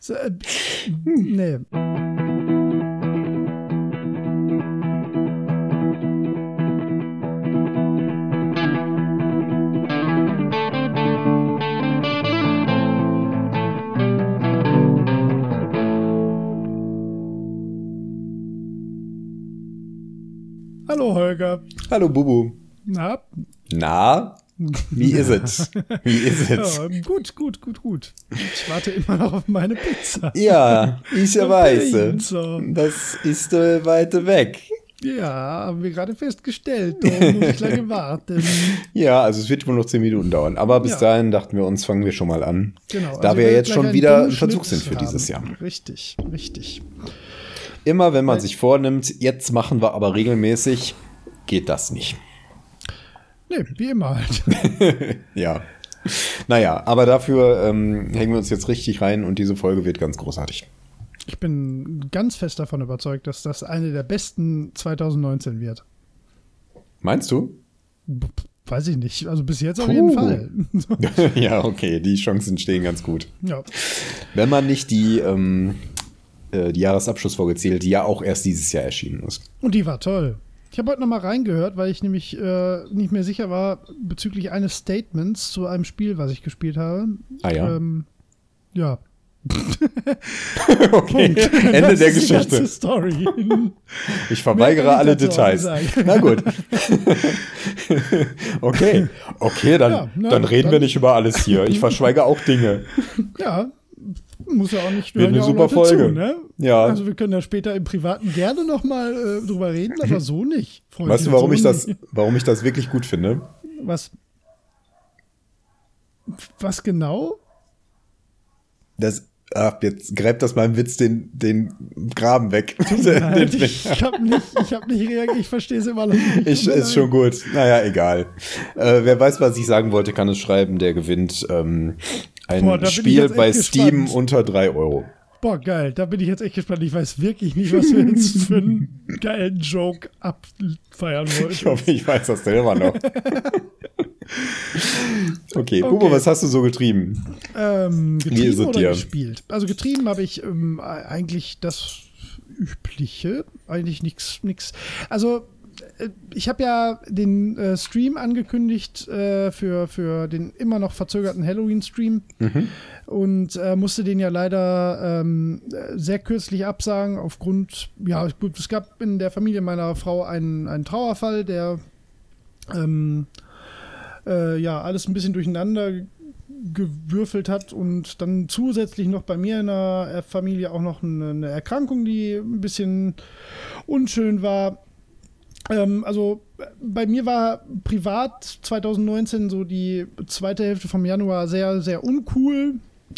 so, äh, nee. Hallo Holger. Hallo Bubu. Na? Na? Wie ist es? Wie ist es? Ja, gut, gut, gut, gut. Ich warte immer noch auf meine Pizza. Ja, ich weiß. Pizza. Das ist äh, weiter weg. Ja, haben wir gerade festgestellt. Darum muss ich lange warten. Ja, also es wird wohl noch zehn Minuten dauern. Aber bis Ja. dahin dachten wir uns, fangen wir schon mal an. Genau. Da also wir jetzt schon wieder im Verzug sind für dieses Jahr. Richtig, richtig. Immer wenn man sich vornimmt, jetzt machen wir aber regelmäßig, geht das nicht. Nee, wie immer halt. Ja. Naja, aber dafür ähm, hängen wir uns jetzt richtig rein und diese Folge wird ganz großartig. Ich bin ganz fest davon überzeugt, dass das eine der besten 2019 wird. Meinst du? Weiß ich nicht. Also bis jetzt auf Puh. jeden Fall. ja, okay, die Chancen stehen ganz gut. ja. Wenn man nicht die, ähm, äh, die Jahresabschlussfolge zählt, die ja auch erst dieses Jahr erschienen ist. Und die war toll. Ich habe heute noch mal reingehört, weil ich nämlich äh, nicht mehr sicher war bezüglich eines Statements zu einem Spiel, was ich gespielt habe. Ah ja. Ähm, ja. okay, Ende Das der Geschichte. Story. Ich verweigere alle Details. Na gut. okay, okay, dann, Ja, na, dann reden wir dann- nicht über alles hier. Ich verschweige auch Dinge. ja, muss ja auch nicht. Wird eine ja super Folge. Zu, ne? Ja. Also wir können da später im Privaten gerne noch mal äh, drüber reden, aber so nicht. Freunde, Weißt du, warum so ich das, warum ich das wirklich gut finde? Was? Was genau? Das, ach, jetzt gräbt das meinem Witz den, den Graben weg. Nein, Den- ich habe nicht, ich habe nicht reagiert. Ich verstehe es immer noch nicht. Ich, ist schon gut. Naja, egal. Äh, wer weiß, was ich sagen wollte, kann es schreiben. Der gewinnt ähm, ein Boah, ich Spiel bei gespannt. Steam unter 3 Euro. Boah, geil. Da bin ich jetzt echt gespannt. Ich weiß wirklich nicht, was wir jetzt für einen geilen Joke abfeiern Ich wollten. hoffe, ich weiß das selber noch. Okay, Bubo, Okay. was hast du so getrieben? Ähm, Wie ist getrieben es oder dir? gespielt? Also getrieben habe ich ähm, eigentlich das Übliche. Eigentlich nichts, nix. Also ich habe ja den äh, Stream angekündigt äh, für, für den immer noch verzögerten Halloween-Stream Mhm. und äh, musste den ja leider ähm, äh, sehr kürzlich absagen aufgrund, ja, gut, es gab in der Familie meiner Frau einen, einen Trauerfall, der ähm, äh, ja alles ein bisschen durcheinander gewürfelt hat und dann zusätzlich noch bei mir in der äh, Familie auch noch eine, eine Erkrankung, die ein bisschen unschön war. Ähm, also bei mir war privat 2019 so die zweite Hälfte vom Januar sehr, sehr uncool.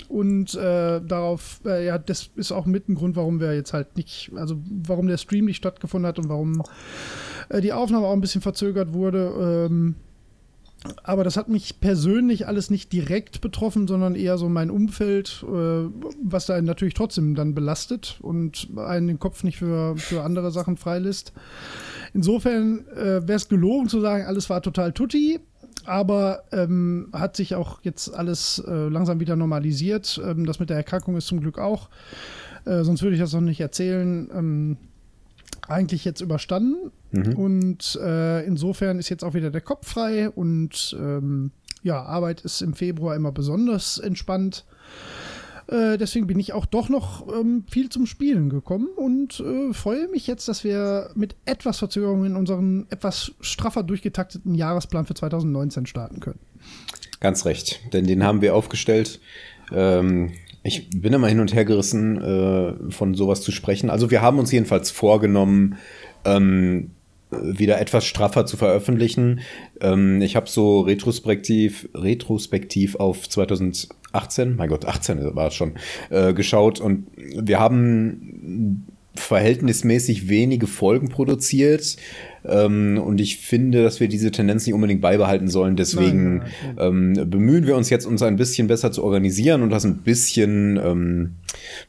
Und äh, darauf, äh, ja, das ist auch mit ein Grund, warum wir jetzt halt nicht, also warum der Stream nicht stattgefunden hat und warum äh, die Aufnahme auch ein bisschen verzögert wurde. Ähm, aber das hat mich persönlich alles nicht direkt betroffen, sondern eher so mein Umfeld, äh, was da natürlich trotzdem dann belastet und einen den Kopf nicht für, für andere Sachen freilässt. Insofern äh, wäre es gelogen zu sagen, alles war total tutti, aber ähm, hat sich auch jetzt alles äh, langsam wieder normalisiert. Ähm, das mit der Erkrankung ist zum Glück auch. Äh, sonst würde ich das noch nicht erzählen. Ähm, eigentlich jetzt überstanden. Mhm. Und äh, insofern ist jetzt auch wieder der Kopf frei und ähm, ja, Arbeit ist im Februar immer besonders entspannt. Äh, deswegen bin ich auch doch noch ähm, viel zum Spielen gekommen und äh, freue mich jetzt, dass wir mit etwas Verzögerung in unseren etwas straffer durchgetakteten Jahresplan für 2019 starten können. Ganz recht, denn den haben wir aufgestellt. Ähm, ich bin immer hin und her gerissen, äh, von sowas zu sprechen. Also wir haben uns jedenfalls vorgenommen, ähm, wieder etwas straffer zu veröffentlichen. Ähm, ich habe so retrospektiv, retrospektiv auf 2018, mein Gott, 18 war es schon, äh, geschaut. Und wir haben verhältnismäßig wenige Folgen produziert. Ähm, und ich finde, dass wir diese Tendenz nicht unbedingt beibehalten sollen. Deswegen nein, nein, nein. Ähm, bemühen wir uns jetzt, uns ein bisschen besser zu organisieren und das ein bisschen, ähm,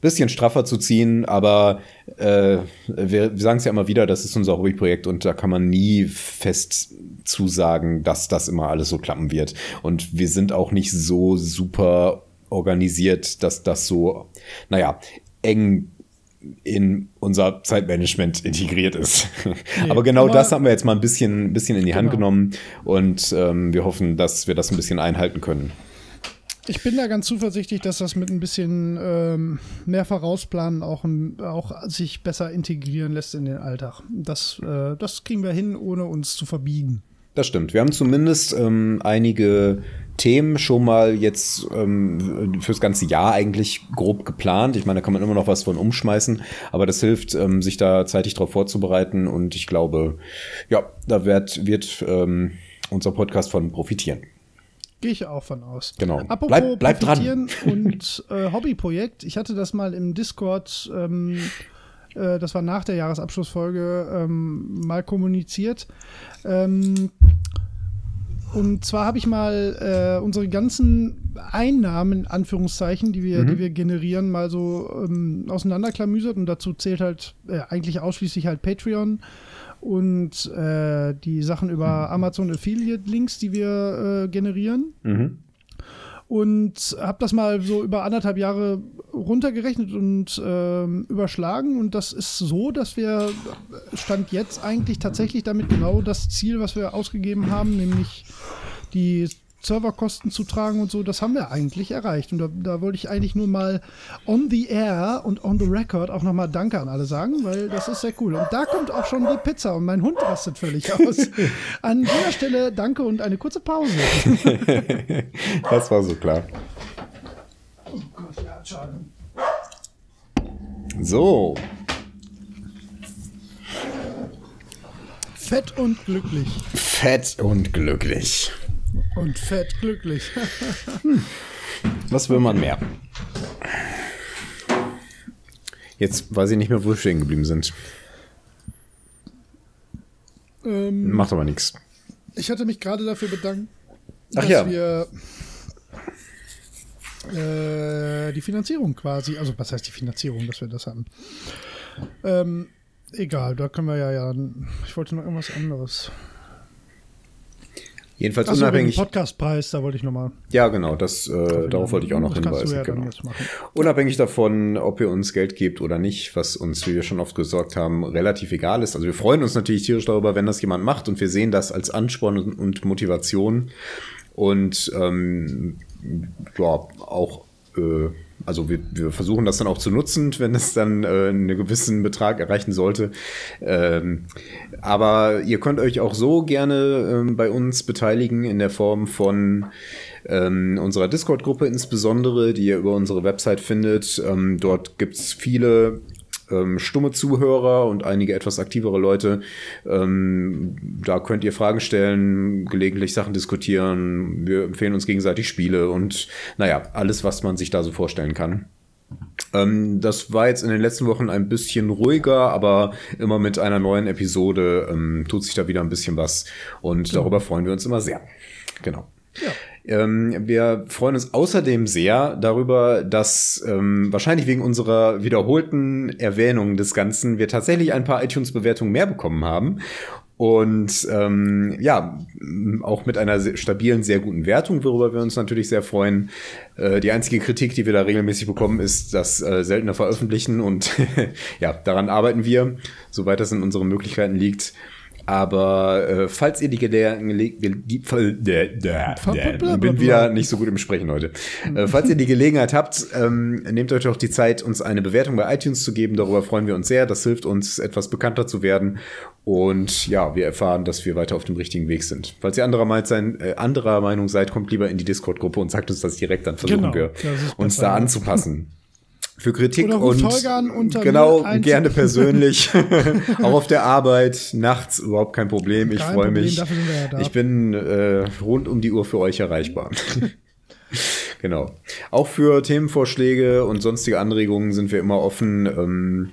bisschen straffer zu ziehen. Aber äh, wir, wir sagen es ja immer wieder, das ist unser Hobbyprojekt und da kann man nie fest zusagen, dass das immer alles so klappen wird. Und wir sind auch nicht so super organisiert, dass das so, naja, eng in unser Zeitmanagement integriert ist. Nee, aber genau aber das haben wir jetzt mal ein bisschen, ein bisschen in die genau. Hand genommen und ähm, wir hoffen, dass wir das ein bisschen einhalten können. Ich bin da ganz zuversichtlich, dass das mit ein bisschen ähm, mehr Vorausplanen auch, auch sich besser integrieren lässt in den Alltag. Das, äh, das kriegen wir hin, ohne uns zu verbiegen. Das stimmt. Wir haben zumindest ähm, einige Themen schon mal jetzt ähm, fürs ganze Jahr eigentlich grob geplant. Ich meine, da kann man immer noch was von umschmeißen, aber das hilft, ähm, sich da zeitig darauf vorzubereiten und ich glaube, ja, da wird, wird ähm, unser Podcast von profitieren. Gehe ich auch von aus. Genau. Apropos bleib, bleib dran. und äh, Hobbyprojekt. Ich hatte das mal im Discord, ähm, äh, das war nach der Jahresabschlussfolge, ähm, mal kommuniziert. Ähm, und zwar habe ich mal äh, unsere ganzen Einnahmen, in Anführungszeichen, die wir, mhm. die wir generieren, mal so ähm, auseinanderklamüsert. Und dazu zählt halt äh, eigentlich ausschließlich halt Patreon und äh, die Sachen über mhm. Amazon Affiliate Links, die wir äh, generieren. Mhm und habe das mal so über anderthalb Jahre runtergerechnet und ähm, überschlagen. Und das ist so, dass wir Stand jetzt eigentlich tatsächlich damit genau das Ziel, was wir ausgegeben haben, nämlich die Serverkosten zu tragen und so, das haben wir eigentlich erreicht. Und da, da, wollte ich eigentlich nur mal on the air und on the record auch nochmal Danke an alle sagen, weil das ist sehr cool. Und da kommt auch schon die Pizza und mein Hund rastet völlig aus. An dieser Stelle Danke und eine kurze Pause. das war so klar. Oh Gott, ja, schade. So. Fett und glücklich. Fett und glücklich. Und fett glücklich. Was will man mehr? Jetzt weiß ich nicht mehr, wo wir stehen geblieben sind. Ähm, Macht aber nichts. Ich hatte mich gerade dafür bedankt, Ach dass ja. wir äh, die Finanzierung quasi, also was heißt die Finanzierung, dass wir das haben. Ähm, egal, da können wir ja, ja. Ich wollte noch irgendwas anderes. Jedenfalls Achso, unabhängig. Podcastpreis, da wollte ich nochmal. Ja, genau, das, äh, darauf wollte ich auch noch hinweisen. Ja genau. Unabhängig davon, ob ihr uns Geld gebt oder nicht, was uns, wie wir schon oft gesagt haben, relativ egal ist. Also wir freuen uns natürlich tierisch darüber, wenn das jemand macht und wir sehen das als Ansporn und Motivation. Und ähm, ja, auch äh, also wir, wir versuchen das dann auch zu nutzen, wenn es dann äh, einen gewissen Betrag erreichen sollte. Ähm, aber ihr könnt euch auch so gerne ähm, bei uns beteiligen in der Form von ähm, unserer Discord-Gruppe insbesondere, die ihr über unsere Website findet. Ähm, dort gibt's viele ähm, stumme Zuhörer und einige etwas aktivere Leute. Ähm, da könnt ihr Fragen stellen, gelegentlich Sachen diskutieren. Wir empfehlen uns gegenseitig Spiele und naja, alles, was man sich da so vorstellen kann. Ähm, das war jetzt in den letzten Wochen ein bisschen ruhiger, aber immer mit einer neuen Episode ähm, tut sich da wieder ein bisschen was und darüber freuen wir uns immer sehr. Genau. Ja. Ähm, wir freuen uns außerdem sehr darüber, dass ähm, wahrscheinlich wegen unserer wiederholten Erwähnung des Ganzen wir tatsächlich ein paar iTunes-Bewertungen mehr bekommen haben. Und ähm, ja, auch mit einer stabilen, sehr guten Wertung, worüber wir uns natürlich sehr freuen. Äh, die einzige Kritik, die wir da regelmäßig bekommen, ist das äh, seltene Veröffentlichen. Und ja, daran arbeiten wir, soweit das in unseren Möglichkeiten liegt. Aber äh, falls ihr die Gelegenheit, bin wieder nicht so gut im Sprechen heute. Äh, falls ihr die Gelegenheit habt, ähm, nehmt euch doch die Zeit, uns eine Bewertung bei iTunes zu geben. Darüber freuen wir uns sehr. Das hilft uns, etwas bekannter zu werden. Und ja, wir erfahren, dass wir weiter auf dem richtigen Weg sind. Falls ihr anderer, Meinung, sein, äh, anderer Meinung seid, kommt lieber in die Discord-Gruppe und sagt uns das direkt. Dann versuchen genau, wir, uns da anzupassen. Für Kritik Oder und genau gerne persönlich. Auch auf der Arbeit nachts überhaupt kein Problem. Ich freue mich. ja ich bin äh, rund um die Uhr für euch erreichbar. Genau. Auch für Themenvorschläge und sonstige Anregungen sind wir immer offen. Ähm,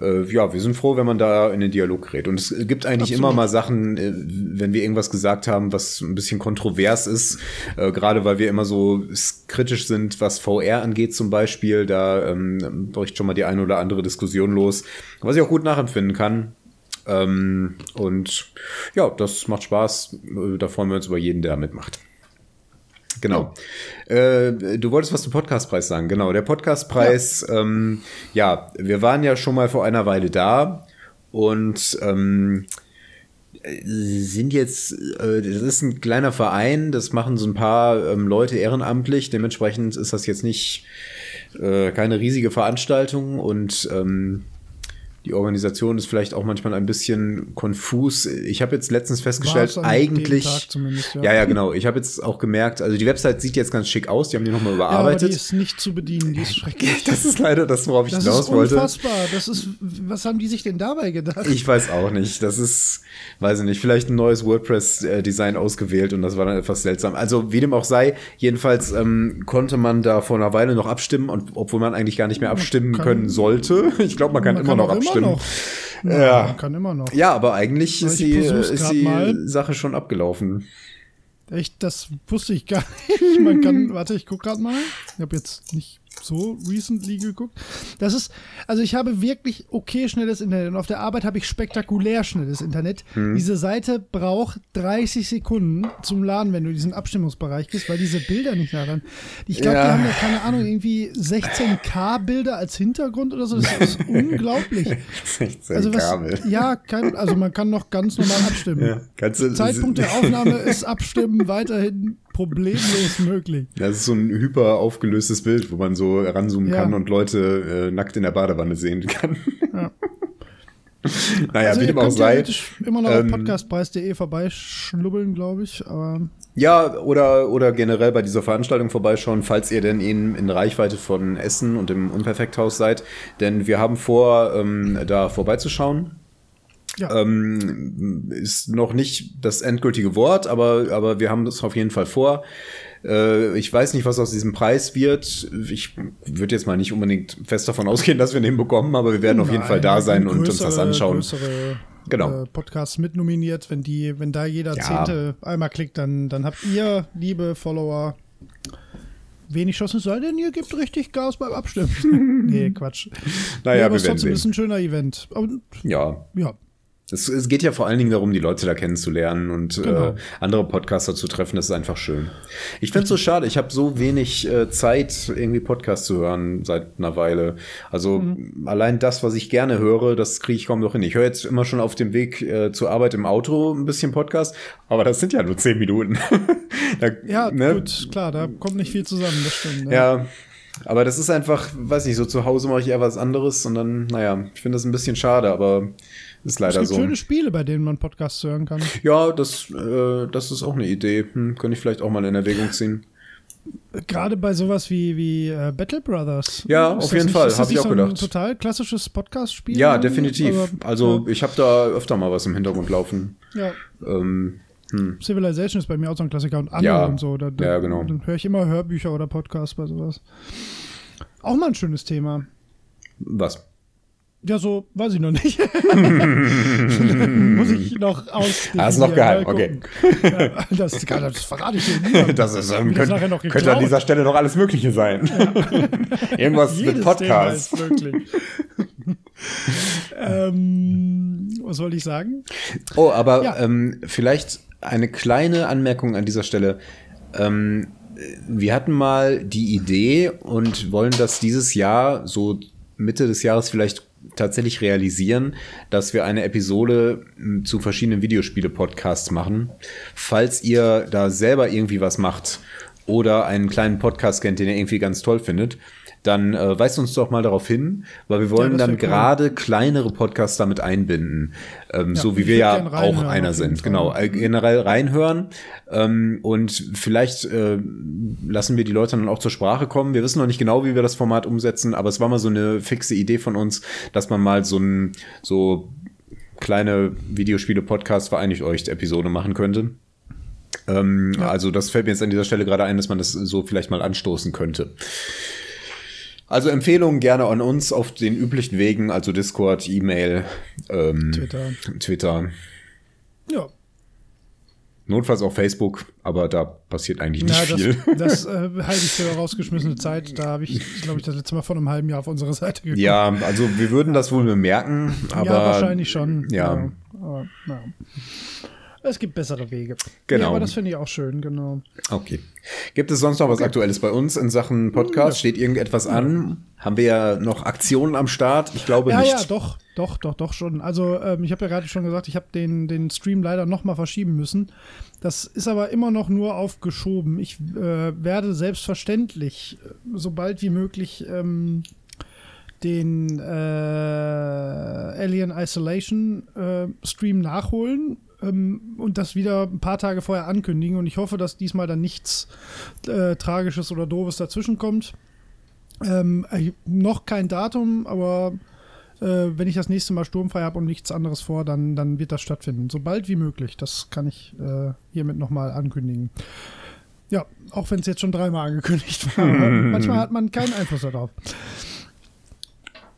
äh, ja, wir sind froh, wenn man da in den Dialog gerät. Und es gibt eigentlich Absolut. immer mal Sachen, äh, wenn wir irgendwas gesagt haben, was ein bisschen kontrovers ist, äh, gerade weil wir immer so kritisch sind, was VR angeht zum Beispiel, da ähm, bricht schon mal die eine oder andere Diskussion los, was ich auch gut nachempfinden kann. Ähm, und ja, das macht Spaß. Äh, da freuen wir uns über jeden, der mitmacht. Genau. Äh, du wolltest was zum Podcastpreis sagen. Genau, der Podcastpreis, ja. Ähm, ja, wir waren ja schon mal vor einer Weile da und ähm, sind jetzt, äh, das ist ein kleiner Verein, das machen so ein paar ähm, Leute ehrenamtlich, dementsprechend ist das jetzt nicht äh, keine riesige Veranstaltung und ähm, die Organisation ist vielleicht auch manchmal ein bisschen konfus. Ich habe jetzt letztens festgestellt, eigentlich. Ja. ja. ja, genau. Ich habe jetzt auch gemerkt, also die Website sieht jetzt ganz schick aus, die haben die nochmal überarbeitet. Ja, aber die ist nicht zu bedienen, die ist schrecklich. das ist leider das, worauf ich das hinaus wollte. Das ist unfassbar. Das ist, was haben die sich denn dabei gedacht? Ich weiß auch nicht. Das ist, weiß ich nicht, vielleicht ein neues WordPress-Design ausgewählt und das war dann etwas seltsam. Also wie dem auch sei, jedenfalls ähm, konnte man da vor einer Weile noch abstimmen und obwohl man eigentlich gar nicht mehr abstimmen können sollte. Ich glaube, man kann man immer kann noch abstimmen stimmen. Noch. Ja, kann immer noch. Ja, aber eigentlich ist die, ist die Sache schon abgelaufen. Echt, das wusste ich gar nicht. Man kann, warte, ich guck gerade mal. Ich habe jetzt nicht so recently geguckt. Das ist, also ich habe wirklich okay schnelles Internet und auf der Arbeit habe ich spektakulär schnelles Internet. Hm. Diese Seite braucht 30 Sekunden zum Laden, wenn du diesen Abstimmungsbereich gehst, weil diese Bilder nicht da dann. Ich glaube, ja. die haben ja keine Ahnung, irgendwie 16K Bilder als Hintergrund oder so. Das ist unglaublich. 16K also was, Ja, kein, also man kann noch ganz normal abstimmen. Ja, Zeitpunkt der Aufnahme ist Abstimmen weiterhin problemlos möglich. Das ist so ein hyper aufgelöstes Bild, wo man so ranzoomen ja. kann und Leute äh, nackt in der Badewanne sehen kann. Ja. naja, also wie dem auch sei. immer noch ähm, auf podcastpreis.de vorbeischlubbeln, glaube ich. Aber ja, oder, oder generell bei dieser Veranstaltung vorbeischauen, falls ihr denn in, in Reichweite von Essen und im Unperfekthaus seid. Denn wir haben vor, ähm, da vorbeizuschauen. Ja. Ähm, ist noch nicht das endgültige Wort, aber, aber wir haben das auf jeden Fall vor. Äh, ich weiß nicht, was aus diesem Preis wird. Ich würde jetzt mal nicht unbedingt fest davon ausgehen, dass wir den bekommen, aber wir werden Nein, auf jeden Fall da sein größere, und uns das anschauen. Genau. Äh, Podcasts mitnominiert. Wenn die, wenn da jeder ja. Zehnte einmal klickt, dann, dann habt ihr, liebe Follower, wenig Chancen, sei denn ihr gebt richtig Gas beim Abstimmen. nee, Quatsch. Naja, nee, aber es ist trotzdem ist ein schöner Event. Und, ja. Ja, es, es, geht ja vor allen Dingen darum, die Leute da kennenzulernen und genau. äh, andere Podcaster zu treffen. Das ist einfach schön. Ich finde es so schade. Ich habe so wenig äh, Zeit, irgendwie Podcasts zu hören seit einer Weile. Also mhm. allein das, was ich gerne höre, das kriege ich kaum noch hin. Ich höre jetzt immer schon auf dem Weg äh, zur Arbeit im Auto ein bisschen Podcast, aber das sind ja nur zehn Minuten. da, ja, ne? gut, klar, da kommt nicht viel zusammen, das stimmt. Ne? Ja, aber das ist einfach, weiß nicht, so zu Hause mache ich eher was anderes und dann, naja, ich finde das ein bisschen schade, aber ist leider. Es gibt so. schöne Spiele, bei denen man Podcasts hören kann. Ja, das, äh, das ist auch eine Idee. Hm, könnte ich vielleicht auch mal in Erwägung ziehen. Gerade bei sowas wie, wie äh, Battle Brothers. Ja, auf jeden nicht, Fall, habe ich auch so gedacht. Ein total klassisches Podcast-Spiel. Ja, definitiv. Aber, also ja. ich habe da öfter mal was im Hintergrund laufen. Ja. Ähm, hm. Civilization ist bei mir auch so ein Klassiker und andere ja, und so. Da, da, ja, genau. Dann höre ich immer Hörbücher oder Podcasts bei sowas. Auch mal ein schönes Thema. Was? Ja, so weiß ich noch nicht. Muss ich noch aus. Ah, ist noch geheim, okay. Ja, das, das verrate ich dir niemandem. Das ist, ähm, könnt, könnte an dieser Stelle noch alles Mögliche sein. Ja. Irgendwas mit Podcast. Ähm, was soll ich sagen? Oh, aber ja. ähm, vielleicht eine kleine Anmerkung an dieser Stelle. Ähm, wir hatten mal die Idee und wollen das dieses Jahr so Mitte des Jahres vielleicht tatsächlich realisieren, dass wir eine Episode zu verschiedenen Videospiele-Podcasts machen. Falls ihr da selber irgendwie was macht oder einen kleinen Podcast kennt, den ihr irgendwie ganz toll findet, dann äh, weist uns doch mal darauf hin, weil wir wollen ja, dann gerade kleinere Podcasts damit einbinden, ähm, ja, so wie wir ja auch einer sind. Genau, äh, generell reinhören ähm, und vielleicht äh, lassen wir die Leute dann auch zur Sprache kommen. Wir wissen noch nicht genau, wie wir das Format umsetzen, aber es war mal so eine fixe Idee von uns, dass man mal so ein so kleine Videospiele-Podcast vereinigt euch Episode machen könnte. Ähm, ja. Also das fällt mir jetzt an dieser Stelle gerade ein, dass man das so vielleicht mal anstoßen könnte. Also Empfehlungen gerne an uns auf den üblichen Wegen, also Discord, E-Mail, ähm, Twitter. Twitter. Ja. Notfalls auch Facebook, aber da passiert eigentlich nicht Ja, viel. das, das äh, halte ich für rausgeschmissene Zeit. Da habe ich, glaube ich, das letzte Mal vor einem halben Jahr auf unsere Seite geguckt. Ja, also wir würden das wohl bemerken, aber. ja, wahrscheinlich schon. Ja. aber, ja. Es gibt bessere Wege. Genau. Ja, aber das finde ich auch schön, genau. Okay. Gibt es sonst noch was Aktuelles bei uns in Sachen Podcast? Steht irgendetwas an? Haben wir ja noch Aktionen am Start? Ich glaube Ja, nicht. ja, doch, doch, doch, doch schon. Also ähm, ich habe ja gerade schon gesagt, ich habe den, den Stream leider noch mal verschieben müssen. Das ist aber immer noch nur aufgeschoben. Ich äh, werde selbstverständlich, äh, sobald wie möglich, ähm, den äh, Alien Isolation äh, Stream nachholen ähm, und das wieder ein paar Tage vorher ankündigen. Und ich hoffe, dass diesmal dann nichts äh, Tragisches oder Doofes dazwischen kommt. Ähm, äh, noch kein Datum, aber äh, wenn ich das nächste Mal sturmfrei habe und nichts anderes vor, dann, dann wird das stattfinden. Sobald wie möglich. Das kann ich äh, hiermit nochmal ankündigen. Ja, auch wenn es jetzt schon dreimal angekündigt war. manchmal hat man keinen Einfluss darauf.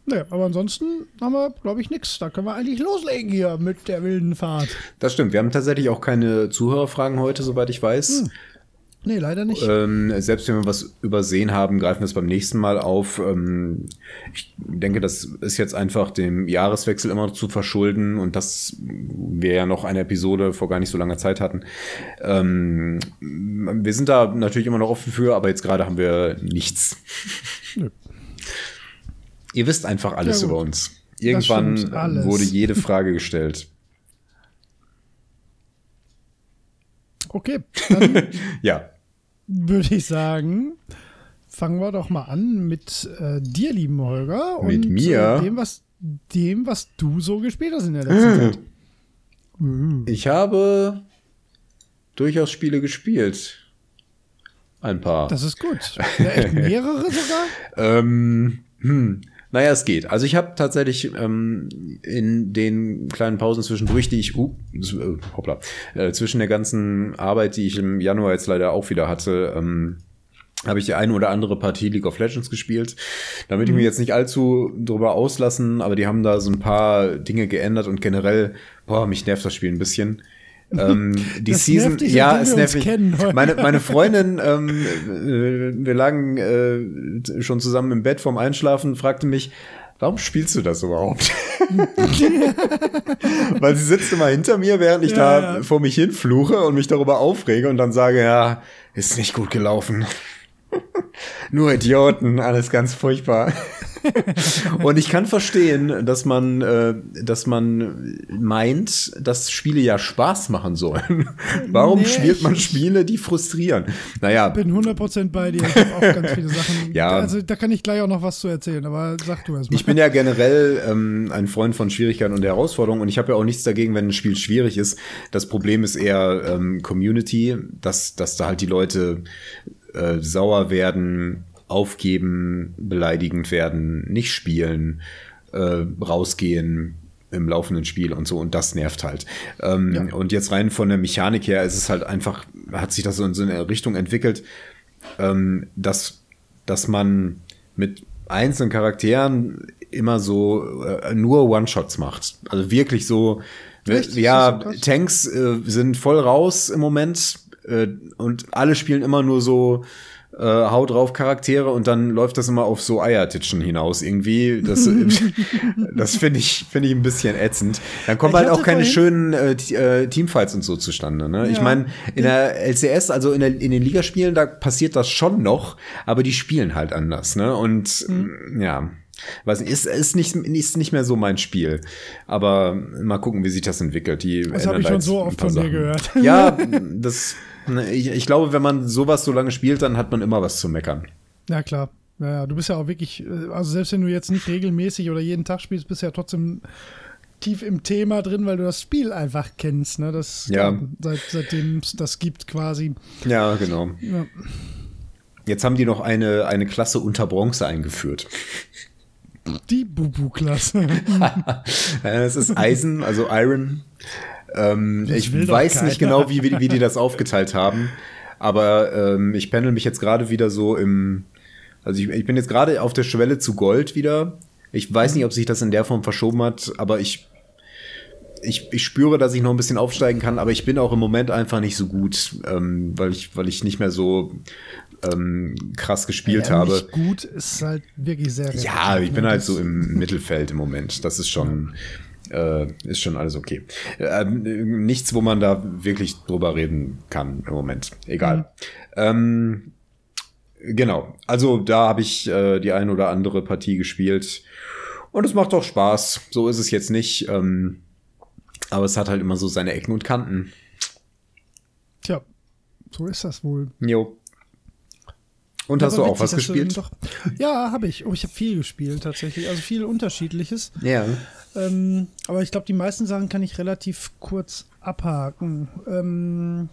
Naja, aber ansonsten haben wir, glaube ich, nichts. Da können wir eigentlich loslegen hier mit der wilden Fahrt. Das stimmt. Wir haben tatsächlich auch keine Zuhörerfragen heute, soweit ich weiß. Hm. Nee, leider nicht. Ähm, selbst wenn wir was übersehen haben, greifen wir es beim nächsten Mal auf. Ähm, ich denke, das ist jetzt einfach dem Jahreswechsel immer zu verschulden und dass wir ja noch eine Episode vor gar nicht so langer Zeit hatten. Ähm, wir sind da natürlich immer noch offen für, aber jetzt gerade haben wir nichts. Nö. Ihr wisst einfach alles Ja, über uns. Irgendwann wurde jede Frage gestellt. Okay, dann Ja, würde ich sagen, fangen wir doch mal an mit äh, dir, lieben Holger. Mit und mir? Äh, dem, was, dem, was du so gespielt hast in der letzten Zeit. ich habe durchaus Spiele gespielt. Ein paar. Das ist gut. Ja, echt mehrere sogar? Ähm, hm. Naja, es geht. Also ich habe tatsächlich ähm, in den kleinen Pausen zwischendurch, die ich, uh, hoppla, äh, zwischen der ganzen Arbeit, die ich im Januar jetzt leider auch wieder hatte, ähm, habe ich die eine oder andere Partie League of Legends gespielt. Damit ich mich jetzt nicht allzu drüber auslassen, aber die haben da so ein paar Dinge geändert und generell, boah, mich nervt das Spiel ein bisschen. Ähm, die Das Season, nervt dich, ja, es nervt mich. kennen. Meine, meine Freundin, ähm, äh, wir lagen äh, schon zusammen im Bett vorm Einschlafen, fragte mich, warum spielst du das überhaupt? Weil sie sitzt immer hinter mir, während ich Ja, da ja. vor mich hin fluche und mich darüber aufrege und dann sage, ja, ist nicht gut gelaufen. Nur Idioten, alles ganz furchtbar. und ich kann verstehen, dass man, äh, dass man meint, dass Spiele ja Spaß machen sollen. Warum Nee, spielt man ich- Spiele, die frustrieren? Naja, Bin 100% bei dir. Ich habe auch ganz viele Sachen. Ja. Also da kann ich gleich auch noch was zu erzählen, aber sag du erst mal. Ich bin ja generell ähm, ein Freund von Schwierigkeiten und Herausforderungen und ich habe ja auch nichts dagegen, wenn ein Spiel schwierig ist. Das Problem ist eher ähm, Community, dass, dass da halt die Leute äh, sauer werden, aufgeben, beleidigend werden, nicht spielen, äh, rausgehen im laufenden Spiel und so und das nervt halt. Ähm, Ja. Und jetzt rein von der Mechanik her ist es halt einfach, hat sich das so in so eine Richtung entwickelt, ähm, dass, dass man mit einzelnen Charakteren immer so äh, nur One-Shots macht. Also wirklich so, Echt? ja? Tanks äh, sind voll raus im Moment äh, und alle spielen immer nur so äh, Hau drauf Charaktere und dann läuft das immer auf so Eiertitschen hinaus irgendwie. Das, das finde ich, finde ich ein bisschen ätzend. Dann kommen Ich halt auch keine schönen äh, äh, Teamfights und so zustande. Ne? Ich Ja. meine, in der LCS, also in, der, in den Ligaspielen, da passiert das schon noch, aber die spielen halt anders. Ne? Und Mhm. ja. Weiß nicht, ist, ist, nicht, ist nicht mehr so mein Spiel. Aber mal gucken, wie sich das entwickelt. Die Das habe ich schon so oft von dir gehört. Ja, das. ne, Ich, ich glaube, wenn man sowas so lange spielt, dann hat man immer was zu meckern. Ja, klar. Ja, ja, du bist ja auch wirklich, äh, also selbst wenn du jetzt nicht regelmäßig oder jeden Tag spielst, bist du ja trotzdem tief im Thema drin, weil du das Spiel einfach kennst, ne? Das Ja. seit, seitdem es das gibt quasi. Ja, genau. Ja. Jetzt haben die noch eine, eine Klasse unter Bronze eingeführt. Die Bubu-Klasse. Es ist Eisen, also Iron. Ähm, Das ich weiß nicht genau, wie, wie, wie die das aufgeteilt haben. Aber ähm, ich pendel mich jetzt gerade wieder so im, Also ich, ich bin jetzt gerade auf der Schwelle zu Gold wieder. Ich weiß nicht, ob sich das in der Form verschoben hat, aber ich, ich, ich spüre, dass ich noch ein bisschen aufsteigen kann, aber ich bin auch im Moment einfach nicht so gut, ähm, weil, ich, weil ich nicht mehr so ähm, krass gespielt ja, habe. Nicht gut ist halt wirklich sehr. Ja, ich bin halt so im Mittelfeld im Moment. Das ist schon. Äh, ist schon alles okay. Ähm, nichts, wo man da wirklich drüber reden kann im Moment. Egal. Mhm. Ähm, genau. Also da habe ich äh, die ein oder andere Partie gespielt. Und es macht auch Spaß. So ist es jetzt nicht. Ähm, aber es hat halt immer so seine Ecken und Kanten. Tja, so ist das wohl. Jo. Und hast du auch was gespielt? Doch, ja, habe ich. Oh, ich habe viel gespielt tatsächlich. Also viel Unterschiedliches. Ja. Ähm, aber ich glaube, die meisten Sachen kann ich relativ kurz abhaken. Ähm,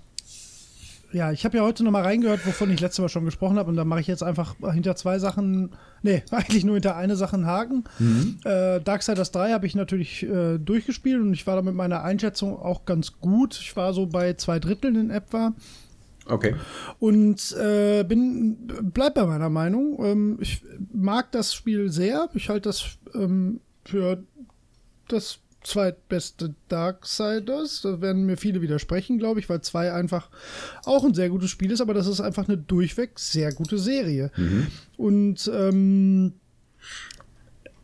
ja, ich habe ja heute noch mal reingehört, wovon ich letztes Mal schon gesprochen habe. Und da mache ich jetzt einfach hinter zwei Sachen, nee, eigentlich nur hinter eine Sache einen Haken. Mhm. Äh, Darksiders 3 habe ich natürlich äh, durchgespielt und ich war da mit meiner Einschätzung auch ganz gut. Ich war so bei zwei Dritteln in etwa. Okay. Und äh, bin, bleib bei meiner Meinung. Ähm, ich mag das Spiel sehr. Ich halte das ähm, für das zweitbeste Darksiders. Da werden mir viele widersprechen, glaube ich, weil zwei einfach auch ein sehr gutes Spiel ist, aber das ist einfach eine durchweg sehr gute Serie. Mhm. Und ähm,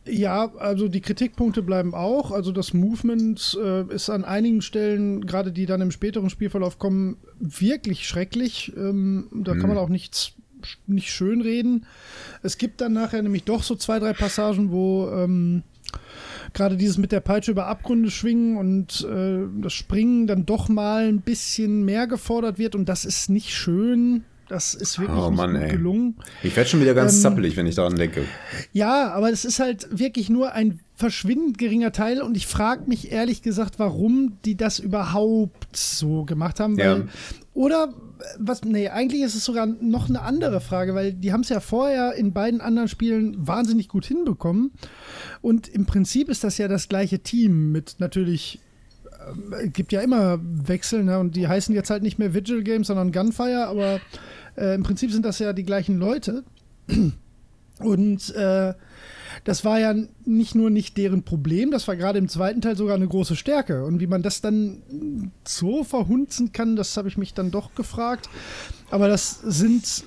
ja, also die Kritikpunkte bleiben auch. Also das Movement äh, ist an einigen Stellen, gerade die dann im späteren Spielverlauf kommen, wirklich schrecklich. Ähm, da mhm. kann man auch nichts nicht schön reden. Es gibt dann nachher nämlich doch so zwei, drei Passagen, wo ähm, gerade dieses mit der Peitsche über Abgründe schwingen und äh, das Springen dann doch mal ein bisschen mehr gefordert wird und das ist nicht schön. Das ist wirklich oh, Mann, gelungen. Ich werde schon wieder ganz ähm, zappelig, wenn ich daran denke. Ja, aber es ist halt wirklich nur ein verschwindend geringer Teil und ich frage mich ehrlich gesagt, warum die das überhaupt so gemacht haben. Weil, ja. Oder was, nee, eigentlich ist es sogar noch eine andere Frage, weil die haben es ja vorher in beiden anderen Spielen wahnsinnig gut hinbekommen. Und im Prinzip ist das ja das gleiche Team mit natürlich gibt ja immer Wechsel, ne? Und die heißen jetzt halt nicht mehr Vigil Games, sondern Gunfire, aber äh, Im Prinzip sind das ja die gleichen Leute. Und äh, das war ja nicht nur nicht deren Problem, das war gerade im zweiten Teil sogar eine große Stärke. Und wie man das dann so verhunzen kann, das habe ich mich dann doch gefragt. Aber das sind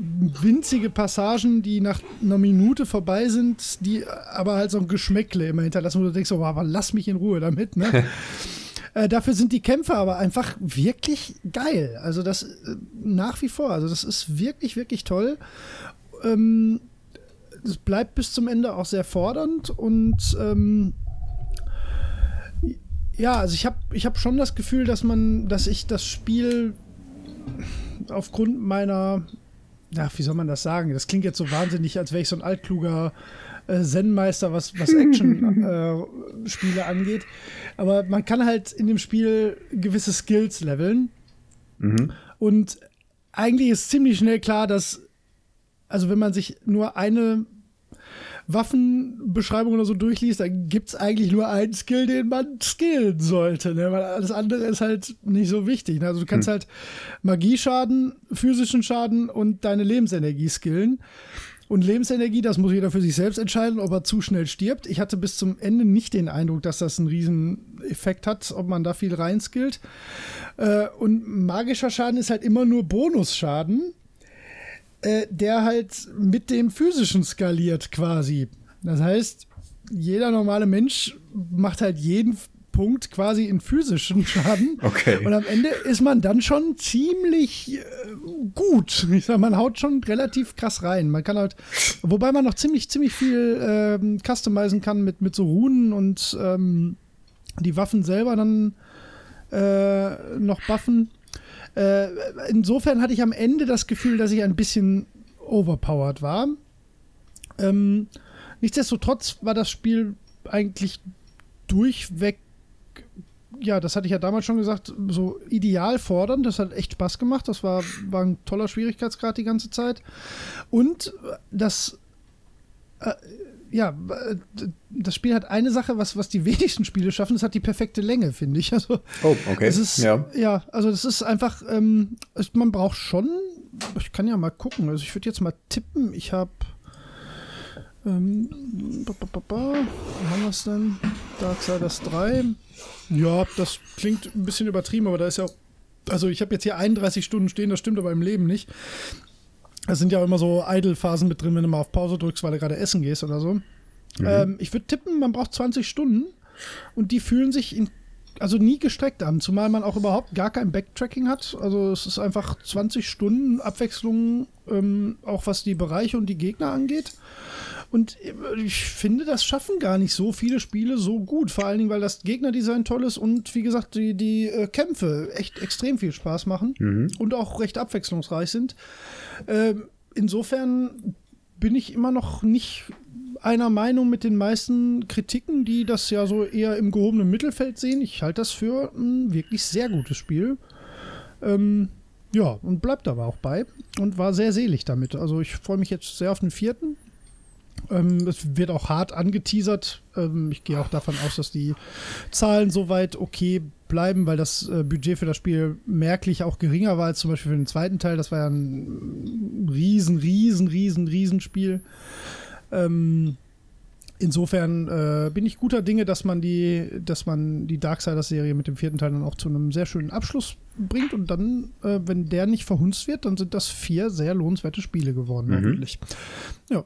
winzige Passagen, die nach einer Minute vorbei sind, die aber halt so ein Geschmäckle immer hinterlassen, wo du denkst, oh, aber lass mich in Ruhe damit. Ne? Äh, dafür sind die Kämpfe aber einfach wirklich geil. Also das äh, nach wie vor. Also das ist wirklich, wirklich toll. Ähm, es bleibt bis zum Ende auch sehr fordernd und ähm, ja, also ich habe ich hab schon das Gefühl, dass man, dass ich das Spiel aufgrund meiner, ja, wie soll man das sagen? Das klingt jetzt so wahnsinnig, als wäre ich so ein altkluger äh, Zen-Meister, was, was Action-Spiele äh, angeht. Aber man kann halt in dem Spiel gewisse Skills leveln. Mhm. Und eigentlich ist ziemlich schnell klar, dass, also wenn man sich nur eine Waffenbeschreibung oder so durchliest, dann gibt es eigentlich nur einen Skill, den man skillen sollte, ne? weil alles andere ist halt nicht so wichtig. Ne? Also du kannst hm. halt Magieschaden, physischen Schaden und deine Lebensenergie skillen. Und Lebensenergie, das muss jeder für sich selbst entscheiden, ob er zu schnell stirbt. Ich hatte bis zum Ende nicht den Eindruck, dass das einen riesen Effekt hat, ob man da viel reinskillt. Äh, und magischer Schaden ist halt immer nur Bonusschaden, äh, der halt mit dem physischen skaliert quasi. Das heißt, jeder normale Mensch macht halt jeden Punkt quasi in physischen Schaden. Okay. Und am Ende ist man dann schon ziemlich äh, gut. Ich sag, man haut schon relativ krass rein. Man kann halt, wobei man noch ziemlich, ziemlich viel ähm, customizen kann mit, mit so Runen und ähm, die Waffen selber dann äh, noch buffen. Äh, insofern hatte ich am Ende das Gefühl, dass ich ein bisschen overpowered war. Ähm, nichtsdestotrotz war das Spiel eigentlich durchweg ja, das hatte ich ja damals schon gesagt, so ideal fordernd. Das hat echt Spaß gemacht. Das war, war ein toller Schwierigkeitsgrad die ganze Zeit. Und das, äh, ja, das Spiel hat eine Sache, was, was die wenigsten Spiele schaffen, das hat die perfekte Länge, finde ich. Also, oh, okay. Es ist, ja. ja, also das ist einfach, ähm, man braucht schon ich kann ja mal gucken. Also ich würde jetzt mal tippen. Ich habe ähm, ba, ba, ba, Wo haben wir es denn? Darksiders 3. Ja, das klingt ein bisschen übertrieben, aber da ist ja auch. Also, ich habe jetzt hier 31 Stunden stehen, das stimmt aber im Leben nicht. Es sind ja immer so Idle-Phasen mit drin, wenn du mal auf Pause drückst, weil du gerade essen gehst oder so. Mhm. Ähm, ich würde tippen, man braucht 20 Stunden und die fühlen sich in also nie gestreckt an, zumal man auch überhaupt gar kein Backtracking hat. Also es ist einfach 20 Stunden Abwechslung, ähm, auch was die Bereiche und die Gegner angeht. Und ich finde, das schaffen gar nicht so viele Spiele so gut. Vor allen Dingen, weil das Gegnerdesign toll ist und wie gesagt, die, die äh, Kämpfe echt extrem viel Spaß machen mhm. und auch recht abwechslungsreich sind. Ähm, insofern bin ich immer noch nicht einer Meinung mit den meisten Kritiken, die das ja so eher im gehobenen Mittelfeld sehen. Ich halte das für ein wirklich sehr gutes Spiel. Ähm, ja, und bleibt aber auch bei und war sehr selig damit. Also ich freue mich jetzt sehr auf den vierten. Ähm, es wird auch hart angeteasert. Ähm, ich gehe auch davon aus, dass die Zahlen soweit okay bleiben, weil das äh, Budget für das Spiel merklich auch geringer war als zum Beispiel für den zweiten Teil. Das war ja ein riesen, riesen, riesen, riesen Spiel. Ähm, insofern äh, bin ich guter Dinge, dass man die, dass man die Darksiders-Serie mit dem vierten Teil dann auch zu einem sehr schönen Abschluss bringt und dann, äh, wenn der nicht verhunzt wird, dann sind das vier sehr lohnenswerte Spiele geworden, mhm. natürlich. Ja.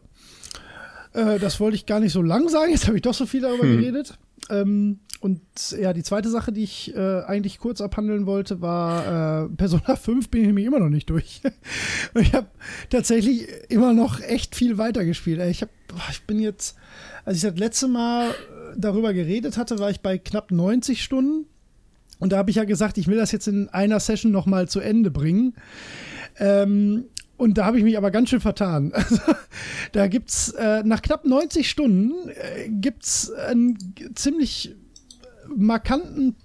Äh, das wollte ich gar nicht so lang sagen, jetzt habe ich doch so viel darüber hm. geredet. Ähm, und ja, die zweite Sache, die ich äh, eigentlich kurz abhandeln wollte, war äh, Persona 5 bin ich nämlich immer noch nicht durch. ich habe tatsächlich immer noch echt viel weitergespielt. Ich, hab, ich bin jetzt, als ich das letzte Mal äh, darüber geredet hatte, war ich bei knapp 90 Stunden. Und da habe ich ja gesagt, ich will das jetzt in einer Session noch mal zu Ende bringen. Ähm, und da habe ich mich aber ganz schön vertan. Also, da gibt's äh, nach knapp 90 Stunden äh, gibt's einen ziemlich markanten,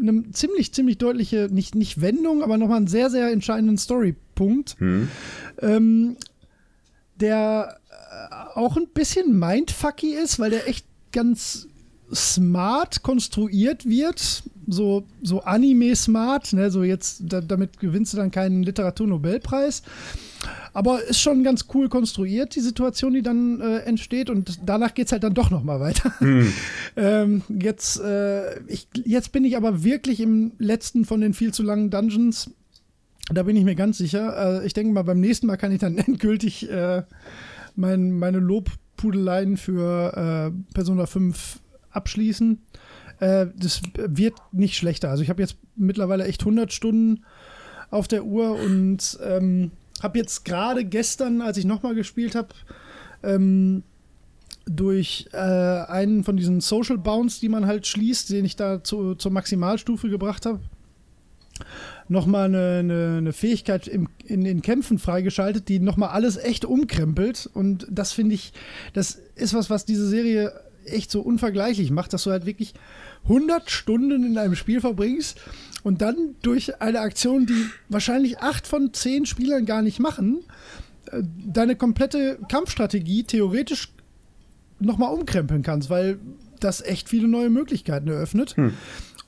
eine ziemlich, ziemlich deutliche, nicht, nicht Wendung, aber nochmal einen sehr, sehr entscheidenden Storypunkt, hm. ähm, der äh, auch ein bisschen mindfucky ist, weil der echt ganz smart konstruiert wird, so, so Anime-smart, ne, so jetzt, da, damit gewinnst du dann keinen Literaturnobelpreis. Aber ist schon ganz cool konstruiert, die Situation, die dann äh, entsteht. Und danach geht es halt dann doch noch mal weiter. Hm. ähm, jetzt, äh, ich, jetzt bin ich aber wirklich im letzten von den viel zu langen Dungeons. Da bin ich mir ganz sicher. Äh, ich denke mal, beim nächsten Mal kann ich dann endgültig äh, mein, meine Lobpudeleien für äh, Persona 5 abschließen. Äh, das wird nicht schlechter. Also ich habe jetzt mittlerweile echt 100 Stunden auf der Uhr und ähm, habe jetzt gerade gestern, als ich nochmal gespielt habe, ähm, durch äh, einen von diesen Social Bounds, die man halt schließt, den ich da zu, zur Maximalstufe gebracht habe, nochmal eine, eine, eine Fähigkeit im, in den Kämpfen freigeschaltet, die nochmal alles echt umkrempelt. Und das finde ich, das ist was, was diese Serie echt so unvergleichlich macht, dass du halt wirklich 100 Stunden in einem Spiel verbringst und dann durch eine Aktion, die wahrscheinlich acht von zehn Spielern gar nicht machen, äh, deine komplette Kampfstrategie theoretisch nochmal umkrempeln kannst, weil das echt viele neue Möglichkeiten eröffnet. Hm.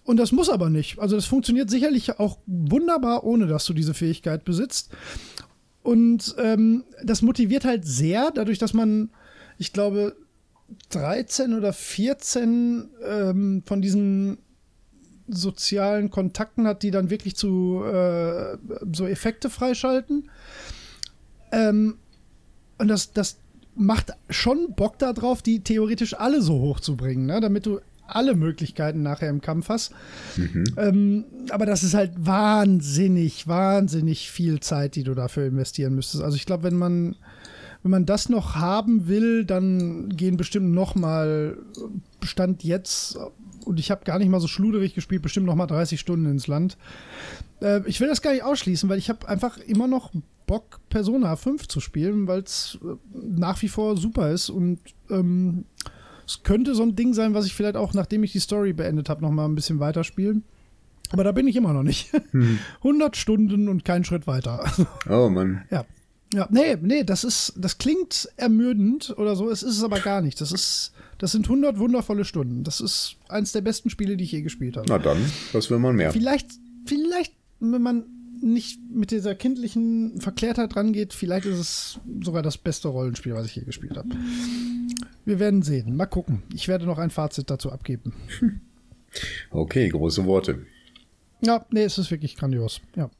Und das muss aber nicht. Also das funktioniert sicherlich auch wunderbar, ohne dass du diese Fähigkeit besitzt. Und ähm, das motiviert halt sehr, dadurch, dass man, ich glaube, 13 oder 14 ähm, von diesen sozialen Kontakten hat, die dann wirklich zu äh, so Effekte freischalten. Ähm, und das, das macht schon Bock darauf, die theoretisch alle so hochzubringen, ne? damit du alle Möglichkeiten nachher im Kampf hast. Mhm. Ähm, aber das ist halt wahnsinnig, wahnsinnig viel Zeit, die du dafür investieren müsstest. Also ich glaube, wenn man wenn man das noch haben will, dann gehen bestimmt noch mal Stand jetzt und ich habe gar nicht mal so schluderig gespielt, bestimmt noch mal 30 Stunden ins Land. Äh, ich will das gar nicht ausschließen, weil ich habe einfach immer noch Bock, Persona 5 zu spielen, weil es äh, nach wie vor super ist und ähm, es könnte so ein Ding sein, was ich vielleicht auch, nachdem ich die Story beendet habe, noch mal ein bisschen weiterspielen. Aber da bin ich immer noch nicht. Hm. 100 Stunden und kein Schritt weiter. Oh Mann. Ja. Ja, nee, nee, das ist, das klingt ermüdend oder so, es ist es aber gar nicht. Das ist, das sind 100 wundervolle Stunden. Das ist eins der besten Spiele, die ich je gespielt habe. Na dann, was will man mehr? Vielleicht, vielleicht, wenn man nicht mit dieser kindlichen Verklärtheit rangeht, vielleicht ist es sogar das beste Rollenspiel, was ich je gespielt habe. Wir werden sehen. Mal gucken. Ich werde noch ein Fazit dazu abgeben. Okay, große Worte. Ja, nee, es ist wirklich grandios. Ja.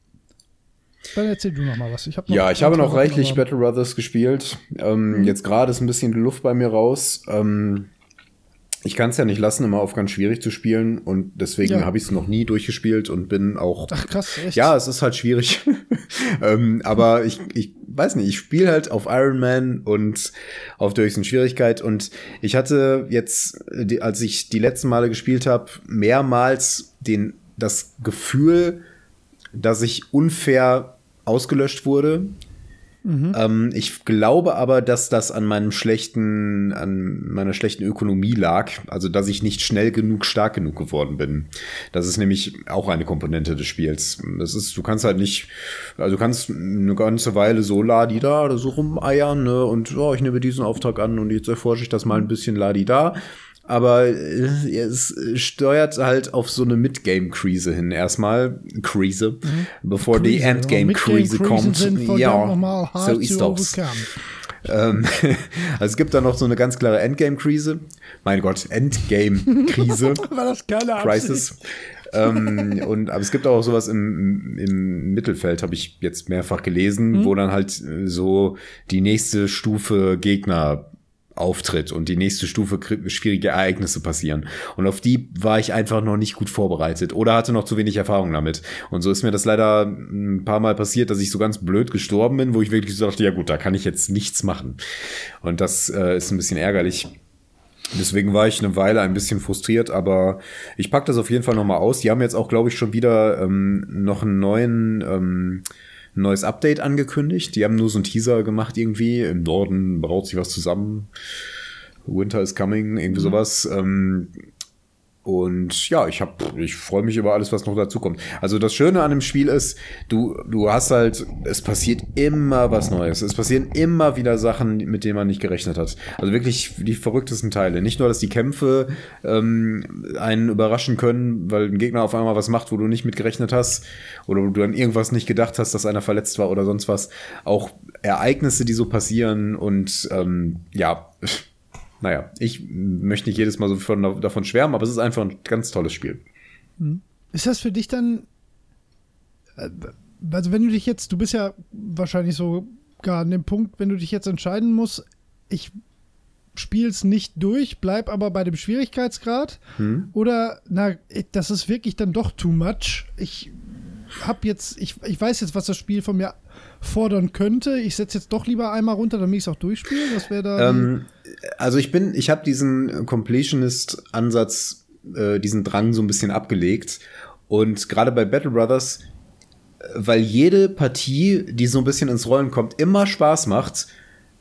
Dann erzähl du noch mal was. Ich hab noch ja, ich habe noch reichlich Battle Brothers gespielt. Ähm, mhm. Jetzt gerade ist ein bisschen die Luft bei mir raus. Ähm, ich kann es ja nicht lassen, immer auf ganz schwierig zu spielen und deswegen ja. habe ich es noch nie durchgespielt und bin auch. Ach krass, echt? Ja, es ist halt schwierig. ähm, aber ich, ich weiß nicht, ich spiele halt auf Iron Man und auf der höchsten Schwierigkeit und ich hatte jetzt, als ich die letzten Male gespielt habe, mehrmals den, das Gefühl, dass ich unfair ausgelöscht wurde Mhm. Ähm, ich glaube aber, dass das an meinem schlechten, an meiner schlechten Ökonomie lag. Also, dass ich nicht schnell genug stark genug geworden bin. Das ist nämlich auch eine Komponente des Spiels. Das ist, du kannst halt nicht, also du kannst eine ganze Weile so ladi da oder so rumeiern, ne, und oh, ich nehme diesen Auftrag an und jetzt erforsche ich das mal ein bisschen ladi da aber es steuert halt auf so eine Midgame-Krise hin. Erstmal Krise, mhm. bevor Krise, die Endgame-Krise kommt. ja, so ist das. Ähm, also es gibt da noch so eine ganz klare Endgame-Krise. Mein Gott, Endgame-Krise. War das keine Crisis. ähm, und aber es gibt auch sowas im, im Mittelfeld, habe ich jetzt mehrfach gelesen, mhm. wo dann halt so die nächste Stufe Gegner auftritt und die nächste Stufe schwierige Ereignisse passieren. Und auf die war ich einfach noch nicht gut vorbereitet oder hatte noch zu wenig Erfahrung damit. Und so ist mir das leider ein paar Mal passiert, dass ich so ganz blöd gestorben bin, wo ich wirklich so dachte, ja gut, da kann ich jetzt nichts machen. Und das äh, ist ein bisschen ärgerlich. Deswegen war ich eine Weile ein bisschen frustriert, aber ich packe das auf jeden Fall nochmal aus. Die haben jetzt auch, glaube ich, schon wieder ähm, noch einen neuen ähm, ein neues Update angekündigt. Die haben nur so einen Teaser gemacht irgendwie. Im Norden braut sich was zusammen. Winter is coming, irgendwie mhm. sowas. Ähm, und ja, ich hab, ich freue mich über alles, was noch dazu kommt. Also das Schöne an dem Spiel ist, du, du hast halt, es passiert immer was Neues. Es passieren immer wieder Sachen, mit denen man nicht gerechnet hat. Also wirklich die verrücktesten Teile. Nicht nur, dass die Kämpfe ähm, einen überraschen können, weil ein Gegner auf einmal was macht, wo du nicht mit gerechnet hast, oder du an irgendwas nicht gedacht hast, dass einer verletzt war oder sonst was. Auch Ereignisse, die so passieren und ähm, ja naja, ich möchte nicht jedes Mal so von, davon schwärmen, aber es ist einfach ein ganz tolles Spiel. Hm. Ist das für dich dann, äh, also wenn du dich jetzt, du bist ja wahrscheinlich so gar an dem Punkt, wenn du dich jetzt entscheiden musst, ich spiel's nicht durch, bleib aber bei dem Schwierigkeitsgrad hm. oder na, das ist wirklich dann doch too much. Ich hab jetzt, ich, ich weiß jetzt, was das Spiel von mir fordern könnte. Ich setze jetzt doch lieber einmal runter, damit ich es auch durchspiele. Was wäre da? Ähm, also ich bin, ich habe diesen Completionist-Ansatz, äh, diesen Drang so ein bisschen abgelegt. Und gerade bei Battle Brothers, äh, weil jede Partie, die so ein bisschen ins Rollen kommt, immer Spaß macht,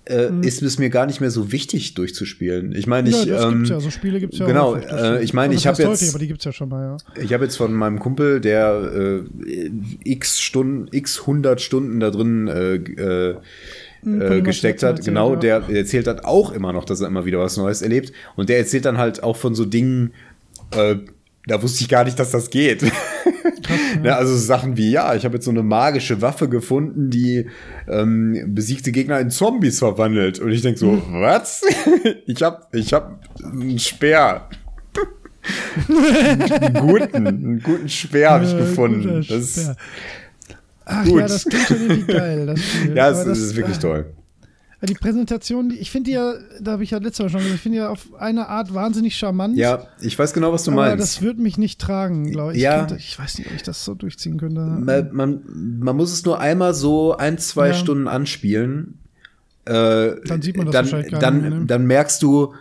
äh, mhm. ist es mir gar nicht mehr so wichtig durchzuspielen. Ich meine, ich ja, ähm, ja, so Spiele gibt's ja genau. Äh, ich meine, ich habe jetzt, häufig, aber die gibt's ja schon mal. Ja. Ich habe jetzt von meinem Kumpel, der äh, x Stunden, x hundert Stunden da drin äh, äh, äh, gesteckt hat, erzählt, genau, der erzählt hat auch immer noch, dass er immer wieder was Neues erlebt. Und der erzählt dann halt auch von so Dingen, äh, da wusste ich gar nicht, dass das geht. Krass. Ne, also Sachen wie, ja, ich habe jetzt so eine magische Waffe gefunden, die ähm, besiegte Gegner in Zombies verwandelt. Und ich denk so, hm. was? ich hab, ich hab einen Speer. einen guten, einen guten Speer habe ich gefunden. Das Ach gut. ja, das klingt schon irgendwie geil. Das ja, es, das, ist wirklich toll. Die Präsentation, ich finde die ja, da habe ich ja letztes Mal schon gesagt, ich finde ja auf eine Art wahnsinnig charmant. Ja, ich weiß genau, was du aber meinst. das würde mich nicht tragen, glaube ich. Ja. Ich, ich weiß nicht, ob ich das so durchziehen könnte. Man, man, man muss es nur einmal so ein, zwei ja. Stunden anspielen. Äh, dann sieht man das dann, wahrscheinlich gar dann, nicht mehr, ne? Dann merkst du,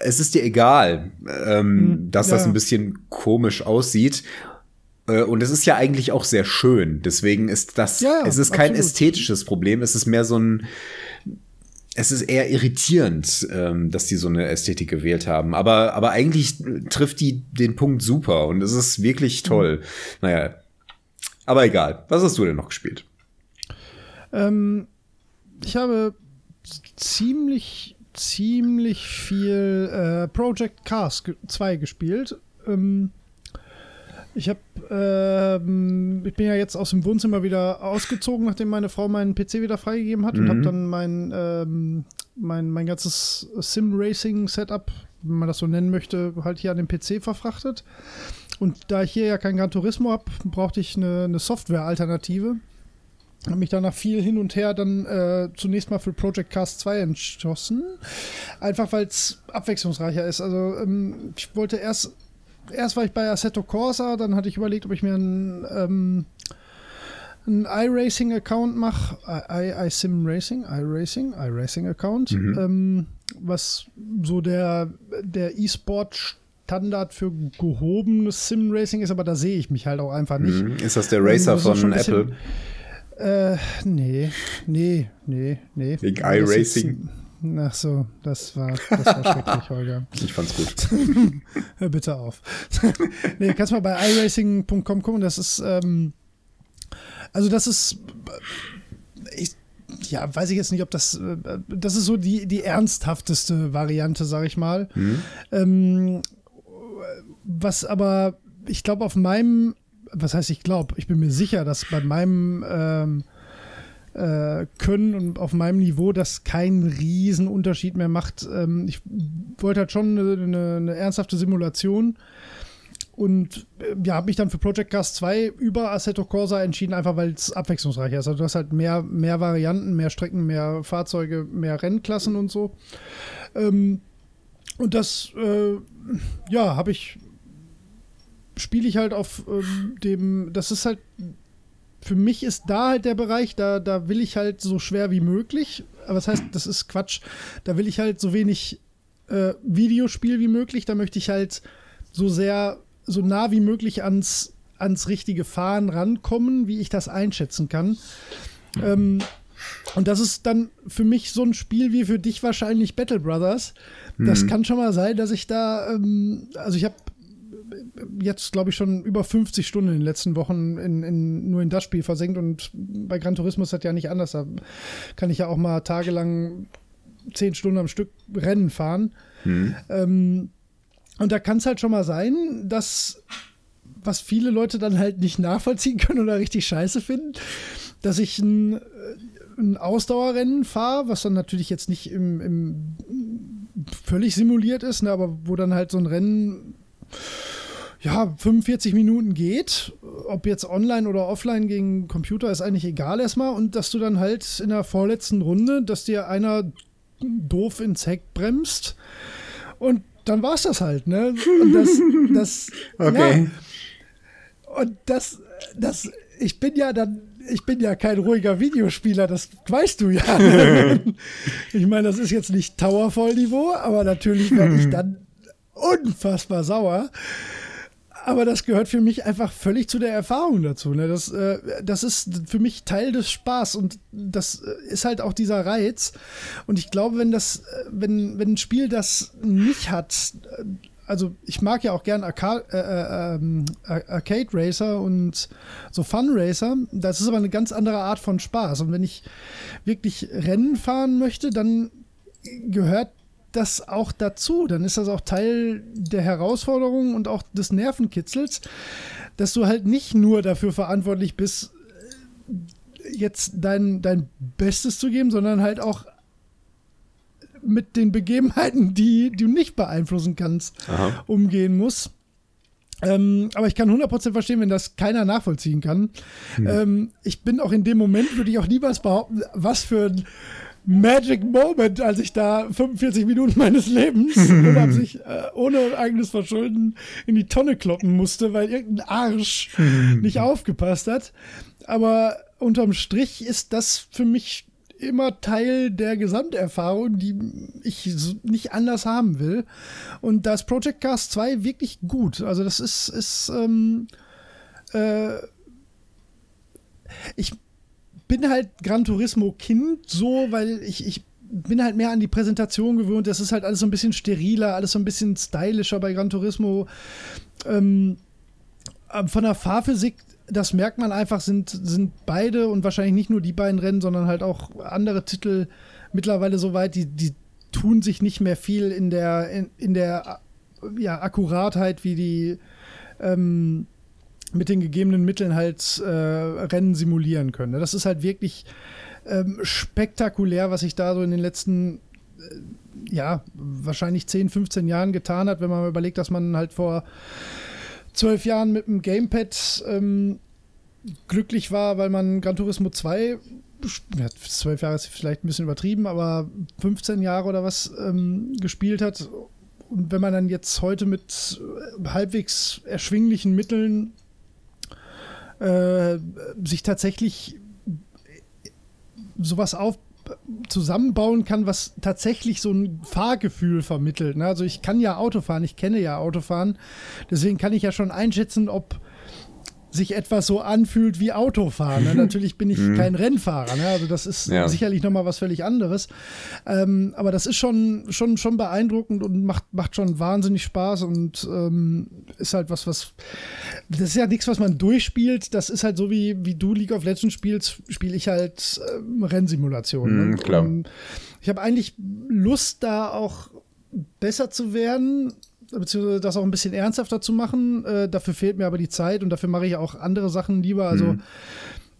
es ist dir egal, ähm, hm, dass ja. das ein bisschen komisch aussieht. Äh, und es ist ja eigentlich auch sehr schön. Deswegen ist das, ja, es ist kein absolut. ästhetisches Problem. Es ist mehr so ein, es ist eher irritierend, ähm, dass die so eine Ästhetik gewählt haben. Aber, aber eigentlich trifft die den Punkt super und es ist wirklich mhm. toll. Mhm. Naja, aber egal. Was hast du denn noch gespielt? Ähm, ich habe ziemlich, ziemlich viel äh, Project Cars 2 gespielt. Ähm, Ich habe, ähm, ich bin ja jetzt aus dem Wohnzimmer wieder ausgezogen, nachdem meine Frau meinen PC wieder freigegeben hat mhm. und habe dann mein, ähm, mein, mein ganzes Sim-Racing-Setup, wenn man das so nennen möchte, halt hier an den PC verfrachtet. Und da ich hier ja kein Gran Turismo habe, brauchte ich eine, eine Software-Alternative. Habe mich dann nach viel hin und her dann äh, zunächst mal für Project Cast 2 entschlossen. Einfach weil es abwechslungsreicher ist. Also ähm, ich wollte erst, erst war ich bei Assetto Corsa, dann hatte ich überlegt, ob ich mir einen, ähm, einen iRacing-Account mache. iSim Racing, iRacing, iRacing-Account. Mhm. Ähm, was so der, der E-Sport Standard für gehobenes Sim-Racing ist, aber da sehe ich mich halt auch einfach nicht. Mhm. Ist das der Racer ähm, von Apple? Äh, nee, nee, nee, nee. Wegen iRacing. Ach so, das war, das war schrecklich, Holger. Ich fand's gut. Hör bitte auf. nee, kannst mal bei iRacing.com gucken, das ist, ähm, also das ist, ich, ja, weiß ich jetzt nicht, ob das, äh, das ist so die, die ernsthafteste Variante, sag ich mal. Mhm. Ähm, was aber, ich glaube, auf meinem, was heißt ich glaube, ich bin mir sicher, dass bei meinem ähm, äh, Können und auf meinem Niveau das keinen riesen Unterschied mehr macht. Ähm, ich wollte halt schon eine, eine, eine ernsthafte Simulation und äh, ja, habe mich dann für Project Cast 2 über Assetto Corsa entschieden, einfach weil es abwechslungsreicher ist. Also du hast halt mehr, mehr Varianten, mehr Strecken, mehr Fahrzeuge, mehr Rennklassen und so. Ähm, und das, äh, ja, habe ich spiele ich halt auf ähm, dem, das ist halt, für mich ist da halt der Bereich, da, da will ich halt so schwer wie möglich, aber das heißt, das ist Quatsch, da will ich halt so wenig äh, Videospiel wie möglich, da möchte ich halt so sehr, so nah wie möglich ans, ans richtige Fahren rankommen, wie ich das einschätzen kann. Ähm, und das ist dann für mich so ein Spiel wie für dich wahrscheinlich Battle Brothers. Das mhm. kann schon mal sein, dass ich da, ähm, also ich habe jetzt, glaube ich, schon über 50 Stunden in den letzten Wochen in, in, nur in das Spiel versenkt und bei Gran Turismo ist das ja nicht anders. Da kann ich ja auch mal tagelang zehn Stunden am Stück Rennen fahren. Mhm. Ähm, und da kann es halt schon mal sein, dass was viele Leute dann halt nicht nachvollziehen können oder richtig scheiße finden, dass ich ein, ein Ausdauerrennen fahre, was dann natürlich jetzt nicht im, im völlig simuliert ist, ne, aber wo dann halt so ein Rennen ja, 45 Minuten geht, ob jetzt online oder offline gegen Computer, ist eigentlich egal erstmal. Und dass du dann halt in der vorletzten Runde, dass dir einer doof ins Heck bremst. Und dann war es das halt, ne? Und das, das, okay. Ja. Und das, das, ich bin ja dann, ich bin ja kein ruhiger Videospieler, das weißt du ja. ich meine, das ist jetzt nicht Towerfall-Niveau, aber natürlich werde ich dann unfassbar sauer aber das gehört für mich einfach völlig zu der Erfahrung dazu. Ne? Das, äh, das ist für mich Teil des Spaß und das äh, ist halt auch dieser Reiz. Und ich glaube, wenn das, äh, wenn, wenn ein Spiel das nicht hat, äh, also ich mag ja auch gern Arca äh, äh, Arcade Racer und so Fun Racer. Das ist aber eine ganz andere Art von Spaß. Und wenn ich wirklich Rennen fahren möchte, dann gehört das auch dazu. Dann ist das auch Teil der Herausforderung und auch des Nervenkitzels, dass du halt nicht nur dafür verantwortlich bist, jetzt dein, dein Bestes zu geben, sondern halt auch mit den Begebenheiten, die, die du nicht beeinflussen kannst, Aha. umgehen musst. Ähm, aber ich kann 100% verstehen, wenn das keiner nachvollziehen kann. Hm. Ähm, ich bin auch in dem Moment, würde ich auch niemals behaupten, was für ein Magic Moment, als ich da 45 Minuten meines Lebens ohne, sich, äh, ohne eigenes Verschulden in die Tonne kloppen musste, weil irgendein Arsch nicht aufgepasst hat. Aber unterm Strich ist das für mich immer Teil der Gesamterfahrung, die ich nicht anders haben will. Und da ist Project Cast 2 wirklich gut. Also das ist, ist ähm, äh, ich bin halt Gran Turismo Kind so, weil ich, ich bin halt mehr an die Präsentation gewöhnt. Das ist halt alles so ein bisschen steriler, alles so ein bisschen stylischer bei Gran Turismo. Ähm, von der Fahrphysik, das merkt man einfach, sind, sind beide und wahrscheinlich nicht nur die beiden Rennen, sondern halt auch andere Titel mittlerweile so weit, die, die tun sich nicht mehr viel in der, in, in der ja, Akkuratheit wie die, ähm, mit den gegebenen Mitteln halt äh, Rennen simulieren können. Das ist halt wirklich ähm, spektakulär, was sich da so in den letzten äh, ja, wahrscheinlich 10, 15 Jahren getan hat, wenn man überlegt, dass man halt vor zwölf Jahren mit dem Gamepad ähm, glücklich war, weil man Gran Turismo 2 ja, zwölf Jahre ist vielleicht ein bisschen übertrieben, aber 15 Jahre oder was ähm, gespielt hat. Und wenn man dann jetzt heute mit halbwegs erschwinglichen Mitteln äh, sich tatsächlich sowas auf zusammenbauen kann, was tatsächlich so ein Fahrgefühl vermittelt. Ne? Also ich kann ja Autofahren, ich kenne ja Autofahren, deswegen kann ich ja schon einschätzen, ob sich etwas so anfühlt wie Autofahren. Ne? Natürlich bin ich mhm. kein Rennfahrer, ne? also das ist ja. sicherlich nochmal was völlig anderes. Ähm, aber das ist schon, schon, schon beeindruckend und macht, macht schon wahnsinnig Spaß und ähm, ist halt was, was. Das ist ja nichts, was man durchspielt. Das ist halt so wie, wie du League of Legends spielst, spiele ich halt äh, Rennsimulationen. Mhm, klar. ich habe eigentlich Lust, da auch besser zu werden beziehungsweise das auch ein bisschen ernsthafter zu machen. Äh, dafür fehlt mir aber die Zeit und dafür mache ich auch andere Sachen lieber. Also mhm.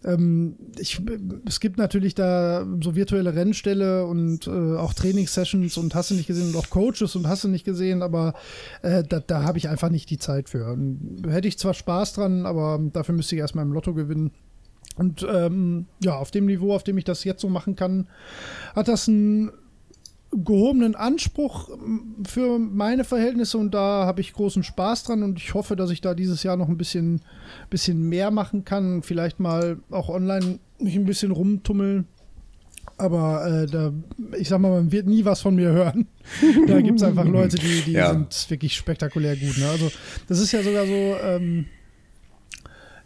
Ähm, ich, es gibt natürlich da so virtuelle Rennställe und äh, auch Trainingssessions und hast du nicht gesehen und auch Coaches und hast du nicht gesehen, aber äh, da, da habe ich einfach nicht die Zeit für. Und hätte ich zwar Spaß dran, aber dafür müsste ich erstmal im Lotto gewinnen. Und ähm, ja, auf dem Niveau, auf dem ich das jetzt so machen kann, hat das ein gehobenen Anspruch für meine Verhältnisse und da habe ich großen Spaß dran und ich hoffe, dass ich da dieses Jahr noch ein bisschen, bisschen mehr machen kann. Vielleicht mal auch online mich ein bisschen rumtummeln. Aber äh, da, ich sag mal, man wird nie was von mir hören. da gibt es einfach Leute, die, die ja. sind wirklich spektakulär gut. Ne? Also, das ist ja sogar so. Ähm,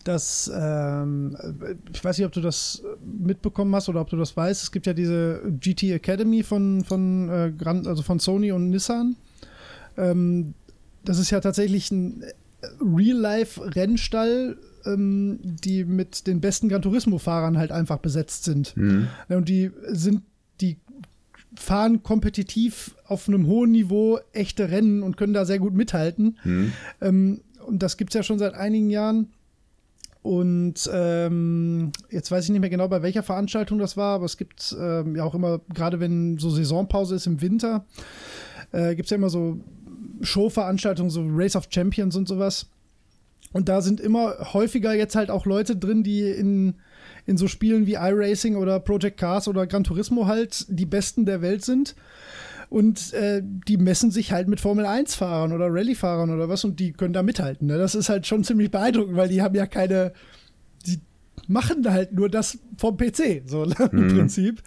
dass, ähm, ich weiß nicht, ob du das mitbekommen hast oder ob du das weißt, es gibt ja diese GT Academy von, von, äh, Grand, also von Sony und Nissan. Ähm, das ist ja tatsächlich ein Real-Life-Rennstall, ähm, die mit den besten Gran Turismo-Fahrern halt einfach besetzt sind. Mhm. Und die sind, die fahren kompetitiv auf einem hohen Niveau echte Rennen und können da sehr gut mithalten. Mhm. Ähm, und das gibt es ja schon seit einigen Jahren. Und ähm, jetzt weiß ich nicht mehr genau, bei welcher Veranstaltung das war, aber es gibt ähm, ja auch immer, gerade wenn so Saisonpause ist im Winter, äh, gibt es ja immer so Showveranstaltungen, so Race of Champions und sowas. Und da sind immer häufiger jetzt halt auch Leute drin, die in, in so Spielen wie iRacing oder Project Cars oder Gran Turismo halt die Besten der Welt sind und äh, die messen sich halt mit Formel 1-Fahrern oder Rallye-Fahrern oder was und die können da mithalten. Ne? Das ist halt schon ziemlich beeindruckend, weil die haben ja keine, die machen halt nur das vom PC, so ne, im mhm. Prinzip.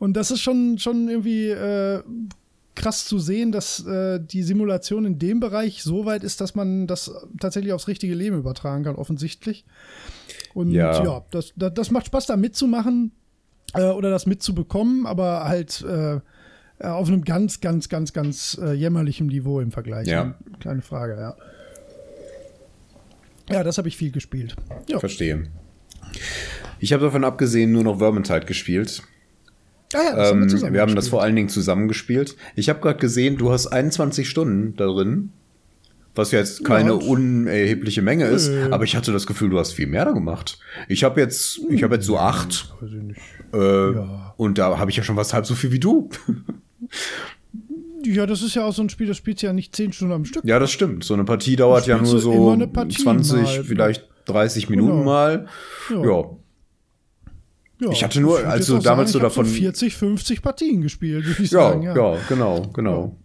Und das ist schon, schon irgendwie äh, krass zu sehen, dass äh, die Simulation in dem Bereich so weit ist, dass man das tatsächlich aufs richtige Leben übertragen kann, offensichtlich. Und ja, ja das, das, macht Spaß, da mitzumachen äh, oder das mitzubekommen, aber halt äh, auf einem ganz, ganz, ganz, ganz äh, jämmerlichen Niveau im Vergleich. Ja. Ne? Keine Frage, ja. Ja, das habe ich viel gespielt. Ja. Verstehe. Ich habe davon abgesehen nur noch Vermintide gespielt. Ah ja, ähm, haben wir, wir haben das vor allen Dingen zusammengespielt. Ich habe gerade gesehen, du hast 21 Stunden darin, was ja jetzt keine ja, unerhebliche Menge ist, äh, aber ich hatte das Gefühl, du hast viel mehr da gemacht. Ich habe jetzt, ich habe jetzt so acht. Weiß ich nicht. Äh, ja. Und da habe ich ja schon was halb so viel wie du. Ja, das ist ja auch so ein Spiel, das spielt ja nicht zehn Stunden am Stück. Ja, das stimmt. So eine Partie dauert ja nur so 20, mal, vielleicht 30 Minuten genau. mal. Ja. ja. ja. ich hatte nur, also damals sagen, so davon. So 40, 50 Partien gespielt, würde ich ja, sagen. Ja, ja, genau, genau.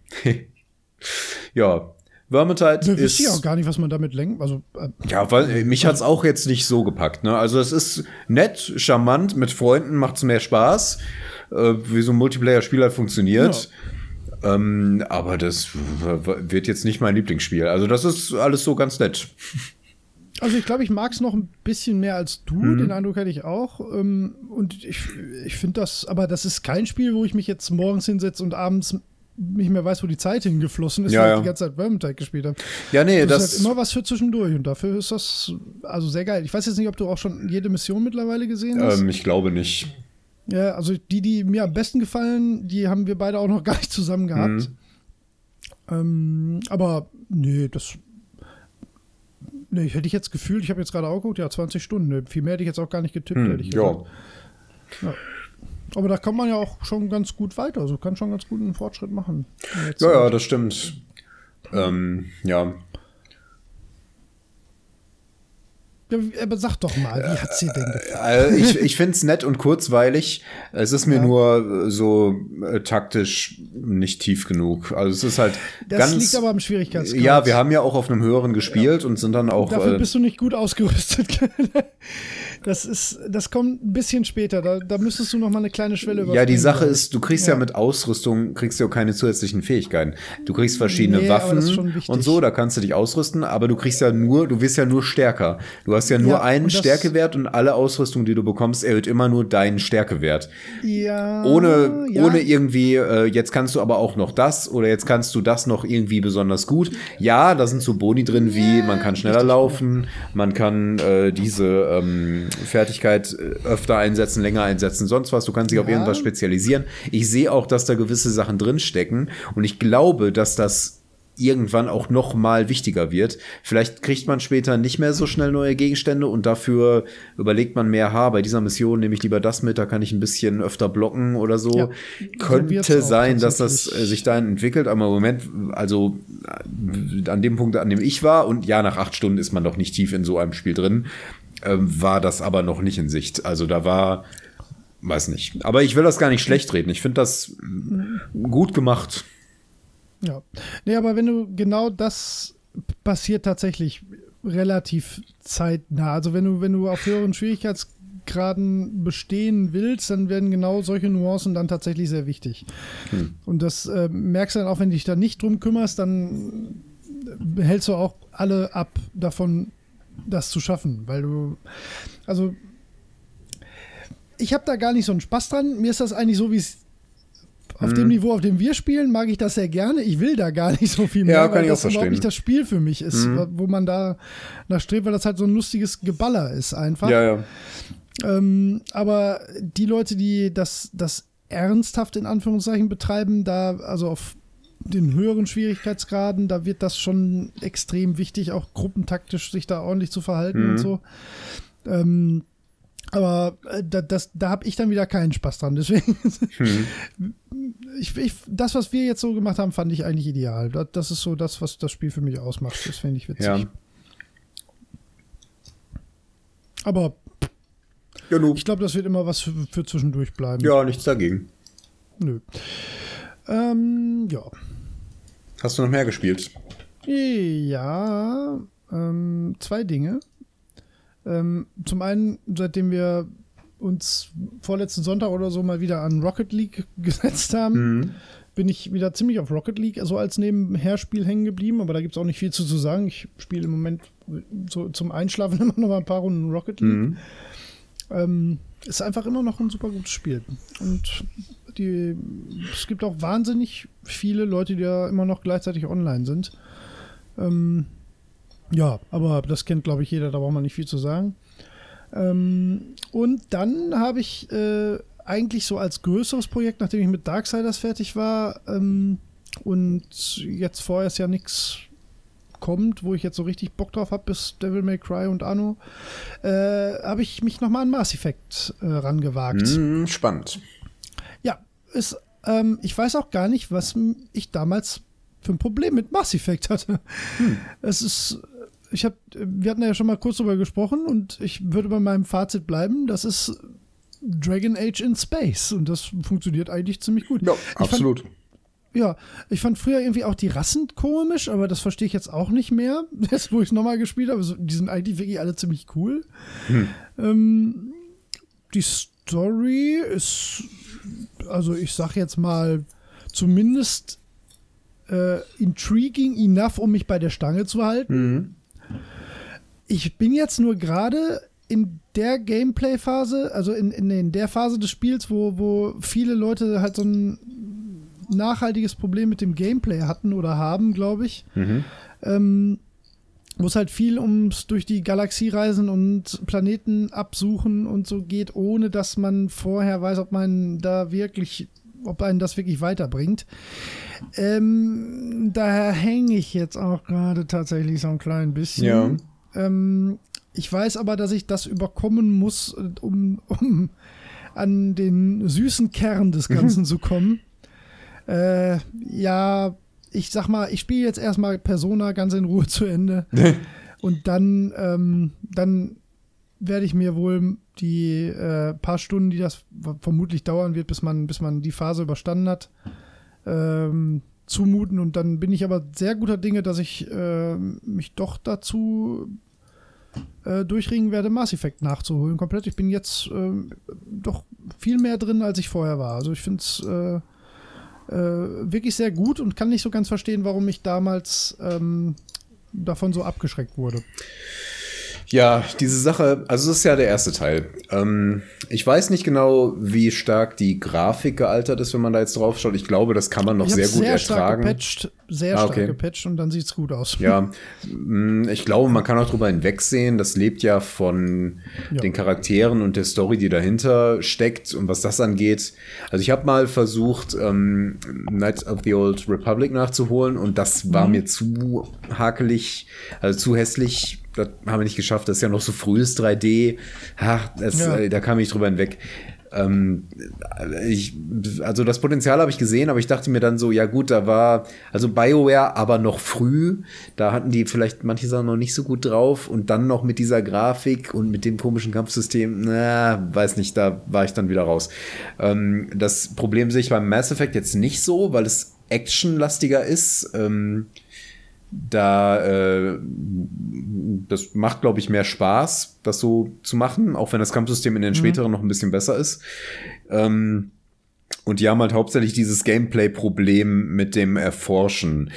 ja. Vermintide ne, ist. Ich auch gar nicht, was man damit lenkt. Also, äh, ja, weil äh, mich hat's auch jetzt nicht so gepackt. Ne? Also es ist nett, charmant, mit Freunden macht's mehr Spaß äh, wie so ein Multiplayer-Spiel halt funktioniert. Ja. Ähm, aber das wird jetzt nicht mein Lieblingsspiel. Also das ist alles so ganz nett. Also ich glaube, ich mag es noch ein bisschen mehr als du, mhm. den Eindruck hätte ich auch. Ähm, und ich, ich finde das, aber das ist kein Spiel, wo ich mich jetzt morgens hinsetze und abends nicht mehr weiß, wo die Zeit hingeflossen ist, ja, weil ich die ganze Zeit Vermintide gespielt habe. Ja, nee, das, das ist halt immer was für zwischendurch und dafür ist das also sehr geil. Ich weiß jetzt nicht, ob du auch schon jede Mission mittlerweile gesehen hast. Ähm, ich glaube nicht. Ja, also die, die mir am besten gefallen, die haben wir beide auch noch gar nicht zusammen gehabt. Mhm. Ähm, aber nee, das Nee, ich hätte ich jetzt gefühlt, ich habe jetzt gerade auch geguckt, ja, 20 Stunden. Ne, viel mehr hätte ich jetzt auch gar nicht getippt, Hm, hätte ich gesagt. Ja. Aber da kann man ja auch schon ganz gut weiter, also kann schon ganz guten Fortschritt machen. Ja, ja, das stimmt. Ähm, ja. Ja, wie- aber sag doch mal, wie hat's dir denn gefallen? Äh, ich ich finde es nett und kurzweilig. Es ist mir Ja. nur äh, so äh, taktisch nicht tief genug. Also es ist halt Das ganz. liegt aber am Schwierigkeitsgrad. ja, wir haben ja auch auf einem höheren gespielt und sind dann auch. Dafür Äh, bist du nicht gut ausgerüstet. Das ist, das kommt ein bisschen später. Da, da müsstest du noch mal eine kleine Schwelle ja, die überspringen, Sache ist, du kriegst ja. Ja. mit Ausrüstung, kriegst du auch keine zusätzlichen Fähigkeiten. Du kriegst verschiedene Nee, Waffen das und so, da kannst du dich ausrüsten, aber du kriegst ja nur, du wirst ja nur stärker. Du hast ja nur Ja, einen Stärkewert und alle Ausrüstung, die du bekommst, erhöht immer nur deinen Stärkewert. Ja, Ohne, ja. ohne irgendwie, äh, jetzt kannst du aber auch noch das oder jetzt kannst du das noch irgendwie besonders gut. Ja, da sind so Boni drin wie, man kann schneller laufen, man kann äh, diese ähm, Fertigkeit äh, öfter einsetzen, länger einsetzen, sonst was. Du kannst dich auf irgendwas spezialisieren. Ich sehe auch, dass da gewisse Sachen drinstecken und ich glaube, dass das irgendwann auch noch mal wichtiger wird. Vielleicht kriegt man später nicht mehr so schnell neue Gegenstände und dafür überlegt man mehr, ha, bei dieser Mission nehme ich lieber das mit, da kann ich ein bisschen öfter blocken oder so. Ja, Könnte sein, dass das äh, sich dahin entwickelt, aber im Moment, also äh, an dem Punkt, an dem ich war, und ja, nach acht Stunden ist man doch nicht tief in so einem Spiel drin, ähm, war das aber noch nicht in Sicht. Also da war, weiß nicht. Aber ich will das gar nicht schlecht reden. Ich finde das äh, gut gemacht. Ja. Nee, aber wenn du genau das passiert tatsächlich relativ zeitnah. Also wenn du, wenn du auf höheren Schwierigkeitsgraden bestehen willst, dann werden genau solche Nuancen dann tatsächlich sehr wichtig. Und das äh, merkst du dann auch, wenn du dich da nicht drum kümmerst, dann hältst du auch alle ab davon, das zu schaffen. Weil du, also ich habe da gar nicht so einen Spaß dran. Mir ist das eigentlich so, wie es auf Mhm. dem Niveau, auf dem wir spielen, mag ich das sehr gerne. Ich will da gar nicht so viel mehr, Ja, kann weil ich auch das überhaupt nicht das Spiel für mich ist, Mhm. wo man da nach strebt, weil das halt so ein lustiges Geballer ist einfach. Ja, ja. Ähm, aber die Leute, die das, das ernsthaft in Anführungszeichen betreiben, da, also auf den höheren Schwierigkeitsgraden, da wird das schon extrem wichtig, auch gruppentaktisch sich da ordentlich zu verhalten Mhm. und so. Ähm, aber äh, da, das, da habe ich dann wieder keinen Spaß dran. Deswegen, Hm. ich, ich, das, was wir jetzt so gemacht haben, fand ich eigentlich ideal. Das, das ist so das, was das Spiel für mich ausmacht. Das finde ich witzig. Ja. Aber nu. ich glaube, das wird immer was für, für zwischendurch bleiben. ja, nichts dagegen. Nö. Ähm, ja. Hast du noch mehr gespielt? Ja, ähm, zwei Dinge. Ähm, zum einen, seitdem wir uns vorletzten Sonntag oder so mal wieder an Rocket League gesetzt haben, Mhm. bin ich wieder ziemlich auf Rocket League so als Nebenherspiel hängen geblieben, aber da gibt es auch nicht viel zu, zu sagen. Ich spiele im Moment so zum Einschlafen immer noch mal ein paar Runden Rocket League. Mhm. Ähm, ist einfach immer noch ein super gutes Spiel. Und die, es gibt auch wahnsinnig viele Leute, die ja immer noch gleichzeitig online sind. Ähm, ja, aber das kennt, glaube ich, jeder, da braucht man nicht viel zu sagen. Ähm, und dann habe ich äh, eigentlich so als größeres Projekt, nachdem ich mit Darksiders fertig war ähm, und jetzt vorerst ja nichts kommt, wo ich jetzt so richtig Bock drauf habe, bis Devil May Cry und Anno, äh, habe ich mich nochmal an Mass Effect äh, rangewagt. Mhm, spannend. Ja, ist, ähm, ich weiß auch gar nicht, was ich damals für ein Problem mit Mass Effect hatte. Es ist, ich habe, wir hatten ja schon mal kurz drüber gesprochen und ich würde bei meinem Fazit bleiben, das ist Dragon Age in Space und das funktioniert eigentlich ziemlich gut. Ja, Ich fand- absolut. Ja, ich fand früher irgendwie auch die Rassen komisch, aber das verstehe ich jetzt auch nicht mehr, jetzt wo ich es nochmal gespielt habe. Die sind eigentlich wirklich alle ziemlich cool. Ähm, die Story ist, also ich sag jetzt mal, zumindest äh, intriguing enough, um mich bei der Stange zu halten. Mhm. Ich bin jetzt nur gerade in der Gameplay-Phase, also in, in, in der Phase des Spiels, wo, wo viele Leute halt so ein nachhaltiges Problem mit dem Gameplay hatten oder haben, glaube ich. Mhm. Ähm, wo es halt viel ums durch die Galaxie reisen und Planeten absuchen und so geht, ohne dass man vorher weiß, ob man da wirklich, ob einen das wirklich weiterbringt. Ähm, daher hänge ich jetzt auch gerade tatsächlich so ein klein bisschen. Ja. Ähm, ich weiß aber, dass ich das überkommen muss, um, um an den süßen Kern des Ganzen zu kommen. Äh, ja, ich sag mal, ich spiele jetzt erstmal Persona ganz in Ruhe zu Ende. und dann, ähm, dann werde ich mir wohl die äh, paar Stunden, die das vermutlich dauern wird, bis man, bis man die Phase überstanden hat, ähm, zumuten. Und dann bin ich aber sehr guter Dinge, dass ich äh, mich doch dazu äh, durchringen werde, Mass Effect nachzuholen komplett. Ich bin jetzt äh, doch viel mehr drin, als ich vorher war. Also ich finde es äh, äh, wirklich sehr gut und kann nicht so ganz verstehen, warum ich damals ähm, davon so abgeschreckt wurde. Ja, diese Sache, also das ist ja der erste Teil. Ähm, ich weiß nicht genau, wie stark die Grafik gealtert ist, wenn man da jetzt drauf schaut. Ich glaube, das kann man noch sehr gut sehr ertragen. Stark gepatcht, sehr ah, okay. stark gepatcht und dann sieht es gut aus. Ja, mm, ich glaube, man kann auch drüber hinwegsehen. Das lebt ja von ja. den Charakteren und der Story, die dahinter steckt und was das angeht. Also ich habe mal versucht, ähm, Knights of the Old Republic nachzuholen und das war mhm. mir zu hakelig, also zu hässlich das haben wir nicht geschafft. Das ist ja noch so frühes 3D. Ha, das, ja. äh, da kam ich drüber hinweg. Ähm, ich, also das Potenzial habe ich gesehen, aber ich dachte mir dann so, ja gut, da war, also BioWare aber noch früh, da hatten die vielleicht manche Sachen noch nicht so gut drauf und dann noch mit dieser Grafik und mit dem komischen Kampfsystem, na, weiß nicht, da war ich dann wieder raus. Ähm, das Problem sehe ich beim Mass Effect jetzt nicht so, weil es actionlastiger ist. Ähm, da äh, das macht, glaube ich, mehr Spaß, das so zu machen, auch wenn das Kampfsystem in den mhm. späteren noch ein bisschen besser ist. Ähm, und die haben halt hauptsächlich dieses Gameplay-Problem mit dem Erforschen.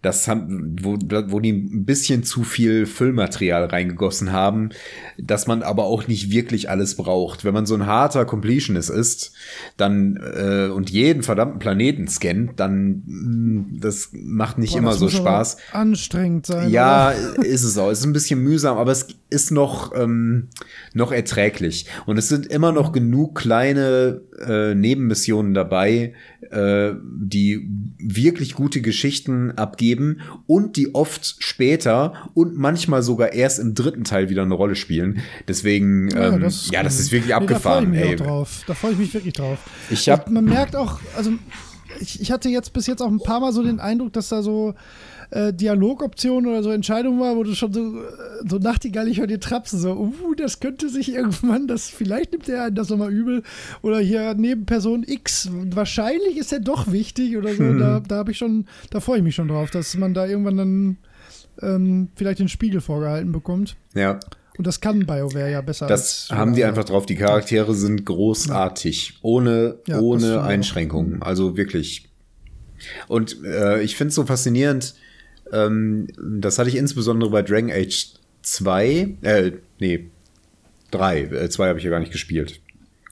Das haben, wo, wo die ein bisschen zu viel Füllmaterial reingegossen haben, dass man aber auch nicht wirklich alles braucht. Wenn man so ein harter Completionist ist, dann äh, und jeden verdammten Planeten scannt, dann mh, mm, das macht nicht Boah, immer so Spaß. Anstrengend sein. Ja, oder? ist es auch. Es ist ein bisschen mühsam, aber es ist noch ähm, noch erträglich. Und es sind immer noch genug kleine äh, Nebenmissionen dabei, äh, die wirklich gute Geschichten abgeben und die oft später und manchmal sogar erst im dritten Teil wieder eine Rolle spielen. Deswegen, ja, ähm, das, ja, das ist wirklich nee, abgefahren. Da freue ich mich drauf. Da freue ich mich wirklich drauf. Ich hab, man merkt auch, also ich, ich hatte jetzt bis jetzt auch ein paar Mal so den Eindruck, dass da so äh, Dialogoptionen oder so Entscheidungen war, wo du schon so, äh, so nachtigallig hör dir trapsen, so, uh, das könnte sich irgendwann, das, vielleicht nimmt er das nochmal übel. Oder hier neben Person X, wahrscheinlich ist er doch wichtig oder so. Hm. Da, da habe ich schon, da freue ich mich schon drauf, dass man da irgendwann dann ähm, vielleicht den Spiegel vorgehalten bekommt. Ja. Und das kann BioWare ja besser. Das haben die einfach drauf. Die Charaktere sind großartig, ohne, ja, ohne Einschränkungen. Also wirklich. Und äh, ich finde es so faszinierend, ähm, das hatte ich insbesondere bei Dragon Age 2, äh, nee, 3. Äh, 2 habe ich ja gar nicht gespielt.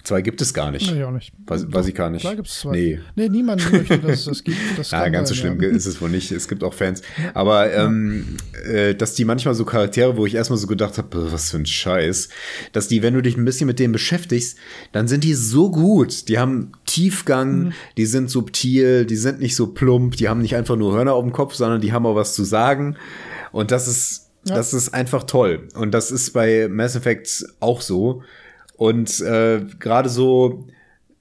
Zwei gibt es gar nicht. Nee, auch nicht. Weiß, weiß ich gar nicht. Klar gibt es zwei. Nee. nee, niemand möchte, dass es gibt. Das ja, ganz so schlimm ja. ist es wohl nicht. Es gibt auch Fans. Aber ähm, äh, dass die manchmal so Charaktere, wo ich erstmal so gedacht habe, was für ein Scheiß, dass die, wenn du dich ein bisschen mit denen beschäftigst, dann sind die so gut. Die haben Tiefgang, mhm. die sind subtil, die sind nicht so plump, die haben nicht einfach nur Hörner auf dem Kopf, sondern die haben auch was zu sagen. Und das ist, ja. das ist einfach toll. Und das ist bei Mass Effect auch so. Und äh, gerade so,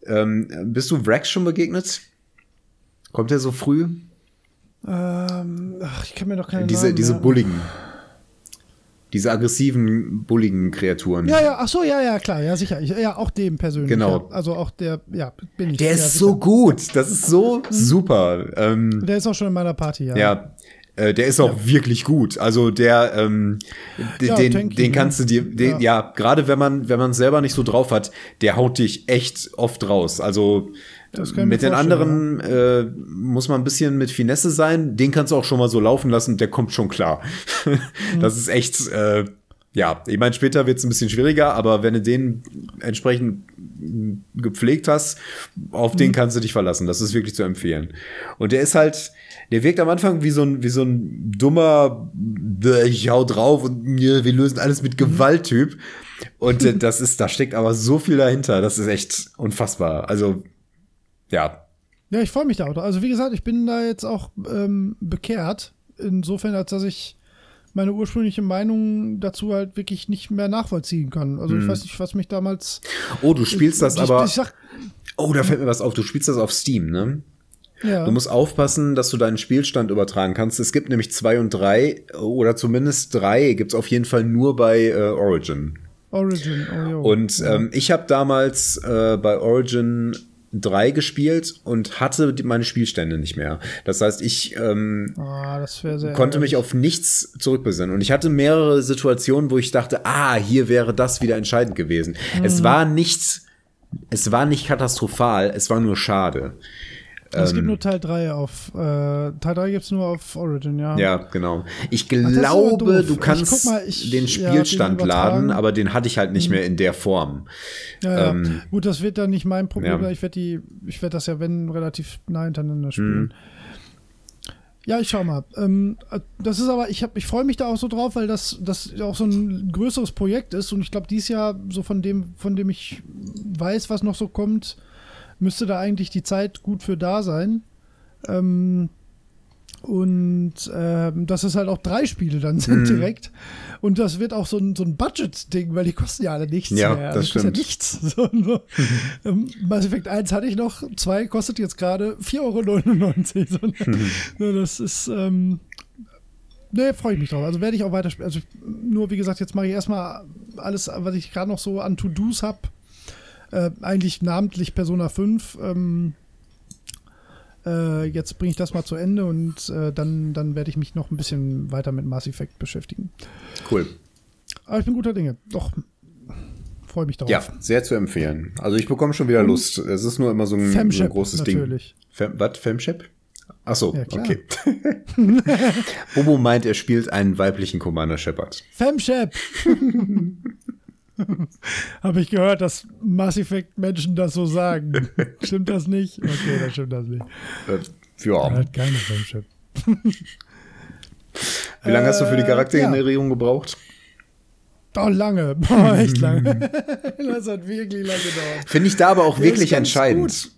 ähm, bist du Vrax schon begegnet? Kommt er so früh? Ähm, ach, ich kann mir doch keine Diese, Namen diese bulligen. Diese aggressiven, bulligen Kreaturen. Ja, ja, ach so, ja, ja, klar, ja, sicher. Ich, ja, auch dem persönlich. Genau. Ja, also auch der, ja, bin ich. Der ist so gut. Das ist so mhm. super. Ähm, der ist auch schon in meiner Party, ja. Ja, äh, der ist auch ja. wirklich gut. Also der, ähm, ja, den, den kannst du dir, den, ja, ja gerade wenn man, wenn man selber nicht so drauf hat, der haut dich echt oft raus. Also mit den anderen äh, muss man ein bisschen mit Finesse sein. Den kannst du auch schon mal so laufen lassen, der kommt schon klar. Mhm. Das ist echt, äh, ja, ich meine, später wird es ein bisschen schwieriger, aber wenn du den entsprechend gepflegt hast, auf mhm. den kannst du dich verlassen. Das ist wirklich zu empfehlen. Und der ist halt, der wirkt am Anfang wie so ein, wie so ein dummer, ich hau drauf und wir lösen alles mit Gewalt-Typ. Und das ist, da steckt aber so viel dahinter. Das ist echt unfassbar. Also, ja. Ja, ich freue mich da auch. Also, wie gesagt, ich bin da jetzt auch ähm, bekehrt. Insofern, als dass ich meine ursprüngliche Meinung dazu halt wirklich nicht mehr nachvollziehen kann. Also ich weiß nicht, was mich damals. Oh, du spielst das ich, aber. Ich sag, oh, da fällt mir was auf. Du spielst das auf Steam, ne? ja. Du musst aufpassen, dass du deinen Spielstand übertragen kannst. Es gibt nämlich zwei und drei, oder zumindest drei, gibt's auf jeden Fall nur bei äh, Origin. Origin, oh jo. Und ähm, ich habe damals äh, bei Origin 3 gespielt und hatte meine Spielstände nicht mehr. Das heißt, ich ähm, sehr. konnte mich auf nichts zurückbesinnen. Und ich hatte mehrere Situationen, wo ich dachte, ah, hier wäre das wieder entscheidend gewesen. Es Mhm. war nichts, es war nicht katastrophal, es war nur schade. Es ähm, gibt nur Teil 3 auf. Äh, Teil 3 gibt es nur auf Origin, ja. Ja, genau. Ich glaube, doof. du Ich kannst guck mal, ich- den ja, Spielstand den. Mhm. laden, aber den hatte ich halt nicht mehr in der Form. Ja, ja. Ähm, Gut, das wird dann nicht mein Problem. Ja. Ich werde die, ich werde das ja wenn relativ nah hintereinander spielen. Mhm. Ja, ich schau mal. Ähm, das ist aber, ich habe, ich freue mich da auch so drauf, weil das, das auch so ein größeres Projekt ist und ich glaube, dieses Jahr so von dem, von dem ich weiß, was noch so kommt, müsste da eigentlich die Zeit gut für da sein. Ähm, und ähm, dass es halt auch drei Spiele dann sind Mhm. direkt. Und das wird auch so ein, so ein Budget-Ding, weil die kosten ja alle nichts Ja, mehr. das kosten stimmt. Ja nichts. So, so. ähm, Mass Effect 1 hatte ich noch, 2 kostet jetzt gerade 4,99 Euro. So, so, das ist, ähm, ne, freue ich mich drauf. Also werde ich auch weiter spielen. Also nur, wie gesagt, jetzt mache ich erstmal alles, was ich gerade noch so an To-Dos habe. Äh, eigentlich namentlich Persona 5. Ähm, äh, jetzt bringe ich das mal zu Ende und äh, dann, dann werde ich mich noch ein bisschen weiter mit Mass Effect beschäftigen. Cool. Aber ich bin guter Dinge. Doch, freue mich darauf. Ja, sehr zu empfehlen. Also ich bekomme schon wieder Lust. Es ist nur immer so ein, so ein großes natürlich. Ding. Fem, was? Femshep? Ach so, Ja, okay. Bobo meint, er spielt einen weiblichen Commander Shepard. Femshep! Habe ich gehört, dass Mass Effect Menschen das so sagen. stimmt das nicht? Okay, dann stimmt das nicht. Äh, Er ja. hat keine Femshep. Wie lange hast du für die Äh, Charaktergenerierung gebraucht? Oh, lange. Boah, echt lange. das hat wirklich lange gedauert. Finde ich da aber auch wirklich entscheidend. gut.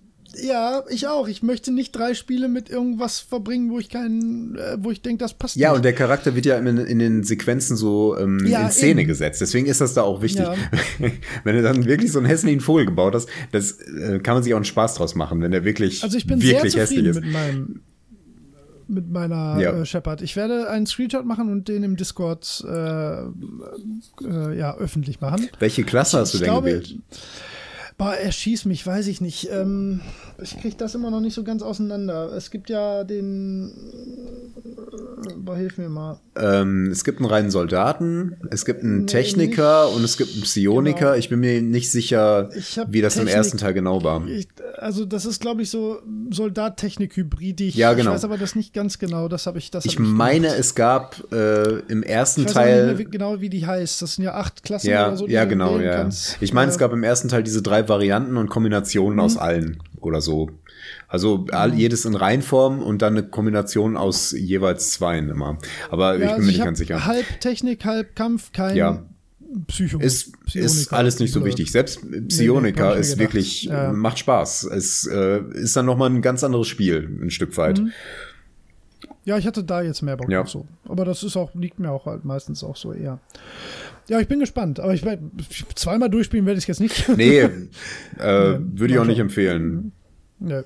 Ja, ich auch. Ich möchte nicht drei Spiele mit irgendwas verbringen, wo ich keinen, äh, wo ich denke, das passt Ja, nicht. und der Charakter wird ja in, in den Sequenzen so ähm, Ja, in Szene eben. gesetzt. Deswegen ist das da auch wichtig. Ja. wenn du dann wirklich so einen hässlichen Vogel gebaut hast, das äh, kann man sich auch einen Spaß draus machen, wenn der wirklich, Also ich bin sehr wirklich hässlich zufrieden ist. mit meinem mit meiner Ja. äh, Shepard. Ich werde einen Screenshot machen und den im Discord äh, äh, ja, öffentlich machen. Welche Klasse hast du Ich denn glaube, gewählt? Boah, er schießt mich, weiß ich nicht. Ähm, ich kriege das immer noch nicht so ganz auseinander. Es gibt ja den. Boah, hilf mir mal. Ähm, es gibt einen reinen Soldaten, es gibt einen Nee, Techniker und es gibt einen Psioniker. Genau. Ich bin mir nicht sicher, Ich wie das im Technik- ersten Teil genau war. Ich, also, das ist, glaube ich, so Soldat-Technik-Hybrid. Ich, Ja, genau. ich weiß aber das nicht ganz genau. Das habe ich. Das Ich hab meine, gemacht. es gab äh, im ersten Ich weiß aber nicht Teil. mehr genau, wie die heißt. Das sind ja acht Klassen Ja, oder so. ja, genau, ja. kannst. Ich meine, es Äh, gab im ersten Teil diese drei Varianten und Kombinationen Mhm. aus allen oder so. Also all, jedes in Reihenform und dann eine Kombination aus jeweils zweien immer. Aber ich ja, bin also mir nicht hab ganz sicher. Halb Technik, halb Kampf, kein Ja. Psycho. Ist, ist alles nicht so Oder- wichtig. Selbst nee, ich mir ist wirklich, Ja. macht Spaß. Es äh, ist dann nochmal ein ganz anderes Spiel, ein Stück weit. Mhm. Ja, ich hatte da jetzt mehr Bock Ja. so. Aber das ist auch, liegt mir auch halt meistens auch so eher. Ja, ich bin gespannt. Aber ich mein, zweimal durchspielen werde ich jetzt nicht. Nee, äh, würde ich auch nicht empfehlen. Nö.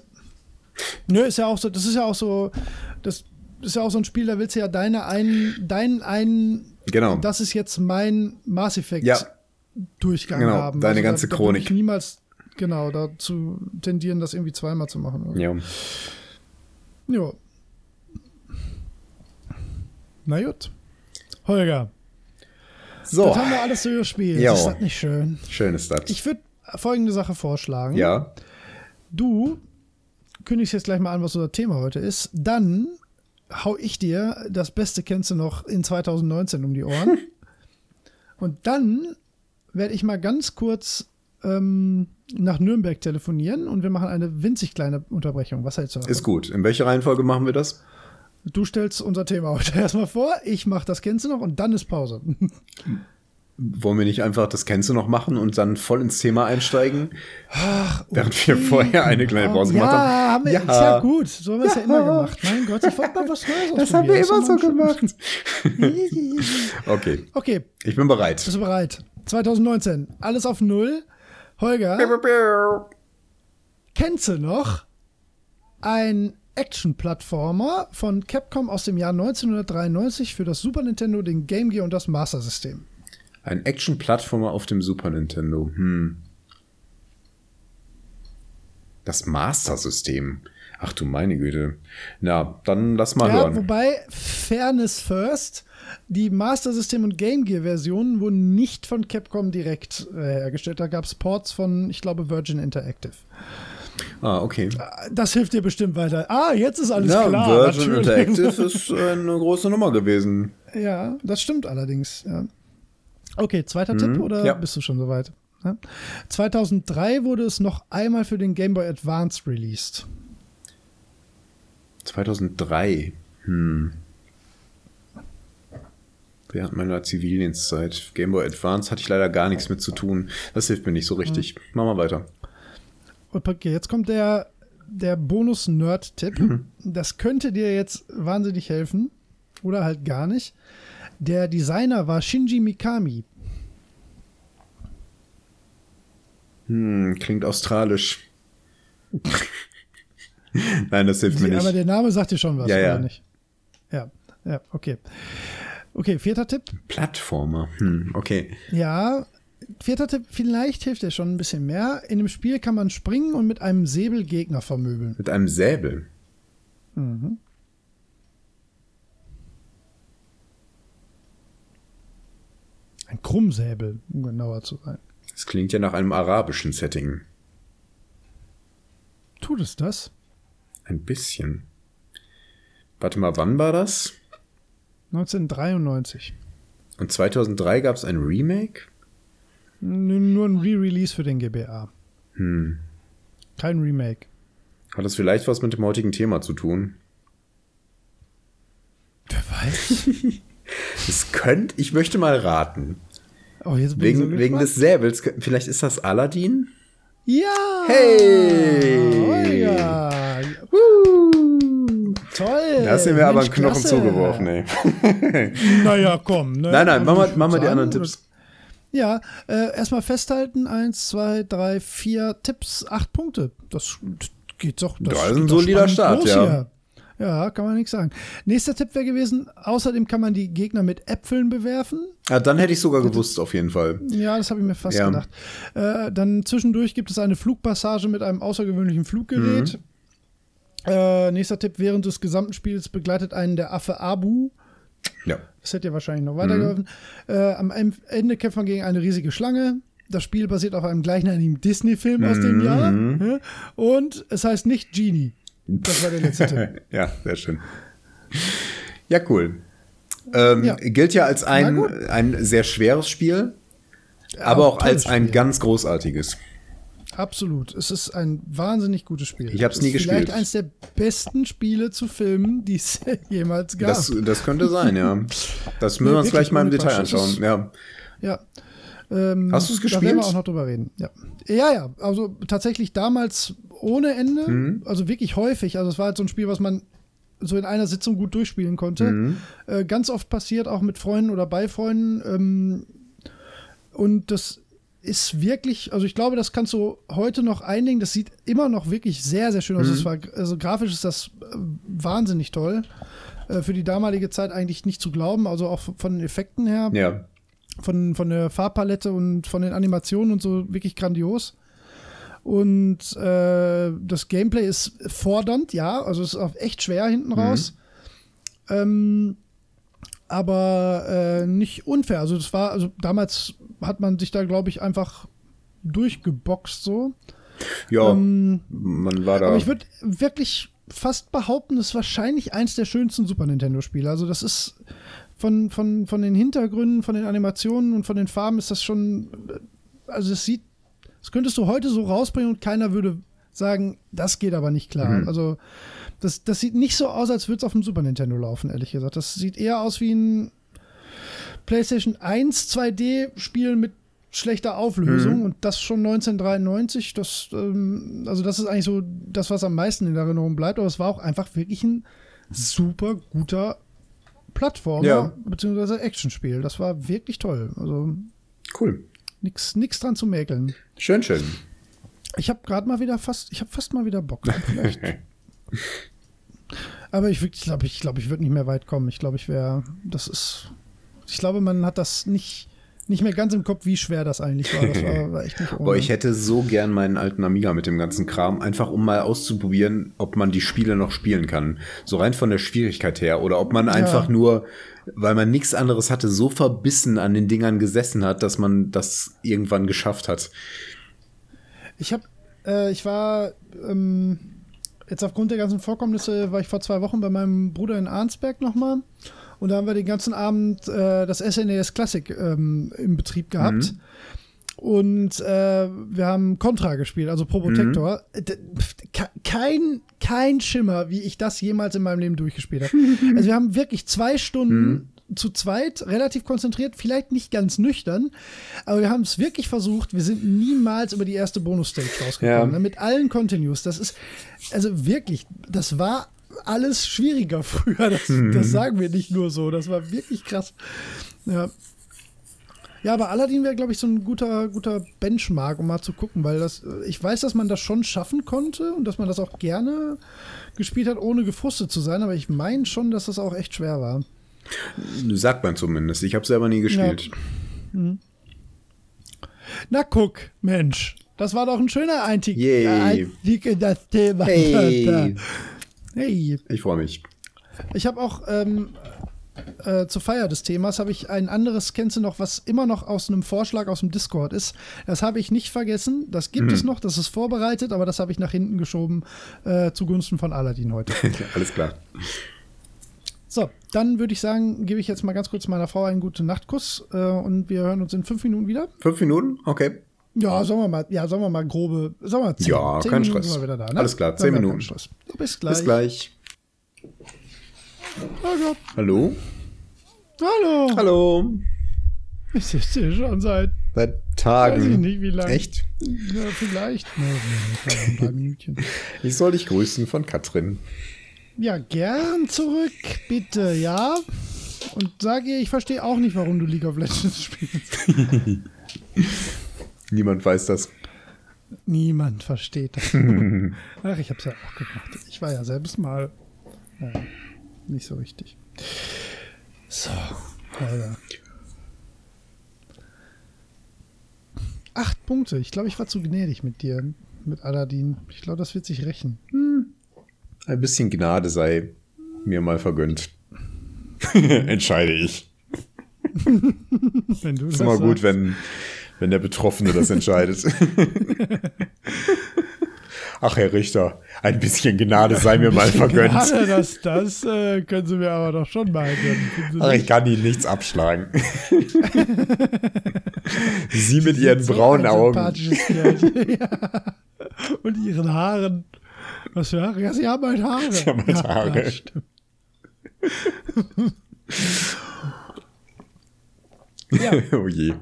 Nö, ist ja auch so, das ist ja auch so, das ist ja auch so ein Spiel, da willst du ja deine einen, deinen einen, Genau. das ist jetzt mein Mass Effect Ja. Durchgang Genau, haben. deine Also ganze da, da Chronik. ich niemals, genau, dazu tendieren, das irgendwie zweimal zu machen. oder? Ja. Ja. Na gut. Holger, So, das haben wir alles so gespielt. Jo. Ist das nicht schön? schön ist das. Ich würde folgende Sache vorschlagen. ja, Du kündigst jetzt gleich mal an, was unser Thema heute ist. Dann hau ich dir das Beste kennst du noch in 2019 um die Ohren. Und dann werde ich mal ganz kurz ähm, nach Nürnberg telefonieren und wir machen eine winzig kleine Unterbrechung. Was hältst du davon? ist gut. In welcher Reihenfolge machen wir das? Du stellst unser Thema heute erstmal vor, ich mache das kennst du noch und dann ist Pause. wollen wir nicht einfach das kennst du noch machen und dann voll ins Thema einsteigen? Ach, okay. Während wir vorher eine kleine Pause ja, gemacht haben. haben wir, ja, ist ja gut. So haben wir es ja. ja. immer gemacht. Mein Gott, ich wollte mal was Neues Das haben wir immer so gemacht. okay. Okay. Ich bin bereit. Bist du bereit? 2019. Alles auf Null. Holger. Kennst du noch ein Action-Plattformer von Capcom aus dem Jahr 1993 für das Super Nintendo, den Game Gear und das Master System? Ein Action-Plattformer auf dem Super Nintendo. Hm. Das Master System. Ach du meine Güte. Na, dann lass mal ja, hören. Wobei, Fairness First, die Master System und Game Gear Versionen wurden nicht von Capcom direkt äh, hergestellt. Da gab es Ports von, ich glaube, Virgin Interactive. Ah, okay. Das hilft dir bestimmt weiter. Ah, jetzt ist alles ja, klar. Virgin Interactive ist eine große Nummer gewesen. Ja, das stimmt allerdings. Ja. Okay, zweiter mhm, Tipp oder ja. bist du schon soweit? Ja. 2003 wurde es noch einmal für den Game Boy Advance released. 2003. Hm. Während meiner Zivildienstzeit. Game Boy Advance hatte ich leider gar nichts mit zu tun. Das hilft mir nicht so richtig. Mhm. Mach mal weiter. Okay, jetzt kommt der, der Bonus-Nerd-Tipp. Mhm. Das könnte dir jetzt wahnsinnig helfen. Oder halt gar nicht. Der Designer war Shinji Mikami. Hm, klingt australisch. Nein, das hilft mir nicht. Aber der Name sagt dir schon was, ja, ja. oder nicht? Ja, ja, okay. Okay, vierter Tipp. Plattformer. Hm, okay. Ja, vierter Tipp, vielleicht hilft dir schon ein bisschen mehr. In dem Spiel kann man springen und mit einem Säbel Gegner vermöbeln. Mit einem Säbel? Mhm. Ein Krummsäbel, um genauer zu sein. Das klingt ja nach einem arabischen Setting. Tut es das? Ein bisschen. Warte mal, wann war das? 1993. Und 2003 gab es ein Remake? Nur ein Re-Release für den GBA. Hm. Kein Remake. Hat das vielleicht was mit dem heutigen Thema zu tun? Wer weiß. Es könnte, ich möchte mal raten. Oh, wegen, so wegen des Säbels. Vielleicht ist das Aladdin? Ja! Hey! Oh ja! Toll! Da hast du mir aber einen Knochen zugeworfen, ey. naja, komm. Ne? Nein, nein, machen wir die anderen Tipps. Ja, äh, erstmal festhalten: eins, zwei, drei, vier Tipps, acht Punkte. Das geht doch. Das, das ist ein solider Start, ja. Hier. Ja, kann man nichts sagen. Nächster Tipp wäre gewesen, außerdem kann man die Gegner mit Äpfeln bewerfen. Ja, dann hätte ich sogar gewusst, auf jeden Fall. Ja, das habe ich mir fast ja. gedacht. Äh, dann zwischendurch gibt es eine Flugpassage mit einem außergewöhnlichen Fluggerät. Mhm. Äh, nächster Tipp, während des gesamten Spiels begleitet einen der Affe Abu. Ja. Das hätte ja wahrscheinlich noch weitergeholfen. Mhm. Äh, am Ende kämpft man gegen eine riesige Schlange. Das Spiel basiert auf einem gleichnamigen Disney-Film mhm. aus dem Jahr. Und es heißt nicht Genie. Das war der letzte Tipp. ja, sehr schön. Ja, cool. Ähm, ja. Gilt ja als ein, ein sehr schweres Spiel, aber auch, auch als ein ganz großartiges. Absolut. Es ist ein wahnsinnig gutes Spiel. Ich habe es nie gespielt. Vielleicht eines der besten Spiele zu filmen, die es jemals gab. Das, das könnte sein, ja. Das müssen wir uns gleich mal im Detail anschauen. Ja. ja. Ähm, Hast du es gespielt? Da werden wir auch noch drüber reden. Ja. ja, ja. Also tatsächlich damals ohne Ende, mhm. also wirklich häufig. Also es war halt so ein Spiel, was man so in einer Sitzung gut durchspielen konnte. Mhm. Äh, ganz oft passiert auch mit Freunden oder bei Freunden. Ähm, und das ist wirklich, also ich glaube, das kannst du heute noch einlegen. Das sieht immer noch wirklich sehr, sehr schön aus. Mhm. War, also grafisch ist das äh, wahnsinnig toll. Äh, für die damalige Zeit eigentlich nicht zu glauben, also auch von den Effekten her. Ja. Von, von der Farbpalette und von den Animationen und so wirklich grandios. Und äh, das Gameplay ist fordernd, ja, also es ist auch echt schwer hinten mhm. raus. Ähm, aber äh, nicht unfair. Also das war, also damals hat man sich da, glaube ich, einfach durchgeboxt so. Ja, ähm, man war da. Aber ich würde wirklich fast behaupten, es ist wahrscheinlich eins der schönsten Super Nintendo-Spiele. Also das ist von, von, von den Hintergründen, von den Animationen und von den Farben ist das schon, also es sieht das könntest du heute so rausbringen und keiner würde sagen, das geht aber nicht klar. Mhm. Also, das, das sieht nicht so aus, als würde es auf dem Super Nintendo laufen, ehrlich gesagt. Das sieht eher aus wie ein, PlayStation 1 2D-Spiel mit schlechter Auflösung Mhm. und das schon 1993. Das, ähm, also das ist eigentlich so das, was am meisten in Erinnerung bleibt. Aber es war auch einfach wirklich ein super guter Plattformer Ja. beziehungsweise Actionspiel. Das war wirklich toll. Also Cool. nix, nix dran zu mäkeln. Schön, schön. Ich habe gerade mal wieder fast, ich habe fast mal wieder Bock. Vielleicht. Aber ich glaube, ich glaube, ich würde nicht mehr weit kommen. Ich glaube, ich wäre, das ist, ich glaube, man hat das nicht, nicht mehr ganz im Kopf, wie schwer das eigentlich war. Das war, war echt nicht ohne. Boah, ich hätte so gern meinen alten Amiga mit dem ganzen Kram, einfach um mal auszuprobieren, ob man die Spiele noch spielen kann. So rein von der Schwierigkeit her. Oder ob man einfach nur, weil man nichts anderes hatte, so verbissen an den Dingern gesessen hat, dass man das irgendwann geschafft hat. Ich habe, äh, ich war ähm, jetzt aufgrund der ganzen Vorkommnisse war ich vor zwei Wochen bei meinem Bruder in Arnsberg nochmal und da haben wir den ganzen Abend äh, das SNES Classic ähm, im Betrieb gehabt. Und äh, wir haben Contra gespielt, also Probotector. Pf, ke- Kein, kein Schimmer, wie ich das jemals in meinem Leben durchgespielt habe. also wir haben wirklich zwei Stunden zu zweit, relativ konzentriert, vielleicht nicht ganz nüchtern, aber wir haben es wirklich versucht. Wir sind niemals über die erste Bonus-Stage rausgekommen. Ja. Ne? Mit allen Continues. Das ist, also wirklich, das war alles schwieriger früher. Das, das sagen wir nicht nur so. Das war wirklich krass. Ja. Ja, aber Aladdin wäre, glaube ich, so ein guter, guter Benchmark, um mal zu gucken, weil das, ich weiß, dass man das schon schaffen konnte und dass man das auch gerne gespielt hat, ohne gefrustet zu sein, aber ich meine schon, dass das auch echt schwer war. Sagt man zumindest. Ich habe selber nie gespielt. Na guck, Mensch, das war doch ein schöner Einstieg. Einstieg in das Thema. Hey. Hey. Ich freue mich. Ich habe auch ähm, äh, zur Feier des Themas habe ich ein anderes, kennst du noch, was immer noch aus einem Vorschlag aus dem Discord ist. Das habe ich nicht vergessen. Das gibt es noch, das ist vorbereitet, aber das habe ich nach hinten geschoben äh, zugunsten von Aladdin heute. Alles klar. So, dann würde ich sagen, gebe ich jetzt mal ganz kurz meiner Frau einen guten Nachtkuss äh, und wir hören uns in fünf Minuten wieder. Fünf Minuten? Okay. Ja, sagen wir mal, ja, sagen wir mal grobe, sagen wir mal zehn, Ja, zehn kein Minuten Stress. sind wir wieder da, ne? Alles klar, zehn Minuten. Stress. Bis gleich. Bis gleich. Gott. Hallo? Hallo. Hallo. Ich sitze schon seit, Seit weiß Tagen. ich nicht wie lange. Echt? Ja, vielleicht. Ja, ein paar Minütchen. Ich soll dich grüßen von Katrin. Ja, gern zurück, bitte, ja. Und sag ihr, ich verstehe auch nicht, warum du League of Legends spielst. Niemand weiß das. Niemand versteht das. Ach, ich hab's ja auch gemacht. Ich war ja selbst mal ja, nicht so richtig. So, Alter. Acht Punkte. Ich glaube, ich war zu gnädig mit dir, mit Aladdin. Ich glaube, das wird sich rächen. Ein bisschen Gnade sei mir mal vergönnt. Entscheide ich. Wenn du Ist immer gut, wenn, wenn der Betroffene das entscheidet. Ach, Herr Richter, ein bisschen Gnade sei mir mal vergönnt. Gerade das, das äh, können Sie mir aber doch schon mal gönnen. Ach, ich kann Ihnen nichts abschlagen. Sie mit Ihren So braunen ein Augen. ja. Und ihren Haaren. Was für Haare? Ja, sie haben halt Haare. Sie haben halt ja, Haare. Ja, stimmt. ja, oh je.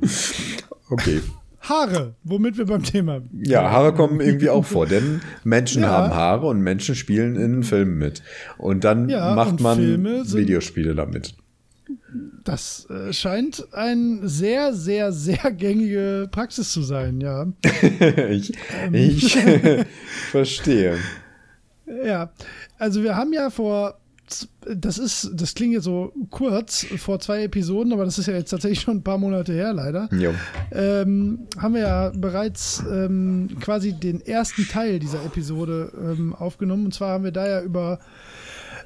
Okay. Haare, womit wir beim Thema. Ja, Haare kommen irgendwie auch vor, denn Menschen Ja. haben Haare und Menschen spielen in Filmen mit. Und dann Ja, macht und man Videospiele damit. Das äh, scheint ein sehr, sehr, sehr gängige Praxis zu sein, ja. ich Ähm. ich verstehe. Ja, also wir haben ja vor, das ist, das klingt jetzt so kurz, vor zwei Episoden, aber das ist ja jetzt tatsächlich schon ein paar Monate her, leider. Jo. ähm, haben wir ja bereits ähm, quasi den ersten Teil dieser Episode ähm, aufgenommen. Und zwar haben wir da ja über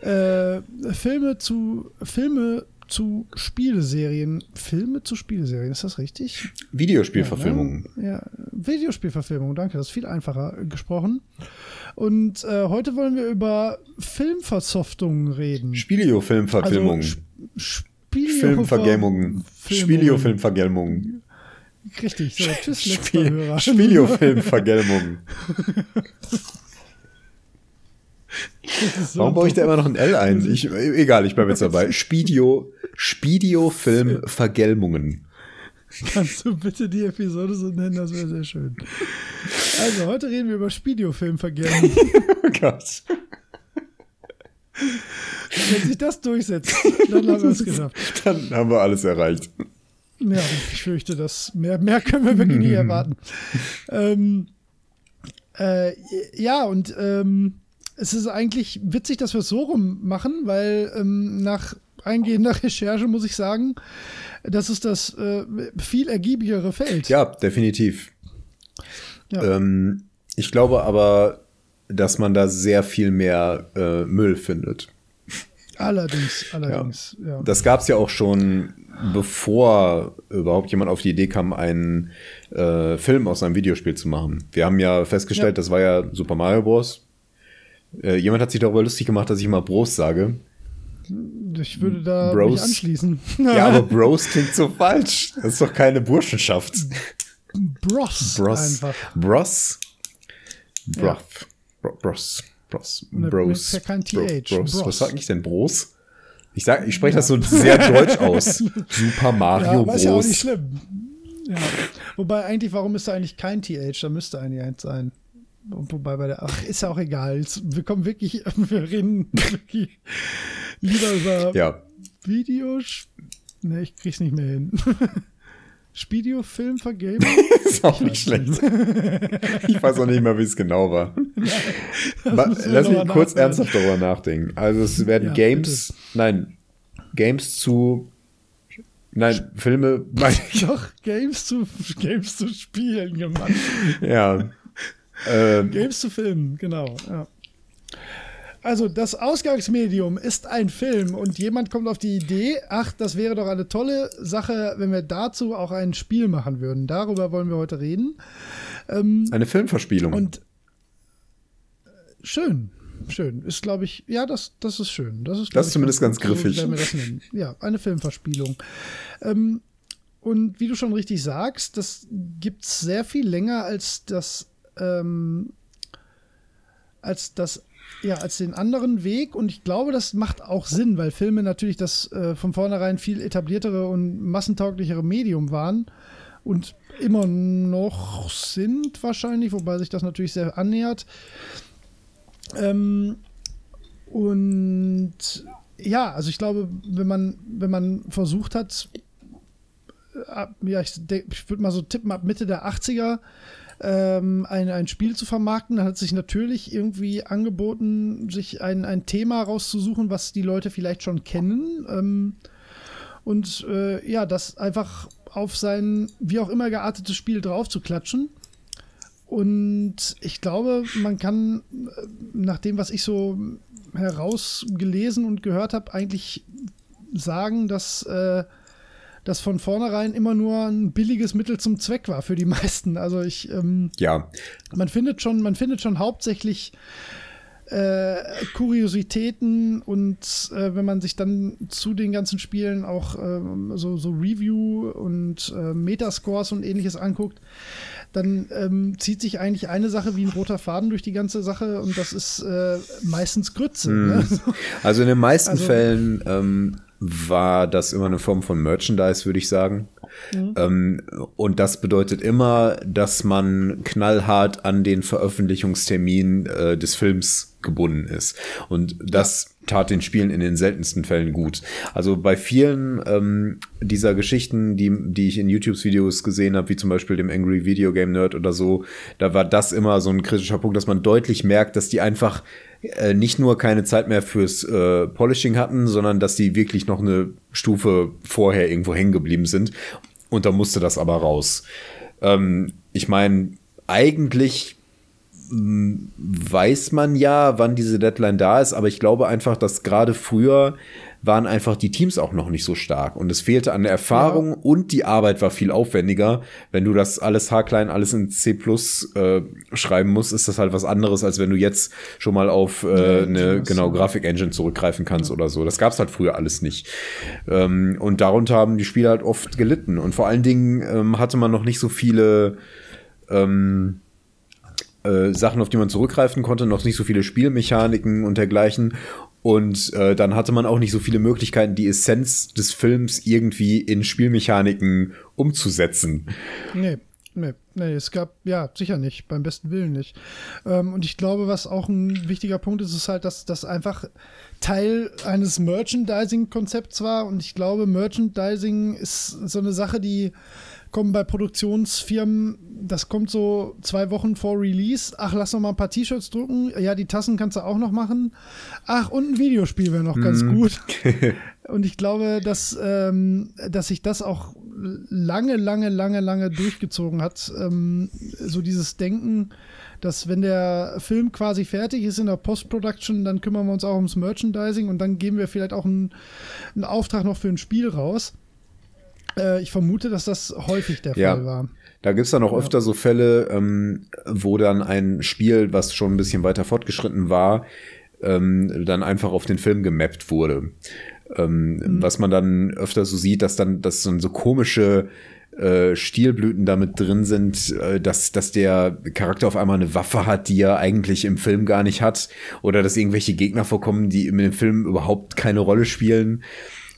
äh, Filme zu Filme zu Spieleserien. Filme zu Spieleserien, ist das richtig? Videospielverfilmungen. Ja, ne? ja, Videospielverfilmung, danke, das ist viel einfacher gesprochen. Und äh, heute wollen wir über Filmversoftungen reden. Spilio-Filmverfilmungen. Also, Spielio Filmvergelmungen. Spilio-Filmvergelmungen. Richtig, so, tschüss, Spiel- ist so Warum baue ich da immer noch ein L ein? Ich, egal, ich bleibe jetzt dabei. Spidio, Spidio-Film-Vergelmungen. Kannst du bitte die Episode so nennen? Das wäre sehr schön. Also, heute reden wir über Spidio-Film-Vergelmungen. oh Gott. Wenn sich das durchsetzt, dann haben wir es geschafft. Dann haben wir alles erreicht. Ja, ich fürchte, dass mehr, mehr können wir wirklich nie erwarten. ähm, äh, ja, und ähm, es ist eigentlich witzig, dass wir es so rum machen, weil ähm, nach eingehender Recherche muss ich sagen, das ist das äh, viel ergiebigere Feld. Ja, definitiv. Ja. Ähm, ich glaube aber, dass man da sehr viel mehr äh, Müll findet. Allerdings, allerdings. Ja. Ja. Das gab es ja auch schon, bevor überhaupt jemand auf die Idee kam, einen äh, Film aus einem Videospiel zu machen. Wir haben ja festgestellt, das war ja Super Mario Bros. Äh, jemand hat sich darüber lustig gemacht, dass ich immer Bros sage. Ich würde da Bros. mich anschließen. Ja, aber Bros klingt so falsch. Das ist doch keine Burschenschaft. Bros. Bros. Einfach. Bros. Broth. Bros. Bros. Bros. Ja kein TH. Bros. Bros. Was sag ich denn? Bros? Ich sag, ich spreche ja. das so sehr deutsch aus. Super Mario ja, Bros. Ja auch nicht schlimm. Ja. Wobei eigentlich, warum ist da eigentlich kein TH? Da müsste eigentlich eins sein. Wobei bei der, ach, ist ja auch egal. Wir kommen wirklich, wir reden wirklich lieber über ja. Videos. Ne, ich krieg's nicht mehr hin. Spidio-Film vergeben? ist auch nicht schlecht. ich weiß auch nicht mehr, wie es genau war. Nein, Lass mich kurz ernsthaft darüber nachdenken. Also es werden ja, Games, bitte. nein, Games zu Nein, Filme. Doch, Games zu, Games zu spielen gemacht. Ja. Äh, Games zu filmen, genau. Ja. Also das Ausgangsmedium ist ein Film und jemand kommt auf die Idee, ach, das wäre doch eine tolle Sache, wenn wir dazu auch ein Spiel machen würden. Darüber wollen wir heute reden. Ähm, eine Filmverspielung. Und äh, schön, schön. Ist, glaube ich, ja, das, das ist schön. Das ist, das ist zumindest ganz, ganz griffig. So, ja, eine Filmverspielung. Ähm, und wie du schon richtig sagst, das gibt es sehr viel länger als das ähm, als das ja, als den anderen Weg und ich glaube, das macht auch Sinn, weil Filme natürlich das äh, von vornherein viel etabliertere und massentauglichere Medium waren und immer noch sind wahrscheinlich, wobei sich das natürlich sehr annähert. Ähm, und ja, also ich glaube, wenn man, wenn man versucht hat, äh, ja, ich, ich würde mal so tippen, ab Mitte der 80er ähm, ein, ein Spiel zu vermarkten. Da hat sich natürlich irgendwie angeboten, sich ein, ein Thema rauszusuchen, was die Leute vielleicht schon kennen. Ähm, und äh, ja, das einfach auf sein wie auch immer geartetes Spiel drauf zu klatschen. Und ich glaube, man kann äh, nach dem, was ich so herausgelesen und gehört habe, eigentlich sagen, dass äh, das von vornherein immer nur ein billiges Mittel zum Zweck war für die meisten. Also ich, ähm, ja, man findet schon, man findet schon hauptsächlich äh, Kuriositäten und äh, wenn man sich dann zu den ganzen Spielen auch äh, so, so Review und äh, Metascores und ähnliches anguckt, dann ähm, zieht sich eigentlich eine Sache wie ein roter Faden durch die ganze Sache und das ist äh, meistens Grütze. Mm. Ne? Also in den meisten also, Fällen ähm, war das immer eine Form von Merchandise, würde ich sagen. Mhm. Ähm, und das bedeutet immer, dass man knallhart an den Veröffentlichungstermin äh, des Films gebunden ist. Und das tat den Spielen in den seltensten Fällen gut. Also bei vielen ähm, dieser Geschichten, die, die ich in YouTube-Videos gesehen habe, wie zum Beispiel dem Angry Video Game Nerd oder so, da war das immer so ein kritischer Punkt, dass man deutlich merkt, dass die einfach äh, nicht nur keine Zeit mehr fürs äh, Polishing hatten, sondern dass die wirklich noch eine Stufe vorher irgendwo hängen geblieben sind. Und da musste das aber raus. Ähm, ich meine, eigentlich hm, weiß man ja, wann diese Deadline da ist, aber ich glaube einfach, dass gerade früher waren einfach die Teams auch noch nicht so stark und es fehlte an der Erfahrung ja. und die Arbeit war viel aufwendiger. Wenn du das alles haarklein, alles in C plus äh, schreiben musst, ist das halt was anderes, als wenn du jetzt schon mal auf äh, eine genau Grafik-Engine zurückgreifen kannst oder so. Das gab's halt früher alles nicht. Ähm, und darunter haben die Spieler halt oft gelitten und vor allen Dingen ähm, hatte man noch nicht so viele ähm, äh, Sachen, auf die man zurückgreifen konnte, noch nicht so viele Spielmechaniken und dergleichen. Und äh, dann hatte man auch nicht so viele Möglichkeiten, die Essenz des Films irgendwie in Spielmechaniken umzusetzen. Nee. Nee, nee, es gab, ja, sicher nicht, beim besten Willen nicht. Ähm, und ich glaube, was auch ein wichtiger Punkt ist, ist halt, dass das einfach Teil eines Merchandising-Konzepts war. Und ich glaube, Merchandising ist so eine Sache, die kommen bei Produktionsfirmen, das kommt so zwei Wochen vor Release. Ach, lass noch mal ein paar T-Shirts drucken. Ja, die Tassen kannst du auch noch machen. Ach, und ein Videospiel wäre noch mm. ganz mhm. gut. und ich glaube, dass, ähm, dass sich das auch lange, lange, lange, lange durchgezogen hat. Ähm, so dieses Denken, dass wenn der Film quasi fertig ist in der Post-Production, dann kümmern wir uns auch ums Merchandising und dann geben wir vielleicht auch einen, einen Auftrag noch für ein Spiel raus. Äh, ich vermute, dass das häufig der ja. Fall war. Da gibt es dann auch ja. öfter so Fälle, ähm, wo dann ein Spiel, was schon ein bisschen weiter fortgeschritten war, ähm, dann einfach auf den Film gemappt wurde. Ähm, mhm. Was man dann öfter so sieht, dass dann, dass dann so komische äh, Stilblüten damit drin sind, äh, dass, dass der Charakter auf einmal eine Waffe hat, die er eigentlich im Film gar nicht hat, oder dass irgendwelche Gegner vorkommen, die in dem Film überhaupt keine Rolle spielen,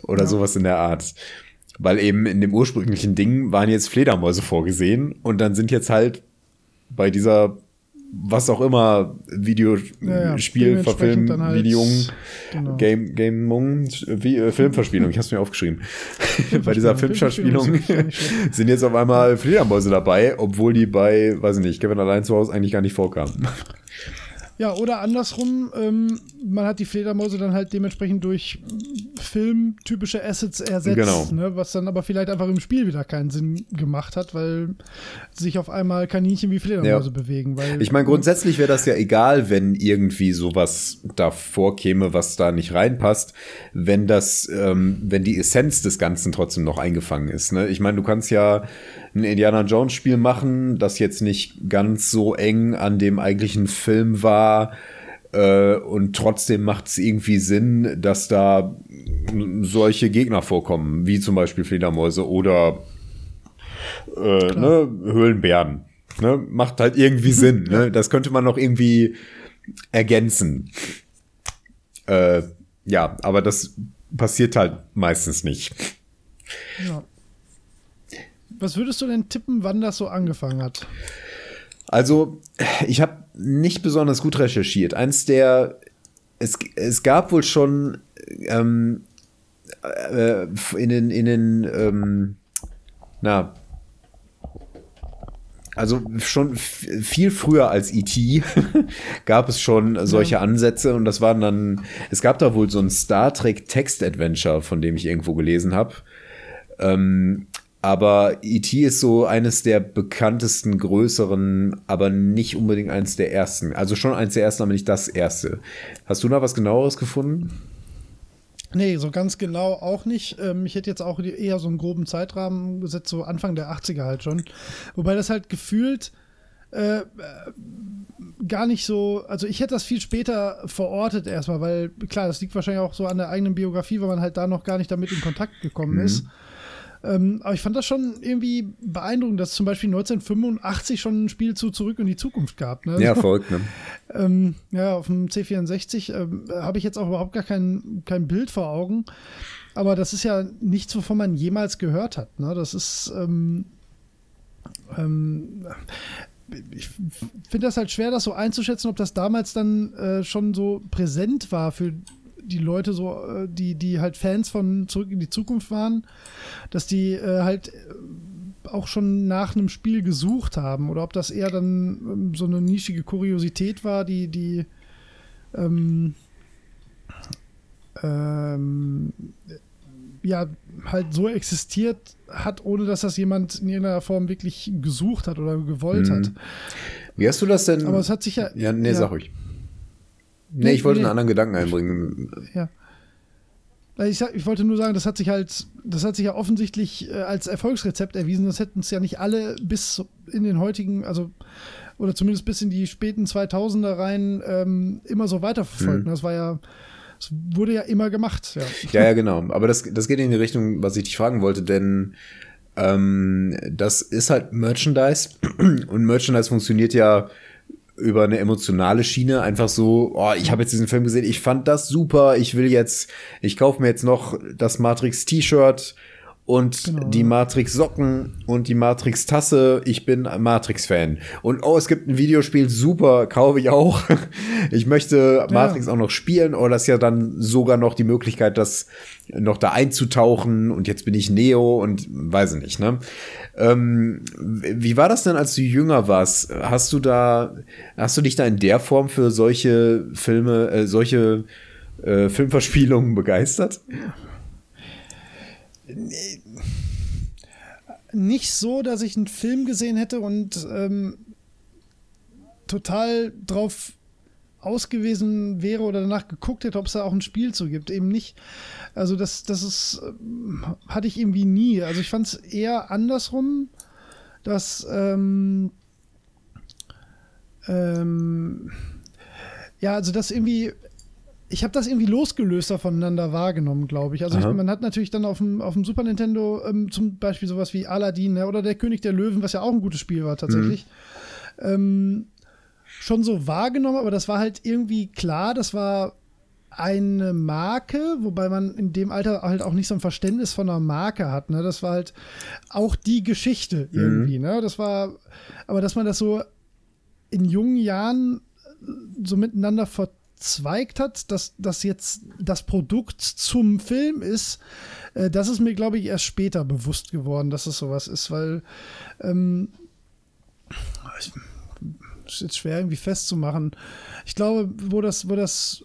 oder ja. sowas in der Art. Weil eben in dem ursprünglichen Ding waren jetzt Fledermäuse vorgesehen und dann sind jetzt halt bei dieser was auch immer, Videospiel, ja, ja. Halt, genau. Game, Gamung, wie, äh, Filmverspielung, ich hab's mir aufgeschrieben. bei dieser Filmverspielung sind jetzt auf einmal Fledermäuse dabei, obwohl die bei, weiß ich nicht, Kevin allein zu Hause eigentlich gar nicht vorkamen. Ja, oder andersrum, ähm, man hat die Fledermäuse dann halt dementsprechend durch filmtypische Assets ersetzt, genau. ne, was dann aber vielleicht einfach im Spiel wieder keinen Sinn gemacht hat, weil sich auf einmal Kaninchen wie Fledermäuse ja. bewegen. Weil, ich meine, grundsätzlich wäre das ja egal, wenn irgendwie sowas da vorkäme, was da nicht reinpasst, wenn das, ähm, wenn die Essenz des Ganzen trotzdem noch eingefangen ist. Ne? Ich meine, du kannst ja ein Indiana Jones Spiel machen, das jetzt nicht ganz so eng an dem eigentlichen Film war. Äh, und trotzdem macht es irgendwie Sinn, dass da solche Gegner vorkommen, wie zum Beispiel Fledermäuse oder äh, ne, Höhlenbären. Ne? Macht halt irgendwie Sinn. Ne? Das könnte man noch irgendwie ergänzen. Äh, ja, aber das passiert halt meistens nicht. Ja. Was würdest du denn tippen, wann das so angefangen hat? Also, ich habe nicht besonders gut recherchiert. Eins der, es, es gab wohl schon ähm, äh, in den, in den ähm, na, also schon viel früher als E.T. gab es schon solche Ansätze und das waren dann, es gab da wohl so ein Star Trek Text Adventure, von dem ich irgendwo gelesen habe. Ähm, aber E.T. ist so eines der bekanntesten, größeren, aber nicht unbedingt eines der ersten. Also schon eines der ersten, aber nicht das erste. Hast du da was genaueres gefunden? Nee, so ganz genau auch nicht. Ähm, ich hätte jetzt auch eher so einen groben Zeitrahmen gesetzt, so Anfang der 80er halt schon. Wobei das halt gefühlt äh, gar nicht so, also ich hätte das viel später verortet erstmal, weil klar, das liegt wahrscheinlich auch so an der eigenen Biografie, weil man halt da noch gar nicht damit in Kontakt gekommen mhm. ist. Ähm, aber ich fand das schon irgendwie beeindruckend, dass es zum Beispiel 1985 schon ein Spiel zu Zurück in die Zukunft gab. Ne? Ja, verrückt, ne? ähm, ja, auf dem C64 ähm, habe ich jetzt auch überhaupt gar kein, kein Bild vor Augen. Aber das ist ja nichts, wovon man jemals gehört hat. Ne? Das ist. Ähm, ähm, ich finde das halt schwer, das so einzuschätzen, ob das damals dann äh, schon so präsent war für die Leute so, äh, die, die halt Fans von Zurück in die Zukunft waren, dass die äh, halt äh, auch schon nach einem Spiel gesucht haben oder ob das eher dann ähm, so eine nischige Kuriosität war, die, die ähm, ähm, ja, halt so existiert hat, ohne dass das jemand in irgendeiner Form wirklich gesucht hat oder gewollt mhm. hat. Wie hast du das denn? Aber es hat sich ja. Ja, nee, ja, sag ruhig. Nee, ich wollte nee. einen anderen Gedanken einbringen. Ja. Ich, ich, wollte nur sagen, das hat sich halt, das hat sich ja offensichtlich äh, als Erfolgsrezept erwiesen. Das hätten es ja nicht alle bis in den heutigen, also oder zumindest bis in die späten 2000er rein ähm, immer so weiterverfolgt. Hm. Das war ja, das wurde ja immer gemacht. Ja, ja, ja genau. Aber das, das geht in die Richtung, was ich dich fragen wollte, denn ähm, das ist halt Merchandise und Merchandise funktioniert ja über eine emotionale Schiene einfach so, oh, ich habe jetzt diesen Film gesehen, ich fand das super, ich will jetzt, ich kaufe mir jetzt noch das Matrix T-Shirt und genau. die Matrix Socken und die Matrix Tasse. Ich bin Matrix Fan. Und oh, es gibt ein Videospiel, super, kaufe ich auch. ich möchte Matrix ja. auch noch spielen. Oder oh, das ist ja dann sogar noch die Möglichkeit, das noch da einzutauchen. Und jetzt bin ich Neo und weiß ich nicht, ne? Ähm, wie war das denn, als du jünger warst? Hast du da, hast du dich da in der Form für solche Filme, äh, solche äh, Filmverspielungen begeistert? Ja nicht so, dass ich einen Film gesehen hätte und ähm, total drauf ausgewiesen wäre oder danach geguckt hätte, ob es da auch ein Spiel zu gibt. Eben nicht. Also das, das ist, ähm, hatte ich irgendwie nie. Also ich fand es eher andersrum, dass ähm, ähm, ja, also das irgendwie ich habe das irgendwie losgelöster voneinander wahrgenommen, glaube ich. Also ich, man hat natürlich dann auf dem, auf dem Super Nintendo ähm, zum Beispiel sowas wie Aladdin ne, oder der König der Löwen, was ja auch ein gutes Spiel war tatsächlich, mhm. ähm, schon so wahrgenommen, aber das war halt irgendwie klar, das war eine Marke, wobei man in dem Alter halt auch nicht so ein Verständnis von einer Marke hat. Ne? Das war halt auch die Geschichte mhm. irgendwie. Mhm. Ne? Das war, aber dass man das so in jungen Jahren so miteinander ver verzweigt hat, dass das jetzt das Produkt zum Film ist, äh, das ist mir, glaube ich, erst später bewusst geworden, dass es sowas ist, weil ähm, ist jetzt schwer irgendwie festzumachen. Ich glaube, wo das, wo das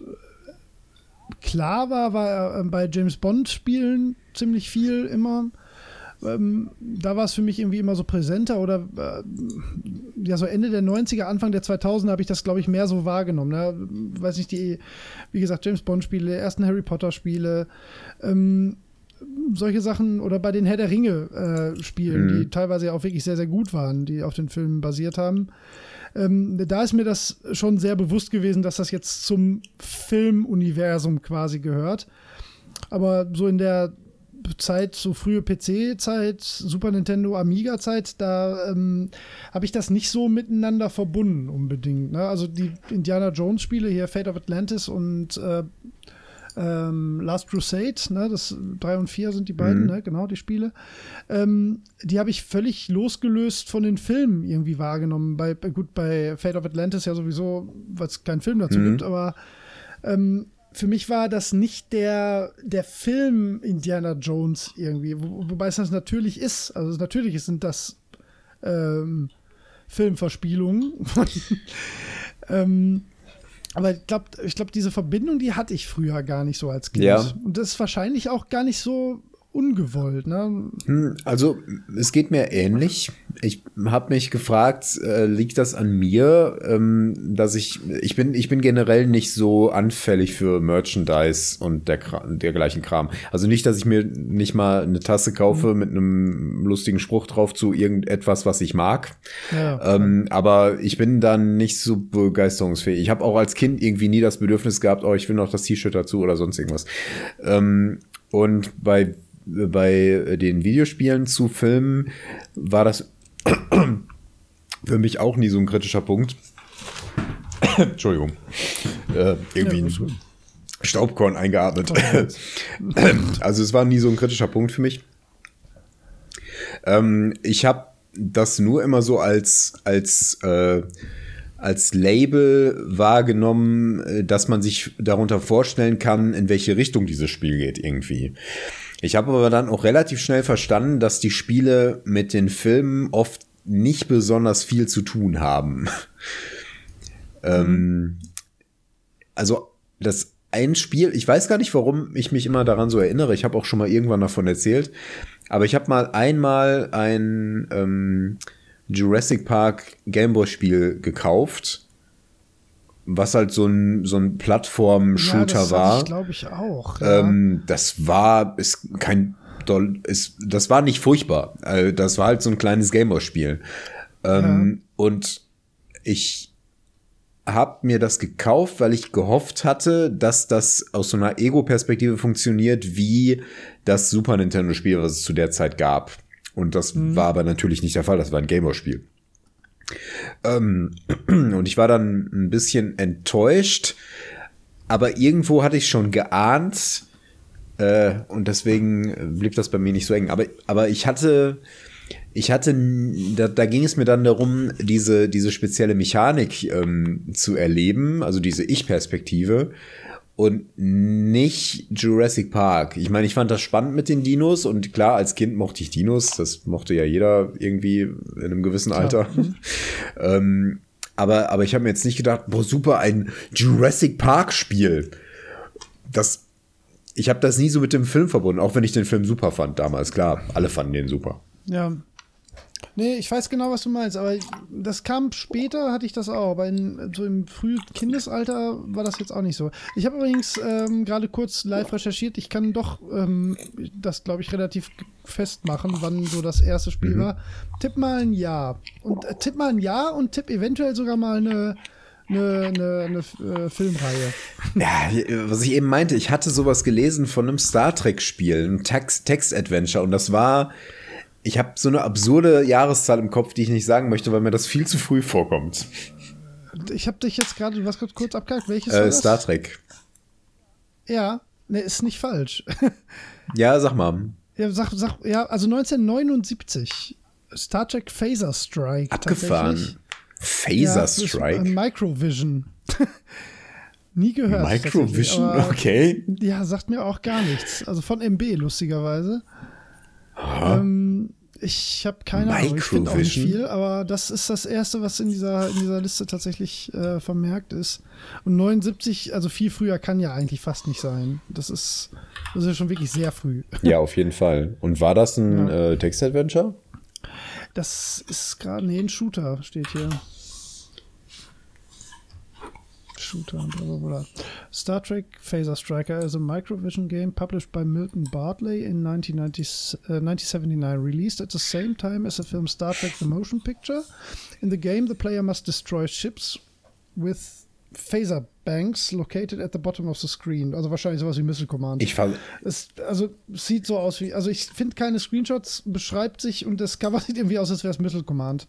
klar war, war äh, bei James Bond Spielen ziemlich viel immer ähm, da war es für mich irgendwie immer so präsenter oder äh, ja, so Ende der 90er, Anfang der 2000er habe ich das, glaube ich, mehr so wahrgenommen. Ne? Weiß nicht, die, wie gesagt, James Bond-Spiele, ersten Harry Potter-Spiele, ähm, solche Sachen oder bei den Herr der Ringe-Spielen, äh, mhm. die teilweise ja auch wirklich sehr, sehr gut waren, die auf den Filmen basiert haben. Ähm, da ist mir das schon sehr bewusst gewesen, dass das jetzt zum Filmuniversum quasi gehört. Aber so in der Zeit, so frühe PC-Zeit, Super Nintendo, Amiga-Zeit, da ähm, habe ich das nicht so miteinander verbunden unbedingt. Ne? Also die Indiana Jones-Spiele hier, Fate of Atlantis und äh, ähm, Last Crusade, ne, das 3 und 4 sind die beiden, mhm. ne, genau, die Spiele. Ähm, die habe ich völlig losgelöst von den Filmen irgendwie wahrgenommen. Bei, gut, bei Fate of Atlantis ja sowieso, weil es keinen Film dazu mhm. gibt, aber ähm, für mich war das nicht der, der Film Indiana Jones irgendwie, wo, wobei es das natürlich ist. Also natürlich sind das ähm, Filmverspielungen. ähm, aber ich glaube, ich glaub, diese Verbindung, die hatte ich früher gar nicht so als Kind. Ja. Und das ist wahrscheinlich auch gar nicht so ungewollt, ne? Hm, also es geht mir ähnlich. Ich habe mich gefragt, äh, liegt das an mir, ähm, dass ich ich bin ich bin generell nicht so anfällig für Merchandise und der dergleichen Kram. Also nicht, dass ich mir nicht mal eine Tasse kaufe mhm. mit einem lustigen Spruch drauf zu irgendetwas, was ich mag. Ja, ähm, aber ich bin dann nicht so begeisterungsfähig. Ich habe auch als Kind irgendwie nie das Bedürfnis gehabt, oh, ich will noch das T-Shirt dazu oder sonst irgendwas. Ähm, und bei bei den Videospielen zu Filmen war das für mich auch nie so ein kritischer Punkt. Entschuldigung. Äh, irgendwie ja, ein Staubkorn eingeatmet. also es war nie so ein kritischer Punkt für mich. Ähm, ich habe das nur immer so als, als, äh, als Label wahrgenommen, äh, dass man sich darunter vorstellen kann, in welche Richtung dieses Spiel geht irgendwie. Ich habe aber dann auch relativ schnell verstanden, dass die Spiele mit den Filmen oft nicht besonders viel zu tun haben. ähm, mhm. also das ein Spiel, ich weiß gar nicht, warum ich mich immer daran so erinnere. Ich habe auch schon mal irgendwann davon erzählt. Aber ich habe mal einmal ein ähm, Jurassic Park Gameboy-Spiel gekauft was halt so ein, so ein Plattform-Shooter ja, war. glaube ich auch. Ja. Ähm, das war, ist kein doll, ist, das war nicht furchtbar. Also das war halt so ein kleines Gameboy-Spiel. Ähm, ja. Und ich habe mir das gekauft, weil ich gehofft hatte, dass das aus so einer Ego-Perspektive funktioniert, wie das Super Nintendo-Spiel, was es zu der Zeit gab. Und das mhm. war aber natürlich nicht der Fall. Das war ein Gameboy-Spiel. Ähm, und ich war dann ein bisschen enttäuscht, aber irgendwo hatte ich schon geahnt, äh, und deswegen blieb das bei mir nicht so eng. Aber, aber ich hatte, ich hatte, da, da ging es mir dann darum, diese, diese spezielle Mechanik ähm, zu erleben, also diese Ich-Perspektive und nicht Jurassic Park. Ich meine, ich fand das spannend mit den Dinos und klar, als Kind mochte ich Dinos, das mochte ja jeder irgendwie in einem gewissen Alter. Mhm. ähm, aber, aber ich habe mir jetzt nicht gedacht, boah, super, ein Jurassic Park Spiel. Das, ich habe das nie so mit dem Film verbunden, auch wenn ich den Film super fand damals. Klar, alle fanden den super. Ja, Nee, ich weiß genau, was du meinst, aber das kam später, hatte ich das auch, aber in, so im frühen Kindesalter war das jetzt auch nicht so. Ich habe übrigens ähm, gerade kurz live recherchiert, ich kann doch ähm, das, glaube ich, relativ festmachen, wann so das erste Spiel mhm. war. Tipp mal ein Jahr. Und äh, tipp mal ein Jahr und tipp eventuell sogar mal eine, eine, eine, eine äh, Filmreihe. Ja, was ich eben meinte, ich hatte sowas gelesen von einem Star Trek-Spiel, ein Text-Adventure, und das war ich habe so eine absurde Jahreszahl im Kopf, die ich nicht sagen möchte, weil mir das viel zu früh vorkommt. Ich habe dich jetzt gerade, was kurz abgehakt, welches äh, Star Trek. Ja, ne, ist nicht falsch. ja, sag mal. Ja, sag, sag, ja, also 1979. Star Trek Phaser Strike. Abgefahren. Phaser ja, Strike. Microvision. Nie gehört. Microvision, okay. Ja, sagt mir auch gar nichts. Also von MB, lustigerweise. Ähm, ich habe keine Ahnung, ich finde auch nicht viel, aber das ist das Erste, was in dieser, in dieser Liste tatsächlich äh, vermerkt ist. Und 79, also viel früher kann ja eigentlich fast nicht sein. Das ist, das ist ja schon wirklich sehr früh. Ja, auf jeden Fall. Und war das ein ja. äh, Text-Adventure? Das ist gerade, nee, ein Shooter steht hier. Shooter, blah, blah, blah. Star Trek Phaser Striker is a Microvision game published by Milton Bartley in 1990, uh, 1979, released at the same time as the film Star Trek The Motion Picture. In the game, the player must destroy ships with Phaser Banks located at the bottom of the screen. Also wahrscheinlich sowas wie Missile Command. Ich fand. Es, also sieht so aus wie. Also ich finde keine Screenshots, beschreibt sich und das Cover sieht irgendwie aus, als wäre es Missile Command.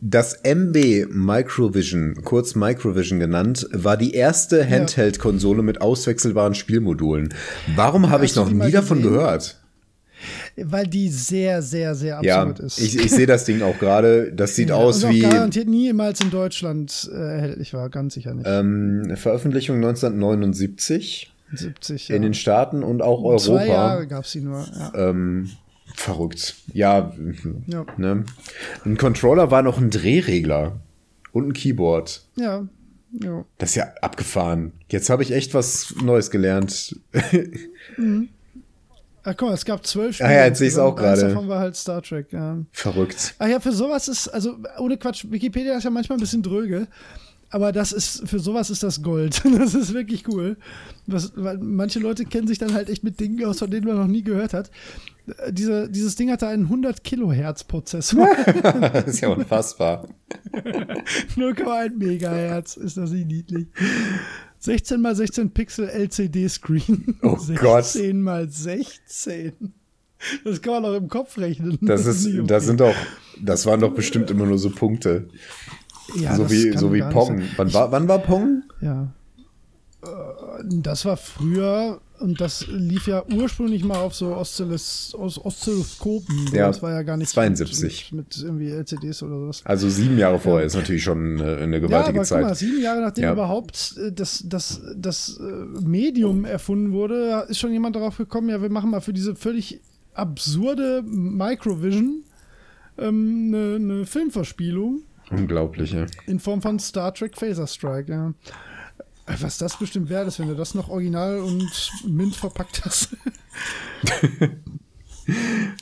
Das MB Microvision, kurz Microvision genannt, war die erste Handheld-Konsole mit auswechselbaren Spielmodulen. Warum habe ich noch nie davon gehört? Weil die sehr, sehr, sehr absurd ja, ist. Ich, ich sehe das Ding auch gerade. Das sieht ja, aus wie. garantiert niemals in Deutschland äh, erhältlich war, ganz sicher nicht. Ähm, Veröffentlichung 1979. 70, ja. In den Staaten und auch Europa. Zwei Jahre gab sie nur. Ja. Ähm, verrückt. Ja, ja. Ne? Ein Controller war noch ein Drehregler und ein Keyboard. Ja. ja. Das ist ja abgefahren. Jetzt habe ich echt was Neues gelernt. mhm. Ach guck mal, es gab zwölf Spiele. Ah ja, jetzt sehe ich es auch gerade. davon war halt Star Trek, ja. Verrückt. Ach ja, für sowas ist, also ohne Quatsch, Wikipedia ist ja manchmal ein bisschen dröge, aber das ist, für sowas ist das Gold. Das ist wirklich cool. Was, weil manche Leute kennen sich dann halt echt mit Dingen aus, von denen man noch nie gehört hat. Diese, dieses Ding hatte einen 100 Kilohertz Prozessor. das ist ja unfassbar. 0,1 Megahertz, ist das nicht niedlich. 16 mal 16 Pixel LCD Screen. Oh 16 Gott. 16 mal 16. Das kann man auch im Kopf rechnen. Das, ist, okay. das sind doch, das waren doch bestimmt immer nur so Punkte. Ja, so wie, so wie Pong. Wann war, wann war Pong? Ja. Äh, das war früher und das lief ja ursprünglich mal auf so Oszillos, Oszilloskopen. Ja, das war ja gar nicht 72. Mit, mit, irgendwie LCDs oder sowas. Also sieben Jahre vorher ja. ist natürlich schon äh, eine gewaltige ja, aber Zeit. Guck mal, sieben Jahre nachdem ja. überhaupt äh, das, das, das Medium erfunden wurde, ist schon jemand darauf gekommen, ja, wir machen mal für diese völlig absurde Microvision ähm, eine, eine Filmverspielung. Unglaublich, ja. In Form von Star Trek Phaser Strike, ja. Was das bestimmt wäre, ist, wenn du das noch original und mint verpackt hast.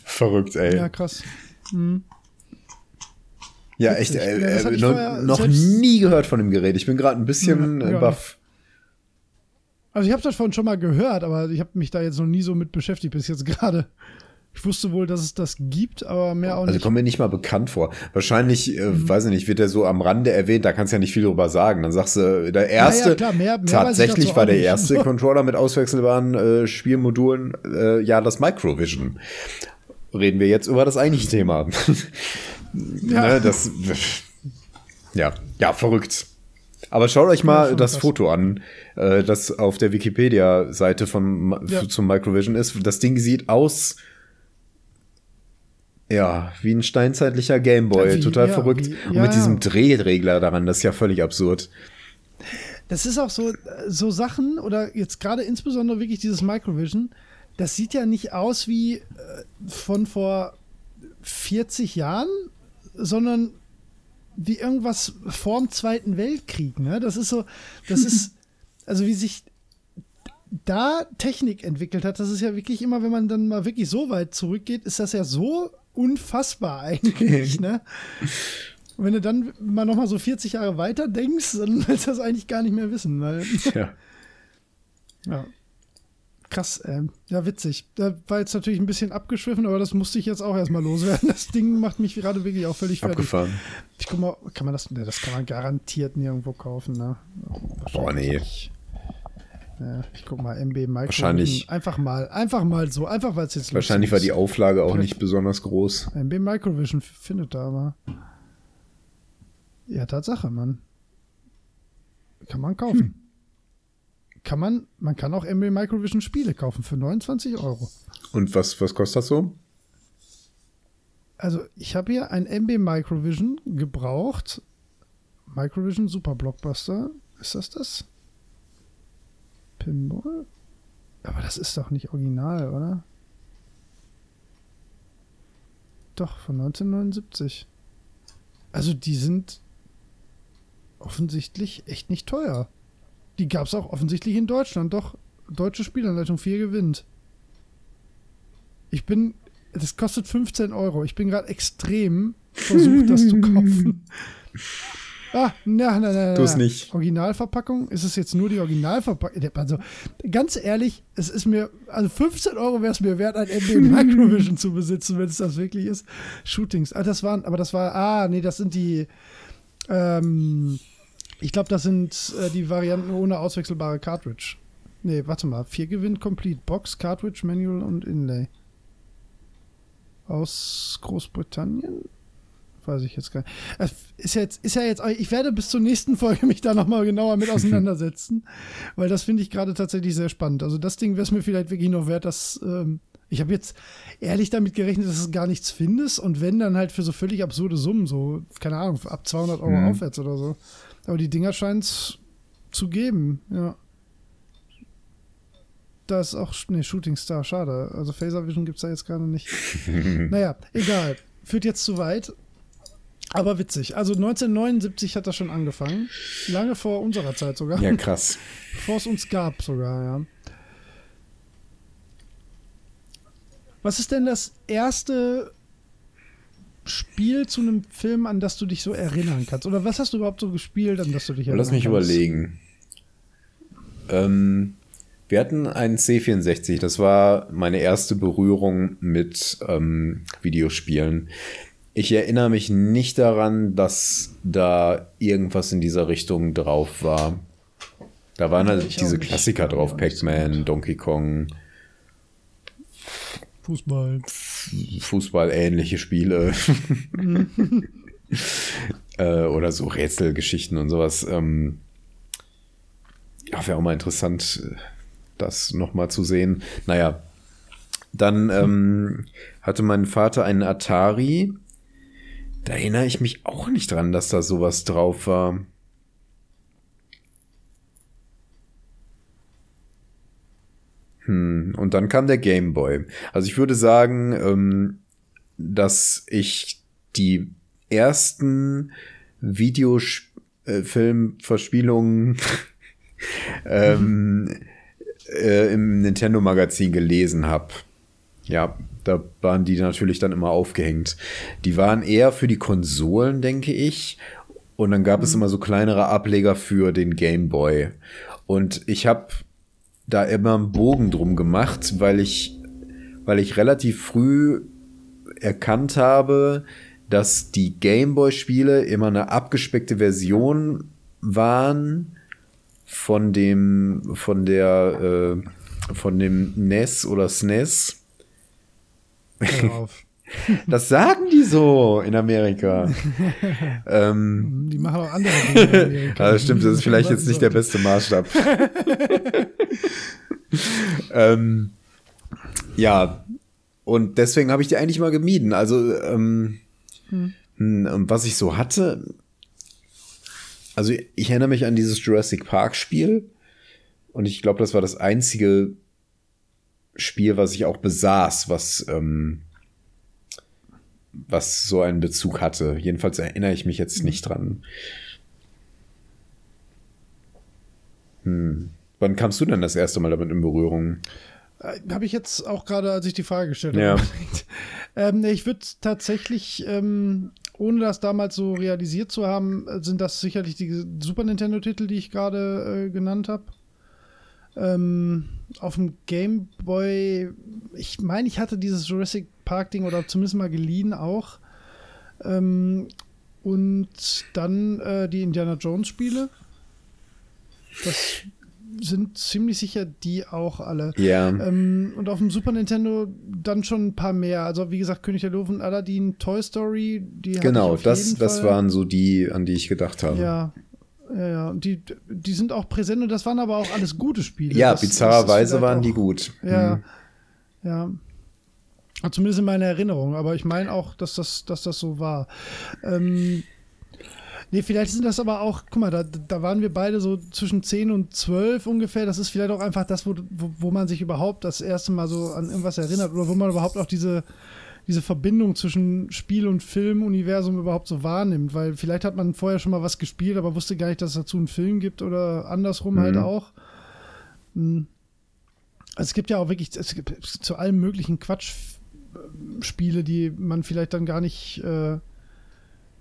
Verrückt, ey. Ja, krass. Hm. Ja, echt, äh, ja, äh, noch, noch nie gehört von dem Gerät. Ich bin gerade ein bisschen ja, baff. Also ich habe davon schon mal gehört, aber ich habe mich da jetzt noch nie so mit beschäftigt bis jetzt gerade. Ich wusste wohl, dass es das gibt, aber mehr auch also nicht. Also kommt mir nicht mal bekannt vor. Wahrscheinlich, äh, mhm. weiß ich nicht, wird der so am Rande erwähnt, da kannst du ja nicht viel drüber sagen. Dann sagst du, der erste, ja, ja, klar, mehr, mehr tatsächlich war der nicht. erste Controller mit auswechselbaren äh, Spielmodulen, äh, ja, das Microvision. Reden wir jetzt über das eigentliche Thema. Ja. Ne, das, ja, ja, verrückt. Aber schaut euch mal das. Foto an, äh, das auf der Wikipedia-Seite von ja. zum Microvision ist. Das Ding sieht aus ja, wie ein steinzeitlicher Gameboy, wie, total ja, verrückt. Wie, Und mit diesem Drehregler daran, das ist ja völlig absurd. Das ist auch so, so Sachen, oder jetzt gerade insbesondere wirklich dieses Microvision, das sieht ja nicht aus wie äh, von vor 40 Jahren, sondern wie irgendwas vorm Zweiten Weltkrieg. Ne? Das ist so, das ist, also wie sich da Technik entwickelt hat, das ist ja wirklich immer, wenn man dann mal wirklich so weit zurückgeht, ist das ja so unfassbar eigentlich. ne? Und wenn du dann mal noch mal so 40 Jahre weiter denkst, dann willst du das eigentlich gar nicht mehr wissen. Weil, ja. ja. Krass, ähm, ja, witzig. Da war jetzt natürlich ein bisschen abgeschwiffen, aber das musste ich jetzt auch erstmal loswerden. Das Ding macht mich gerade wirklich auch völlig fertig. Abgefahren. Ich guck mal, kann man das, ne, das kann man garantiert nirgendwo kaufen, ne? Boah, nee. Ja, ich guck mal, MB Micro. Wahrscheinlich. Einfach mal, einfach mal so, einfach weil es jetzt Wahrscheinlich war die Auflage auch nicht besonders groß. MB Microvision findet da aber. Ja, Tatsache, Mann. Kann man kaufen. Hm kann man, man kann auch MB Microvision Spiele kaufen für 29 Euro. Und was, was kostet das so? Also, ich habe hier ein MB Microvision gebraucht. Microvision Super Blockbuster. Ist das das? Pinball? Aber das ist doch nicht original, oder? Doch, von 1979. Also, die sind offensichtlich echt nicht teuer. Die gab es auch offensichtlich in Deutschland. Doch, deutsche Spielanleitung 4 gewinnt. Ich bin. Das kostet 15 Euro. Ich bin gerade extrem versucht, das zu kaufen. Ah, nein, nein, nein. Tu es nicht. Originalverpackung? Ist es jetzt nur die Originalverpackung? Also, ganz ehrlich, es ist mir, also 15 Euro wäre es mir wert, ein MB Microvision zu besitzen, wenn es das wirklich ist. Shootings. Ah, das waren, aber das war, ah, nee, das sind die, ähm, ich glaube, das sind äh, die Varianten ohne auswechselbare Cartridge. Nee, warte mal. Vier gewinnt Complete. Box, Cartridge, Manual und Inlay. Aus Großbritannien? Weiß ich jetzt gar nicht. Es ist ja jetzt, ist ja jetzt, ich werde bis zur nächsten Folge mich da nochmal genauer mit auseinandersetzen, weil das finde ich gerade tatsächlich sehr spannend. Also das Ding wäre es mir vielleicht wirklich noch wert, dass, ähm, ich habe jetzt ehrlich damit gerechnet, dass du gar nichts findest und wenn, dann halt für so völlig absurde Summen, so, keine Ahnung, ab 200 Euro mhm. aufwärts oder so. Aber die Dinger scheinen es zu geben, ja. Da ist auch, ne, Shooting Star, schade. Also Phaser Vision gibt es da jetzt gerade nicht. naja, egal. Führt jetzt zu weit. Aber witzig. Also 1979 hat das schon angefangen. Lange vor unserer Zeit sogar. Ja, krass. Bevor es uns gab sogar, ja. Was ist denn das erste Spiel zu einem Film, an das du dich so erinnern kannst? Oder was hast du überhaupt so gespielt, an das du dich erinnern Lass mich kannst? überlegen. Ähm, wir hatten einen C64, das war meine erste Berührung mit ähm, Videospielen. Ich erinnere mich nicht daran, dass da irgendwas in dieser Richtung drauf war. Da waren halt diese Klassiker drauf, Pac-Man, Donkey Kong, Fußball. Fußball-ähnliche Spiele. äh, oder so Rätselgeschichten und sowas. Ähm, ja, wäre auch mal interessant, das nochmal zu sehen. Naja, dann ähm, hatte mein Vater einen Atari. Da erinnere ich mich auch nicht dran, dass da sowas drauf war. Hm, und dann kam der Game Boy. Also ich würde sagen, ähm, dass ich die ersten Videofilmverspielungen ähm, äh, im Nintendo-Magazin gelesen habe. Ja, da waren die natürlich dann immer aufgehängt. Die waren eher für die Konsolen, denke ich. Und dann gab mhm. es immer so kleinere Ableger für den Game Boy. Und ich habe da immer einen Bogen drum gemacht, weil ich, weil ich relativ früh erkannt habe, dass die Gameboy-Spiele immer eine abgespeckte Version waren von dem, von der, äh, von dem NES oder SNES. Das sagen die so in Amerika. ähm, die machen auch andere Dinge in Amerika. Also stimmt, das ist vielleicht jetzt nicht der beste Maßstab. ähm, ja, und deswegen habe ich die eigentlich mal gemieden. Also, ähm, hm. was ich so hatte, also ich erinnere mich an dieses Jurassic Park Spiel und ich glaube, das war das einzige Spiel, was ich auch besaß, was ähm, was so einen Bezug hatte. Jedenfalls erinnere ich mich jetzt hm. nicht dran. Hm. Wann kamst du denn das erste Mal damit in Berührung? Äh, habe ich jetzt auch gerade, als ich die Frage gestellt habe. Ja. ähm, ich würde tatsächlich, ähm, ohne das damals so realisiert zu haben, sind das sicherlich die Super Nintendo-Titel, die ich gerade äh, genannt habe. Ähm, auf dem Game Boy, ich meine, ich hatte dieses Jurassic Park-Ding oder zumindest mal geliehen auch. Ähm, und dann äh, die Indiana Jones-Spiele. Das sind ziemlich sicher die auch alle. Ja. Ähm, und auf dem Super Nintendo dann schon ein paar mehr. Also wie gesagt, König der Löwen, Aladdin, Toy Story, die Genau, das, das waren so die, an die ich gedacht habe. Ja. Ja, ja, und die, die sind auch präsent und das waren aber auch alles gute Spiele. Ja, das, bizarrerweise waren auch, die gut. Ja, hm. ja. Zumindest in meiner Erinnerung, aber ich meine auch, dass das, dass das so war. Ähm, Nee, vielleicht sind das aber auch, guck mal, da, da waren wir beide so zwischen 10 und 12 ungefähr. Das ist vielleicht auch einfach das, wo, wo, wo man sich überhaupt das erste Mal so an irgendwas erinnert oder wo man überhaupt auch diese, diese Verbindung zwischen Spiel- und Filmuniversum überhaupt so wahrnimmt. Weil vielleicht hat man vorher schon mal was gespielt, aber wusste gar nicht, dass es dazu einen Film gibt oder andersrum halt mhm. halt auch. Hm. Also es gibt ja auch wirklich es gibt zu allem möglichen Quatsch Spiele, die man vielleicht dann gar nicht äh,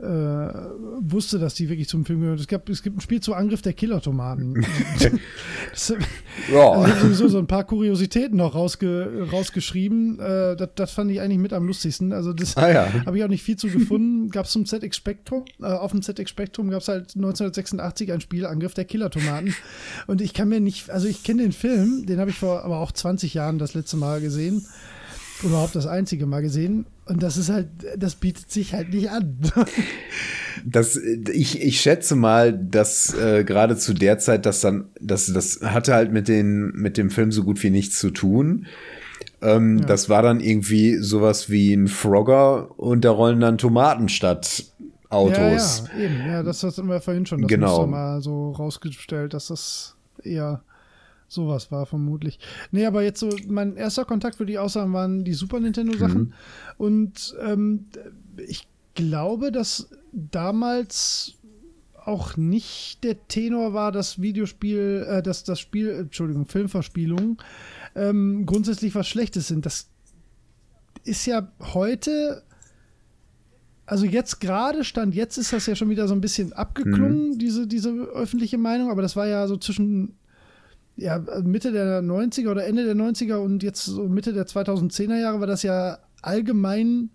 äh, wusste, dass die wirklich zum Film gehören. Es, gab, es gibt ein Spiel zu Angriff der Killertomaten. das, ja. Also sowieso so ein paar Kuriositäten noch rausge, rausgeschrieben. Äh, das, das, fand ich eigentlich mit am lustigsten. Also das ah, ja. habe ich auch nicht viel zu gefunden. Gab es zum ZX Spectrum. Äh, auf dem ZX Spectrum gab es halt 1986 ein Spiel Angriff der Killertomaten. Und ich kann mir nicht, also ich kenne den Film, den habe ich vor aber auch 20 Jahren das letzte Mal gesehen überhaupt das einzige Mal gesehen. Und das ist halt, das bietet sich halt nicht an. das, ich, ich schätze mal, dass äh, gerade zu der Zeit, dass dann, das, das hatte halt mit, den, mit dem Film so gut wie nichts zu tun. Ähm, ja. Das war dann irgendwie sowas wie ein Frogger und da rollen dann Tomaten statt Autos. Ja, ja, eben. Ja, das hatten wir vorhin schon. Das genau. mal so rausgestellt, dass das eher Sowas war vermutlich. Nee, aber jetzt so, mein erster Kontakt, würde ich auch sagen, waren die Super Nintendo-Sachen. Mhm. Und ähm, ich glaube, dass damals auch nicht der Tenor war, dass Videospiel, äh, dass das Spiel, Entschuldigung, Filmverspielungen ähm, grundsätzlich was Schlechtes sind. Das ist ja heute also jetzt gerade stand, jetzt ist das ja schon wieder so ein bisschen abgeklungen, mhm. diese, diese öffentliche Meinung, aber das war ja so zwischen ja, Mitte der 90er oder Ende der 90er und jetzt so Mitte der 2010er Jahre war das ja allgemein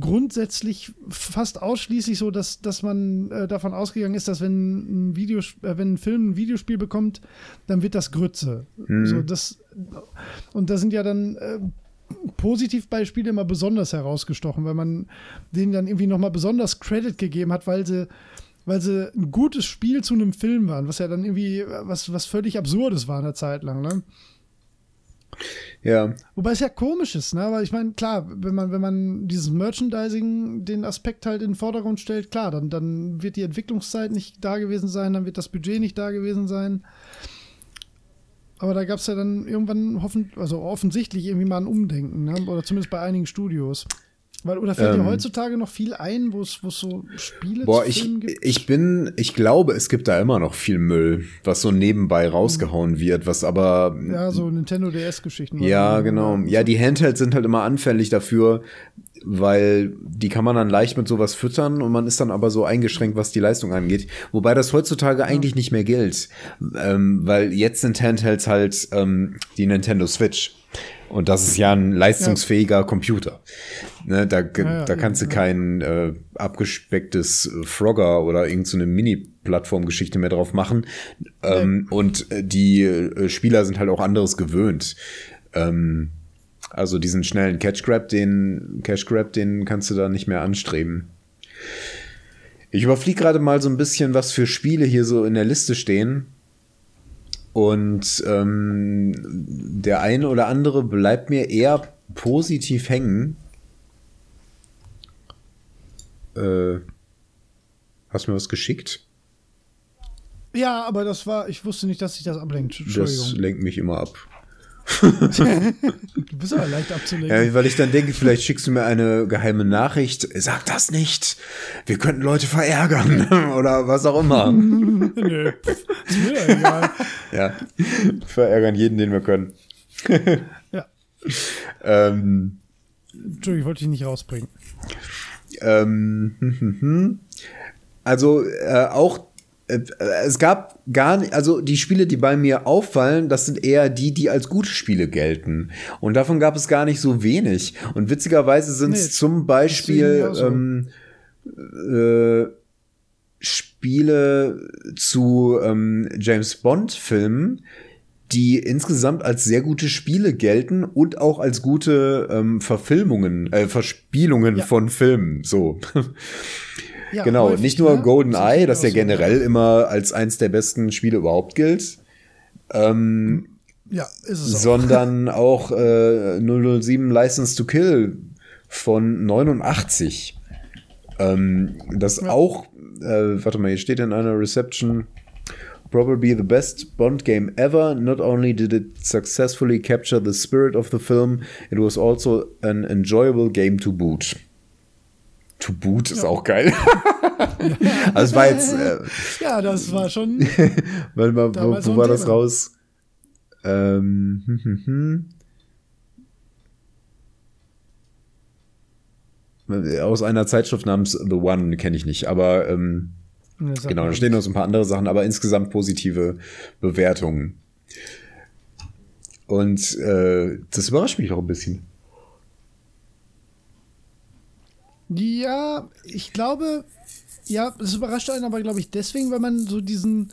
grundsätzlich fast ausschließlich so, dass, dass man äh, davon ausgegangen ist, dass wenn ein, Video, äh, wenn ein Film ein Videospiel bekommt, dann wird das Grütze. Mhm. So, das, und da sind ja dann äh, Positivbeispiele immer besonders herausgestochen, weil man denen dann irgendwie nochmal besonders Credit gegeben hat, weil sie weil sie ein gutes Spiel zu einem Film waren, was ja dann irgendwie was, was völlig Absurdes war eine Zeit lang, ne? Ja. Wobei es ja komisch ist, ne? Weil ich meine, klar, wenn man, wenn man dieses Merchandising, den Aspekt halt in den Vordergrund stellt, klar, dann, dann wird die Entwicklungszeit nicht da gewesen sein, dann wird das Budget nicht da gewesen sein. Aber da gab es ja dann irgendwann hoffen, also offensichtlich irgendwie mal ein Umdenken, ne? Oder zumindest bei einigen Studios. Weil, oder fällt ähm, dir heutzutage noch viel ein, wo es so Spiele boah, ich, gibt? Ich bin, ich glaube, es gibt da immer noch viel Müll, was so nebenbei rausgehauen wird, was aber. Ja, so Nintendo DS-Geschichten. Ja, genau. Ja, die Handhelds sind halt immer anfällig dafür, weil die kann man dann leicht mit sowas füttern und man ist dann aber so eingeschränkt, was die Leistung angeht. Wobei das heutzutage ja. eigentlich nicht mehr gilt, ähm, weil jetzt sind Handhelds halt ähm, die Nintendo Switch. Und das ist ja ein leistungsfähiger ja. Computer. Ne, da, ja, da kannst du kein äh, abgespecktes Frogger oder irgendeine so Mini-Plattform-Geschichte mehr drauf machen. Ähm, und äh, die äh, Spieler sind halt auch anderes gewöhnt. Ähm, Also diesen schnellen Catch Grab, den Cash Grab, den kannst du da nicht mehr anstreben. Ich überfliege gerade mal so ein bisschen, was für Spiele hier so in der Liste stehen. Und ähm, der eine oder andere bleibt mir eher positiv hängen. Äh, hast du mir was geschickt? Ja, aber das war, ich wusste nicht, dass sich das ablenkt. Entschuldigung. Das lenkt mich immer ab. Du bist aber leicht abzulenken. Ja, weil ich dann denke, vielleicht schickst du mir eine geheime Nachricht. Sag das nicht. Wir könnten Leute verärgern oder was auch immer. Nö, ist mir egal. Ja, verärgern jeden, den wir können. ja. Ähm, Entschuldigung, ich wollte dich nicht rausbringen. Ähm, hm, hm, hm. also äh, auch es gab gar nicht, also die Spiele, die bei mir auffallen, das sind eher die, die als gute Spiele gelten. Und davon gab es gar nicht so wenig. Und witzigerweise sind es nee, zum Beispiel so. ähm, äh, Spiele zu ähm, James Bond-Filmen, die insgesamt als sehr gute Spiele gelten und auch als gute ähm, Verfilmungen, äh, Verspielungen ja. von Filmen. So. Ja, genau, häufig, nicht nur ne? GoldenEye, das ja generell so. immer als eins der besten Spiele überhaupt gilt. Ähm, ja, ist es Sondern auch, auch äh, 007 License to Kill von 89. Ähm, das ja. auch, äh, warte mal, hier steht in einer Reception, probably the best Bond game ever. Not only did it successfully capture the spirit of the film, it was also an enjoyable game to boot. To Boot ist ja. auch geil. also es war jetzt. Äh, ja, das war schon. Warte mal, wo, wo war das raus? Ähm, hm, hm, hm. Aus einer Zeitschrift namens The One kenne ich nicht, aber ähm, genau, da stehen noch so ein paar andere Sachen, aber insgesamt positive Bewertungen. Und äh, das überrascht mich auch ein bisschen. Ja, ich glaube, ja, es überrascht einen aber, glaube ich, deswegen, weil man so diesen,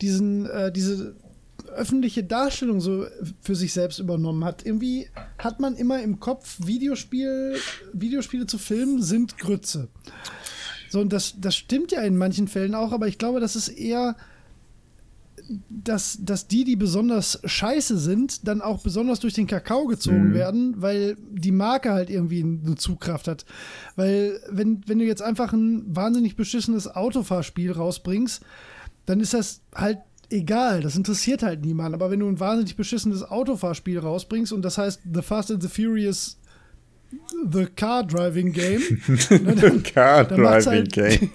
diesen, äh, diese öffentliche Darstellung so für sich selbst übernommen hat. Irgendwie hat man immer im Kopf, Videospiel, Videospiele zu filmen sind Grütze. So, und das, das stimmt ja in manchen Fällen auch, aber ich glaube, das ist eher dass, dass die, die besonders scheiße sind, dann auch besonders durch den Kakao gezogen mhm. werden, weil die Marke halt irgendwie eine Zugkraft hat. Weil, wenn, wenn du jetzt einfach ein wahnsinnig beschissenes Autofahrspiel rausbringst, dann ist das halt egal, das interessiert halt niemand. Aber wenn du ein wahnsinnig beschissenes Autofahrspiel rausbringst und das heißt The Fast and the Furious The Car Driving Game. Ne, the Car Driving halt, Game.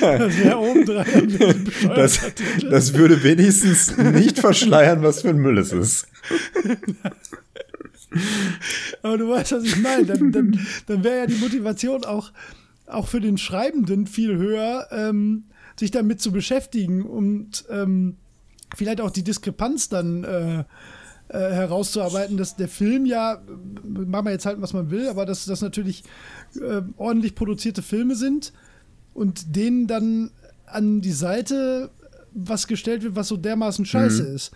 das wäre oben dran. Das, das würde wenigstens nicht verschleiern, was für ein Müll es ist. Aber du weißt, was ich meine. Dann, dann, dann wäre ja die Motivation auch, auch für den Schreibenden viel höher, ähm, sich damit zu beschäftigen und ähm, vielleicht auch die Diskrepanz dann äh, äh, herauszuarbeiten, dass der Film ja, machen wir jetzt halt, was man will, aber dass das natürlich äh, ordentlich produzierte Filme sind und denen dann an die Seite was gestellt wird, was so dermaßen scheiße mhm. ist.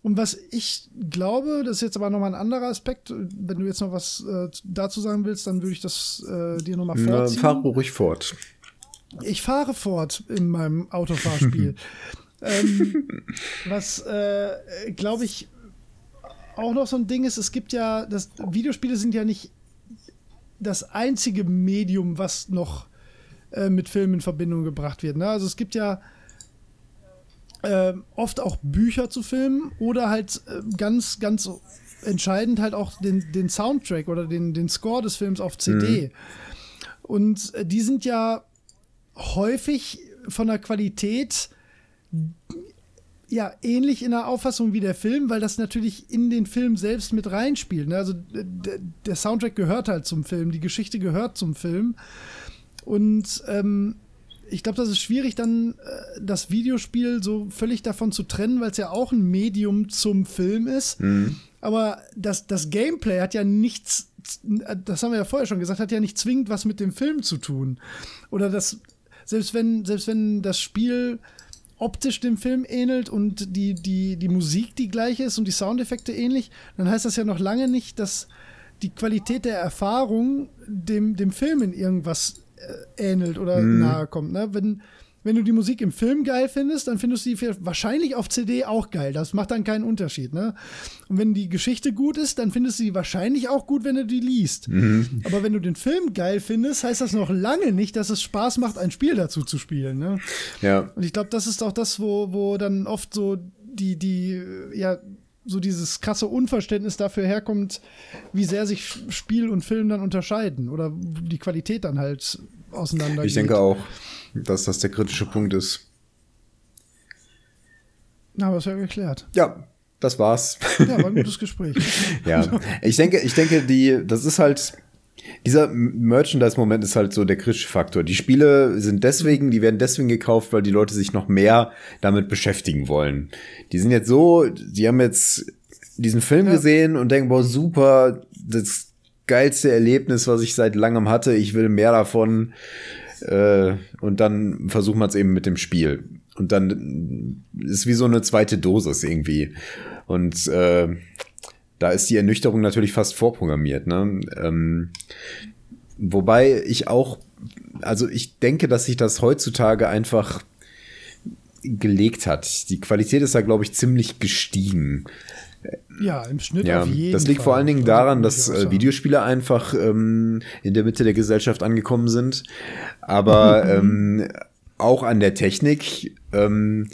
Und was ich glaube, das ist jetzt aber nochmal ein anderer Aspekt, wenn du jetzt noch was äh, dazu sagen willst, dann würde ich das äh, dir nochmal vorziehen. Na, fahr ruhig fort. Ich fahre fort in meinem Autofahrspiel. ähm, was, äh, glaube ich, auch noch so ein Ding ist, es gibt ja, das, Videospiele sind ja nicht das einzige Medium, was noch äh, mit Filmen in Verbindung gebracht wird. Ne? Also es gibt ja äh, oft auch Bücher zu Filmen oder halt äh, ganz, ganz entscheidend halt auch den, den Soundtrack oder den, den Score des Films auf CD. Mhm. Und äh, die sind ja häufig von der Qualität ja ähnlich in der Auffassung wie der Film, weil das natürlich in den Film selbst mit reinspielt. Ne? Also der Soundtrack gehört halt zum Film, die Geschichte gehört zum Film. Und ähm, ich glaube, das ist schwierig, dann äh, das Videospiel so völlig davon zu trennen, weil es ja auch ein Medium zum Film ist. Mhm. Aber das, das Gameplay hat ja nichts, das haben wir ja vorher schon gesagt, hat ja nicht zwingend was mit dem Film zu tun. Oder das, selbst wenn, selbst wenn das Spiel optisch dem Film ähnelt und die, die, die Musik die gleiche ist und die Soundeffekte ähnlich, dann heißt das ja noch lange nicht, dass die Qualität der Erfahrung dem, dem Film in irgendwas äh, ähnelt oder mhm. nahe kommt. Ne? Wenn, wenn du die Musik im Film geil findest, dann findest du die wahrscheinlich auf CD auch geil. Das macht dann keinen Unterschied. Ne? Und wenn die Geschichte gut ist, dann findest du sie wahrscheinlich auch gut, wenn du die liest. Mhm. Aber wenn du den Film geil findest, heißt das noch lange nicht, dass es Spaß macht, ein Spiel dazu zu spielen. Ne? Ja. Und ich glaube, das ist auch das, wo, wo dann oft so die, die, ja, so dieses krasse Unverständnis dafür herkommt, wie sehr sich Spiel und Film dann unterscheiden oder die Qualität dann halt auseinander Ich denke auch, dass das der kritische Punkt ist. Na, aber ist ja geklärt. Ja, das war's. Ja, war ein gutes Gespräch. ja, ich denke, ich denke, die, das ist halt, dieser Merchandise-Moment ist halt so der kritische Faktor. Die Spiele sind deswegen, die werden deswegen gekauft, weil die Leute sich noch mehr damit beschäftigen wollen. Die sind jetzt so, die haben jetzt diesen Film ja. gesehen und denken, boah, super, das geilste Erlebnis, was ich seit langem hatte, ich will mehr davon. Äh, und dann versucht man es eben mit dem Spiel. Und dann ist wie so eine zweite Dosis irgendwie. Und äh, da ist die Ernüchterung natürlich fast vorprogrammiert. Ne? Ähm, wobei ich auch, also ich denke, dass sich das heutzutage einfach gelegt hat. Die Qualität ist da, glaube ich, ziemlich gestiegen. Ja, im Schnitt ja, auf jeden Das liegt Fall. vor allen Dingen daran, dass äh, Videospiele einfach ähm, in der Mitte der Gesellschaft angekommen sind. Aber ähm, auch an der Technik. Ähm,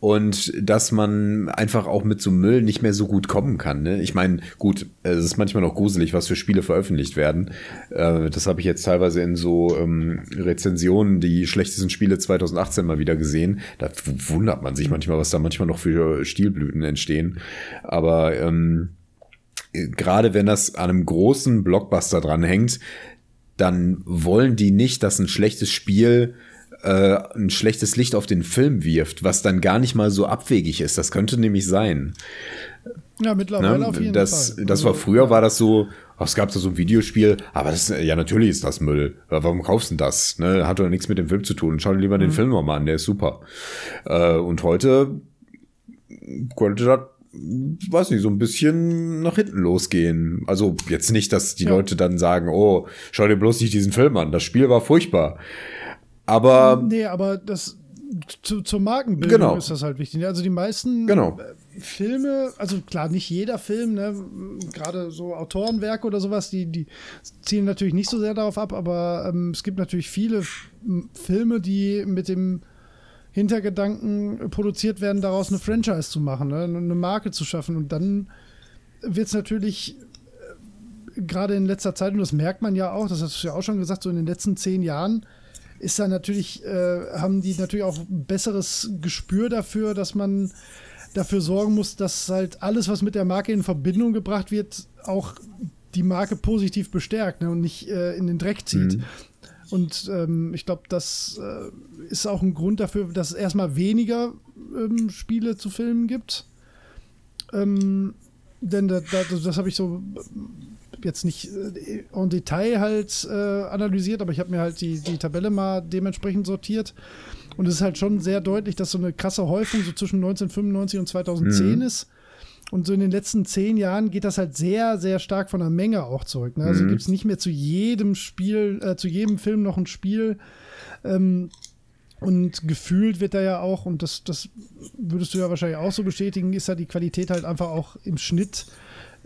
und dass man einfach auch mit so Müll nicht mehr so gut kommen kann. Ne? Ich meine, gut, es ist manchmal noch gruselig, was für Spiele veröffentlicht werden. Äh, das habe ich jetzt teilweise in so ähm, Rezensionen, die schlechtesten Spiele 2018 mal wieder gesehen. Da wundert man sich manchmal, was da manchmal noch für Stilblüten entstehen. Aber ähm, gerade wenn das an einem großen Blockbuster dranhängt, dann wollen die nicht, dass ein schlechtes Spiel äh, ein schlechtes Licht auf den Film wirft, was dann gar nicht mal so abwegig ist. Das könnte nämlich sein. Ja, mittlerweile ne? auf jeden das, Fall. Das war also, früher, ja. war das so, oh, es gab da so ein Videospiel, aber das, ja, natürlich ist das Müll. Warum kaufst du das? Ne? Hat doch nichts mit dem Film zu tun. Schau dir lieber mhm. den Film nochmal an, der ist super. Äh, und heute könnte das weiß nicht, so ein bisschen nach hinten losgehen. Also jetzt nicht, dass die ja. Leute dann sagen, oh, schau dir bloß nicht diesen Film an, das Spiel war furchtbar. Aber. Nee, aber das zu, zur Markenbildung genau. ist das halt wichtig. Also die meisten genau. Filme, also klar, nicht jeder Film, ne, gerade so Autorenwerke oder sowas, die, die zielen natürlich nicht so sehr darauf ab, aber ähm, es gibt natürlich viele Filme, die mit dem Hintergedanken produziert werden, daraus eine Franchise zu machen, ne, eine Marke zu schaffen. Und dann wird es natürlich äh, gerade in letzter Zeit, und das merkt man ja auch, das hast du ja auch schon gesagt, so in den letzten zehn Jahren, ist da natürlich, äh, haben die natürlich auch ein besseres Gespür dafür, dass man dafür sorgen muss, dass halt alles, was mit der Marke in Verbindung gebracht wird, auch die Marke positiv bestärkt ne, und nicht äh, in den Dreck zieht. Mhm. Und ähm, ich glaube, das äh, ist auch ein Grund dafür, dass es erstmal weniger ähm, Spiele zu filmen gibt. Ähm, denn da, da, das habe ich so jetzt nicht äh, en Detail halt äh, analysiert, aber ich habe mir halt die, die Tabelle mal dementsprechend sortiert. Und es ist halt schon sehr deutlich, dass so eine krasse Häufung so zwischen 1995 und 2010 mhm. ist. Und so in den letzten zehn Jahren geht das halt sehr, sehr stark von der Menge auch zurück. Ne? Also mhm. gibt es nicht mehr zu jedem Spiel, äh, zu jedem Film noch ein Spiel. Ähm, und gefühlt wird da ja auch, und das, das würdest du ja wahrscheinlich auch so bestätigen, ist ja die Qualität halt einfach auch im Schnitt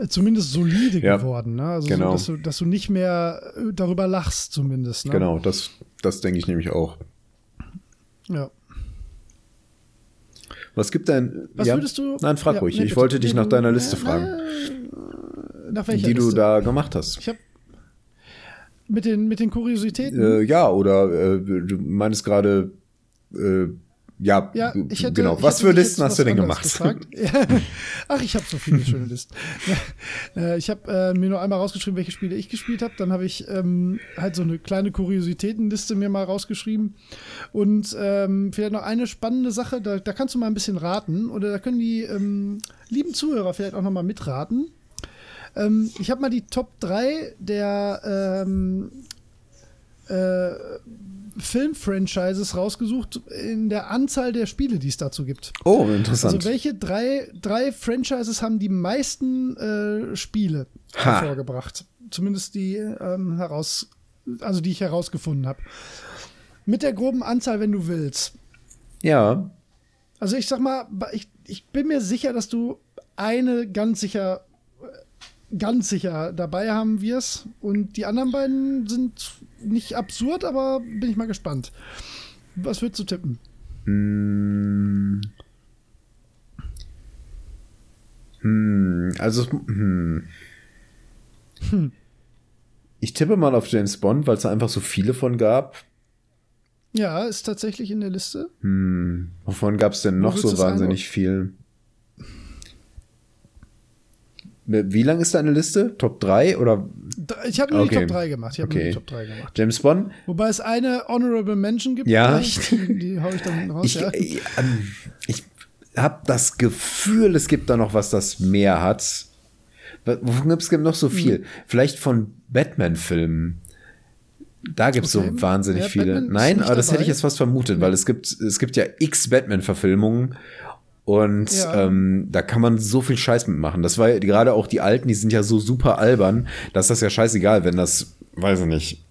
zumindest solide ja, geworden. Ne? Also genau. so, dass, du, dass du nicht mehr äh, darüber lachst, zumindest. Ne? Genau, das, das denke ich nämlich auch. Ja. Was gibt denn. Was ja? würdest du. Nein, frag ja, ruhig. Nee, ich wollte dich nach deiner Liste fragen. Nach welcher Die Liste? du da gemacht hast. Ich habe mit den, mit den Kuriositäten? Äh, ja, oder äh, du meinst gerade äh, ja, ja hätte, genau. Was für Listen hast du denn gemacht? Ach, ich habe so viele schöne Listen. Äh, ich habe äh, mir nur einmal rausgeschrieben, welche Spiele ich gespielt habe. Dann habe ich ähm, halt so eine kleine Kuriositätenliste mir mal rausgeschrieben. Und ähm, vielleicht noch eine spannende Sache, da, da, kannst du mal ein bisschen raten. Oder da können die ähm, lieben Zuhörer vielleicht auch noch mal mitraten. Ähm, ich habe mal die Top 3 der ähm, äh, Filmfranchises rausgesucht in der Anzahl der Spiele, die es dazu gibt. Oh, interessant. Also welche drei, drei Franchises haben die meisten äh, Spiele Ha. hervorgebracht? Zumindest die ähm, heraus, also die ich herausgefunden habe. Mit der groben Anzahl, wenn du willst. ja. Also ich sag mal, ich, ich bin mir sicher, dass du eine ganz sicher, ganz sicher dabei haben wirst. Und die anderen beiden sind nicht absurd, aber bin ich mal gespannt. Was würdest du tippen? Hm. Hm, also, hm. Ich tippe mal auf James Bond, weil es da einfach so viele von gab. Ja, ist tatsächlich in der Liste. Hm. Wovon gab es denn noch so wahnsinnig viel? Wie lang ist deine Liste? Top 3 oder Ich habe nur Okay. die Top 3 gemacht. Ich habe nur Okay. die Top 3 gemacht. James Bond? Wobei es eine Honorable Mention gibt. Ja. Die, die hau ich dann raus. Ich, ja. ich, ähm, ich habe das Gefühl, es gibt da noch was, das mehr hat. Wovon gibt es noch so viel? Hm. Vielleicht von Batman-Filmen. Da gibt es Okay. so wahnsinnig Ja, viele. Batman Nein, aber das hätte ich dabei. jetzt fast vermutet, weil es gibt, es gibt ja x Batman-Verfilmungen und Ja. ähm, da kann man so viel Scheiß mitmachen. Das war gerade auch die alten, die sind ja so super albern, dass das ja scheißegal, wenn das, weiß ich nicht,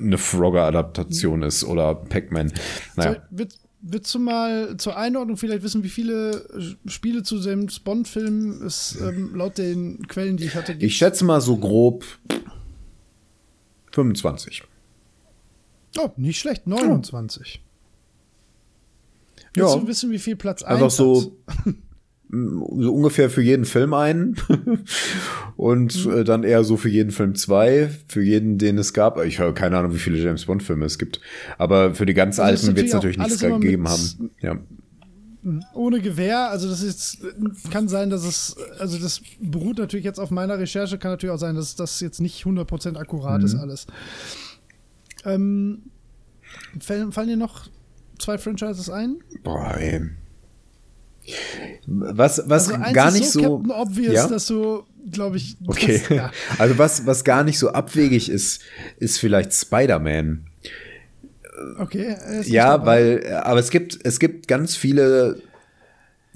eine Frogger-Adaptation ist oder Pac-Man. Naja. So, willst, willst du mal zur Einordnung vielleicht wissen, wie viele äh, Spiele zu James Bond-Filmen es ähm, laut den Quellen, die ich hatte, gibt? Ich schätze mal so grob 25. oh, nicht schlecht. 29. Ja. Willst du wissen, wie viel Platz 1 Einfach so, hat? so ungefähr für jeden Film einen und Mhm. äh, dann eher so für jeden Film zwei, für jeden, den es gab. Ich habe keine Ahnung, wie viele James Bond Filme es gibt, aber für die ganz Also alten wird es natürlich nichts gegeben haben. Ja. ohne Gewehr, also das ist, kann sein, dass es, also das beruht natürlich jetzt auf meiner Recherche, kann natürlich auch sein, dass das jetzt nicht 100% akkurat Mhm. ist alles. Ähm, fallen, fallen dir noch zwei Franchises ein? Boah, ey. Was, was also eins gar ist nicht so. Captain Obvious, ja? dass du, glaube ich, das, Okay. ja. Also was, was gar nicht so abwegig ist, ist vielleicht Spider-Man. okay. Ja, weil, aber es gibt, es gibt ganz viele.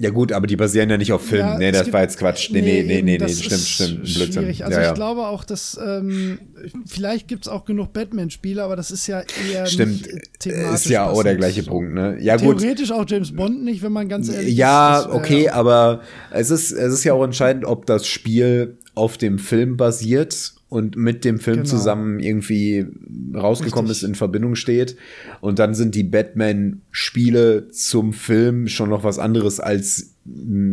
Ja gut, aber die basieren ja nicht auf Filmen. Ja, nee, das war jetzt Quatsch. Nee, nee, nee, eben, nee, nee, stimmt, stimmt. Blödsinn. Schwierig. Also ja, ich ja. glaube auch, dass ähm, vielleicht gibt es auch genug Batman-Spiele, aber das ist ja eher Stimmt, ist ja auch der passend. gleiche Punkt, ne? Ja, gut. Theoretisch auch James Bond nicht, wenn man ganz ehrlich Ja, ist. Wär- okay, aber es ist, es ist ja auch entscheidend, ob das Spiel auf dem Film basiert und mit dem Film Genau. zusammen irgendwie rausgekommen Richtig. ist, in Verbindung steht. Und dann sind die Batman-Spiele zum Film schon noch was anderes als,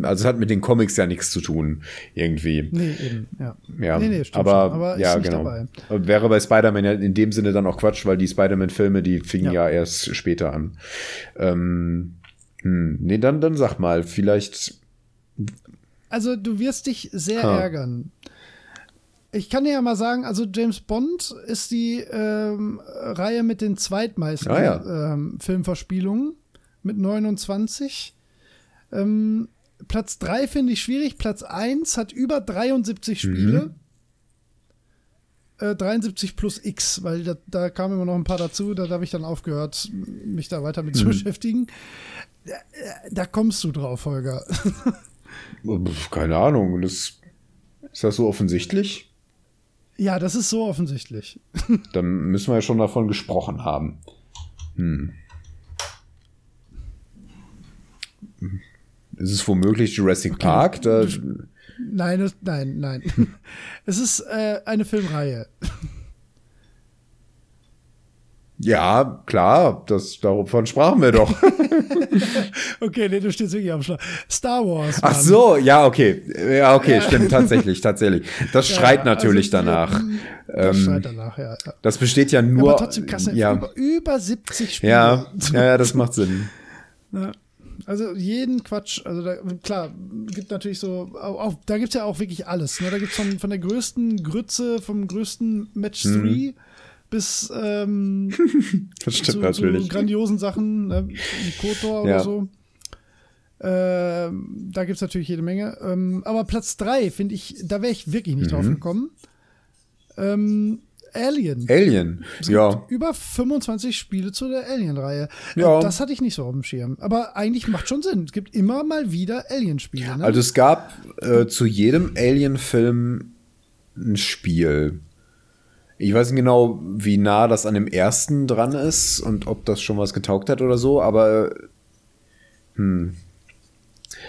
also es hat mit den Comics ja nichts zu tun, irgendwie. Nee, eben, ja. Ja, nee, nee, stimmt aber, aber ja, genau. dabei. Wäre bei Spider-Man ja in dem Sinne dann auch Quatsch, weil die Spider-Man-Filme, die fingen ja. Ja. erst später an. Ähm, hm, nee, dann, dann sag mal, vielleicht. Also du wirst dich sehr Ha. ärgern. Ich kann dir ja mal sagen, also James Bond ist die ähm, Reihe mit den zweitmeisten Ah, ja. ähm, Filmverspielungen mit 29. Ähm, Platz 3 finde ich schwierig. Platz 1 hat über 73 Mhm. Spiele. Äh, 73 plus X, weil da, da kamen immer noch ein paar dazu. Da habe ich dann aufgehört, mich da weiter mit Mhm. zu beschäftigen. Da, da kommst du drauf, Holger. Keine Ahnung. Das, ist das so offensichtlich? Ja, das ist so offensichtlich. Dann müssen wir ja schon davon gesprochen haben. Hm. Ist es womöglich Jurassic Park? Da, Nein, nein, nein. es ist äh, eine Filmreihe. Ja, klar, das, davon sprachen wir doch. Okay, nee, du stehst wirklich am Schlag. Star Wars. Ach Mann. so, ja, okay. Ja, okay, Ja. stimmt, tatsächlich, tatsächlich. Das Ja, schreit also natürlich wir- danach. Das Ähm, schreit danach, ja. ja. Das besteht ja nur. aber trotzdem krass, ja, über, über 70 Spiele. ja, ja, das macht Sinn. Ja. Also jeden Quatsch, also da, klar, gibt natürlich so, auch, da gibt es ja auch wirklich alles. Ne? Da gibt es von, von der größten Grütze, vom größten Match Mhm. 3 bis ähm, Das zu, stimmt natürlich. zu grandiosen Sachen, ne? wie Kotor oder Ja. so. Ähm, da gibt es natürlich jede Menge. Ähm, aber Platz 3, finde ich, da wäre ich wirklich nicht Mhm. drauf gekommen. Ähm, Alien. Alien, Es ja. gibt über 25 Spiele zu der Alien-Reihe. Ja. Äh, Das hatte ich nicht so auf dem Schirm. Aber eigentlich macht schon Sinn. Es gibt immer mal wieder Alien-Spiele. Ne? Also es gab äh, zu jedem Alien-Film ein Spiel. Ich weiß nicht genau, wie nah das an dem ersten dran ist und ob das schon was getaugt hat oder so, aber hm.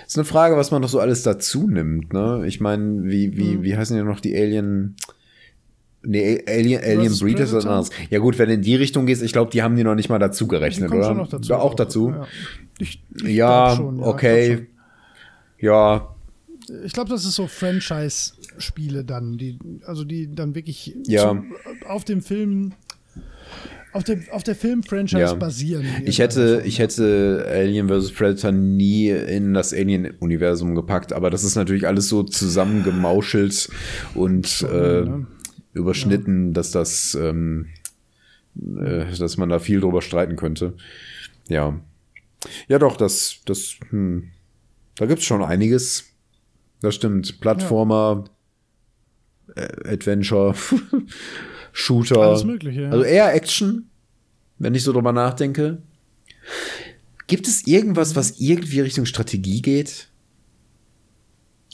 Ist eine Frage, was man doch so alles dazu nimmt, ne? Ich meine, wie, wie, Mhm. wie heißen ja noch die Alien. Nee, Alien, Alien Breed ist was anderes. Ja, gut, wenn du in die Richtung gehst, ich glaube, die haben die noch nicht mal dazu gerechnet, oder? schon noch dazu. Ja, auch dazu. Ja, ich, ich Ja, schon, ja, okay. Ich Ja, glaube, glaub, das ist so Franchise-Spiele dann, die, also die dann wirklich Ja. zu, auf dem Film, auf, dem, auf der Film-Franchise Ja. basieren. Ich hätte, ich hätte Alien vs. Predator nie in das Alien-Universum gepackt, aber das ist natürlich alles so zusammengemauschelt und äh, ne? überschnitten, dass das, ähm, äh, dass man da viel drüber streiten könnte. Ja. Ja, doch, das, das, hm, da gibt's schon einiges. Das stimmt. Plattformer, äh, Adventure, Shooter. Alles Mögliche, ja. Also eher Action, wenn ich so drüber nachdenke. Gibt es irgendwas, was irgendwie Richtung Strategie geht?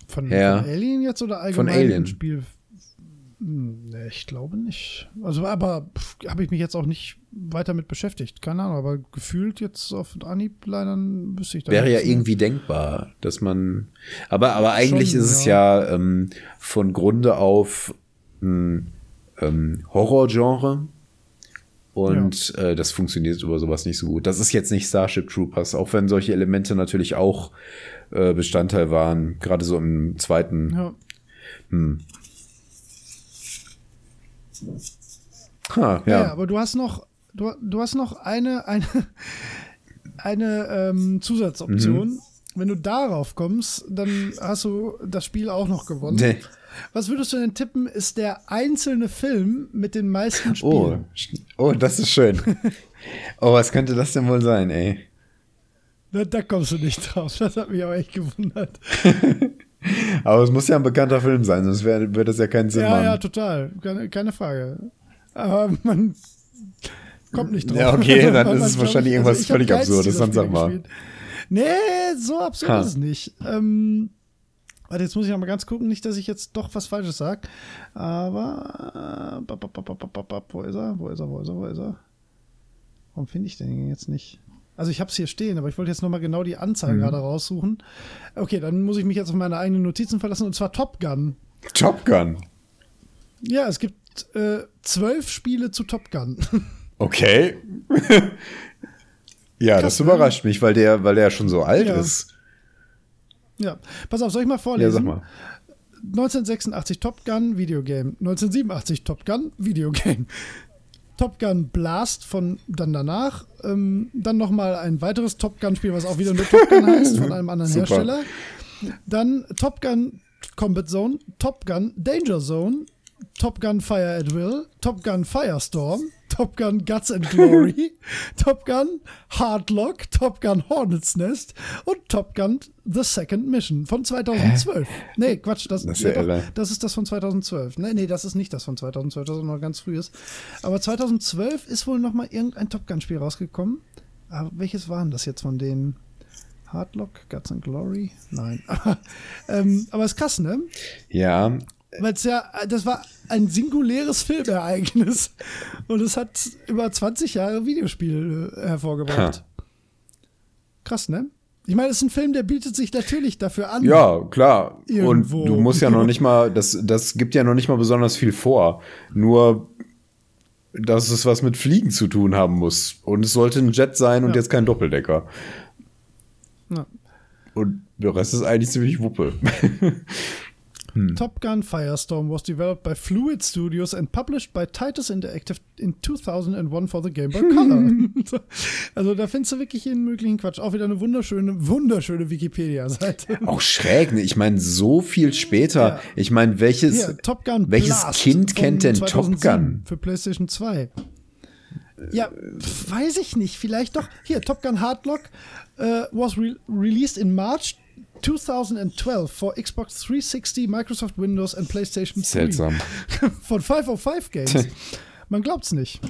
Von, Ja. von Alien jetzt oder allgemein Alien. im Spiel? Hm, nee, ich glaube nicht. Also, aber habe ich mich jetzt auch nicht weiter mit beschäftigt. Keine Ahnung, aber gefühlt jetzt auf Anhieb leider wüsste ich da Wäre ja nichts, ne? irgendwie denkbar, dass man. Aber, aber eigentlich Schon, ist es ja ähm, von Grunde auf ein ähm, Horrorgenre. Und äh, das funktioniert über sowas nicht so gut. Das ist jetzt nicht Starship Troopers, auch wenn solche Elemente natürlich auch äh, Bestandteil waren, gerade so im zweiten. Ja. Ha, Ja. ja. aber du hast noch, du, du hast noch eine, eine, eine ähm, Zusatzoption. Mhm. Wenn du darauf kommst, dann hast du das Spiel auch noch gewonnen. Nee. Was würdest du denn tippen, ist der einzelne Film mit den meisten Oh, Spielen? oh, das ist schön. oh, was könnte das denn wohl sein, ey? Da, da kommst du nicht drauf. Das hat mich aber echt gewundert. Aber es muss ja ein bekannter Film sein, sonst wäre würde das ja keinen Sinn Ja, machen. ja, total. Keine, keine Frage. Aber man kommt nicht drauf. Ja, okay, dann ist es wahrscheinlich ich- irgendwas hab völlig Absurdes, dann sag mal. gespielt. Nee, so absurd Ha. ist es nicht. Ähm, warte, jetzt muss ich noch mal ganz gucken, nicht, dass ich jetzt doch was Falsches sage. Aber. Äh, wo ist er? Wo ist er? Wo ist er? Wo ist er? Warum finde ich den jetzt nicht? Also ich habe es hier stehen, aber ich wollte jetzt noch mal genau die Anzahl Mhm. gerade raussuchen. Okay, dann muss ich mich jetzt auf meine eigenen Notizen verlassen und zwar Top Gun. Top Gun. Ja, es gibt äh, zwölf Spiele zu Top Gun. Okay. ja, das Krass, ne? überrascht mich, weil der, weil der schon so alt Ja. ist. ja, pass auf, soll ich mal Ja, vorlesen? sag mal. 1986 Top Gun Videogame, 1987 Top Gun Videogame, Top Gun Blast von dann danach, ähm, dann noch mal ein weiteres Top Gun Spiel, was auch wieder nur Top Gun heißt von einem anderen Super. Hersteller, dann Top Gun Combat Zone, Top Gun Danger Zone, Top Gun Fire at Will, Top Gun Firestorm, Top Gun Guts and Glory, Top Gun Hardlock, Top Gun Hornet's Nest und Top Gun The Second Mission von 2012. Nee, Quatsch, das, Das ist ja doch, das ist das von 2012. Nee, nee, das ist nicht das von 2012, das ist noch ganz frühes. Aber 2012 ist wohl noch mal irgendein Top Gun Spiel rausgekommen. Aber welches waren das jetzt von denen? Hardlock, Guts and Glory? Nein. ähm, aber ist krass, ne? Ja, Weil es ja, das war ein singuläres Filmereignis. Und es hat über 20 Jahre Videospiel äh, hervorgebracht. Krass, ne? Ich meine, es ist ein Film, der bietet sich natürlich dafür an. ja, klar. Irgendwo. Und du musst ja noch nicht mal, das, das gibt ja noch nicht mal besonders viel vor. Nur, dass es was mit Fliegen zu tun haben muss. Und es sollte ein Jet sein und Ja. jetzt kein Doppeldecker. Ja. Und der Rest ist eigentlich ziemlich Wuppe. Top Gun Firestorm was developed by Fluid Studios and published by Titus Interactive in 2001 for the Game Boy Color. also da findest du wirklich jeden möglichen Quatsch. Auch wieder eine wunderschöne, wunderschöne Wikipedia-Seite. Auch schräg, ne? Ich meine, so viel später. Ja. Ich meine, welches, Hier, Top Gun welches Blast Kind kennt denn Top 2007 Gun? Für PlayStation 2. Ja, weiß ich nicht. Vielleicht doch. Hier, Top Gun Hardlock äh, was re released in March 2012 for Xbox 360, Microsoft Windows and PlayStation 3. Seltsam. Von 505 Games. Man glaubt's nicht.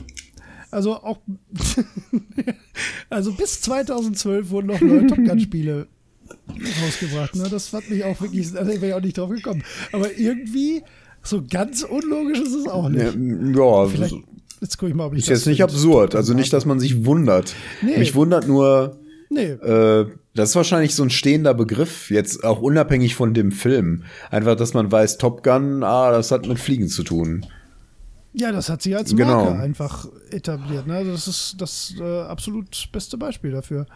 Also auch, also bis 2012 wurden noch neue Top Gun Spiele rausgebracht. Ne? Das fand mich auch wirklich, da wäre ich auch nicht drauf gekommen. Aber irgendwie so ganz unlogisch ist es auch nicht. Ja, Vielleicht, jetzt gucke ich mal, ob ich ist jetzt nicht absurd. Also nicht, dass man sich wundert. Nee. Mich wundert nur, Nee, äh, das ist wahrscheinlich so ein stehender Begriff, jetzt auch unabhängig von dem Film. Einfach, dass man weiß, Top Gun, ah, das hat mit Fliegen zu tun. ja, das hat sich als Marke Genau. einfach etabliert. Ne? Das ist das äh, absolut beste Beispiel dafür.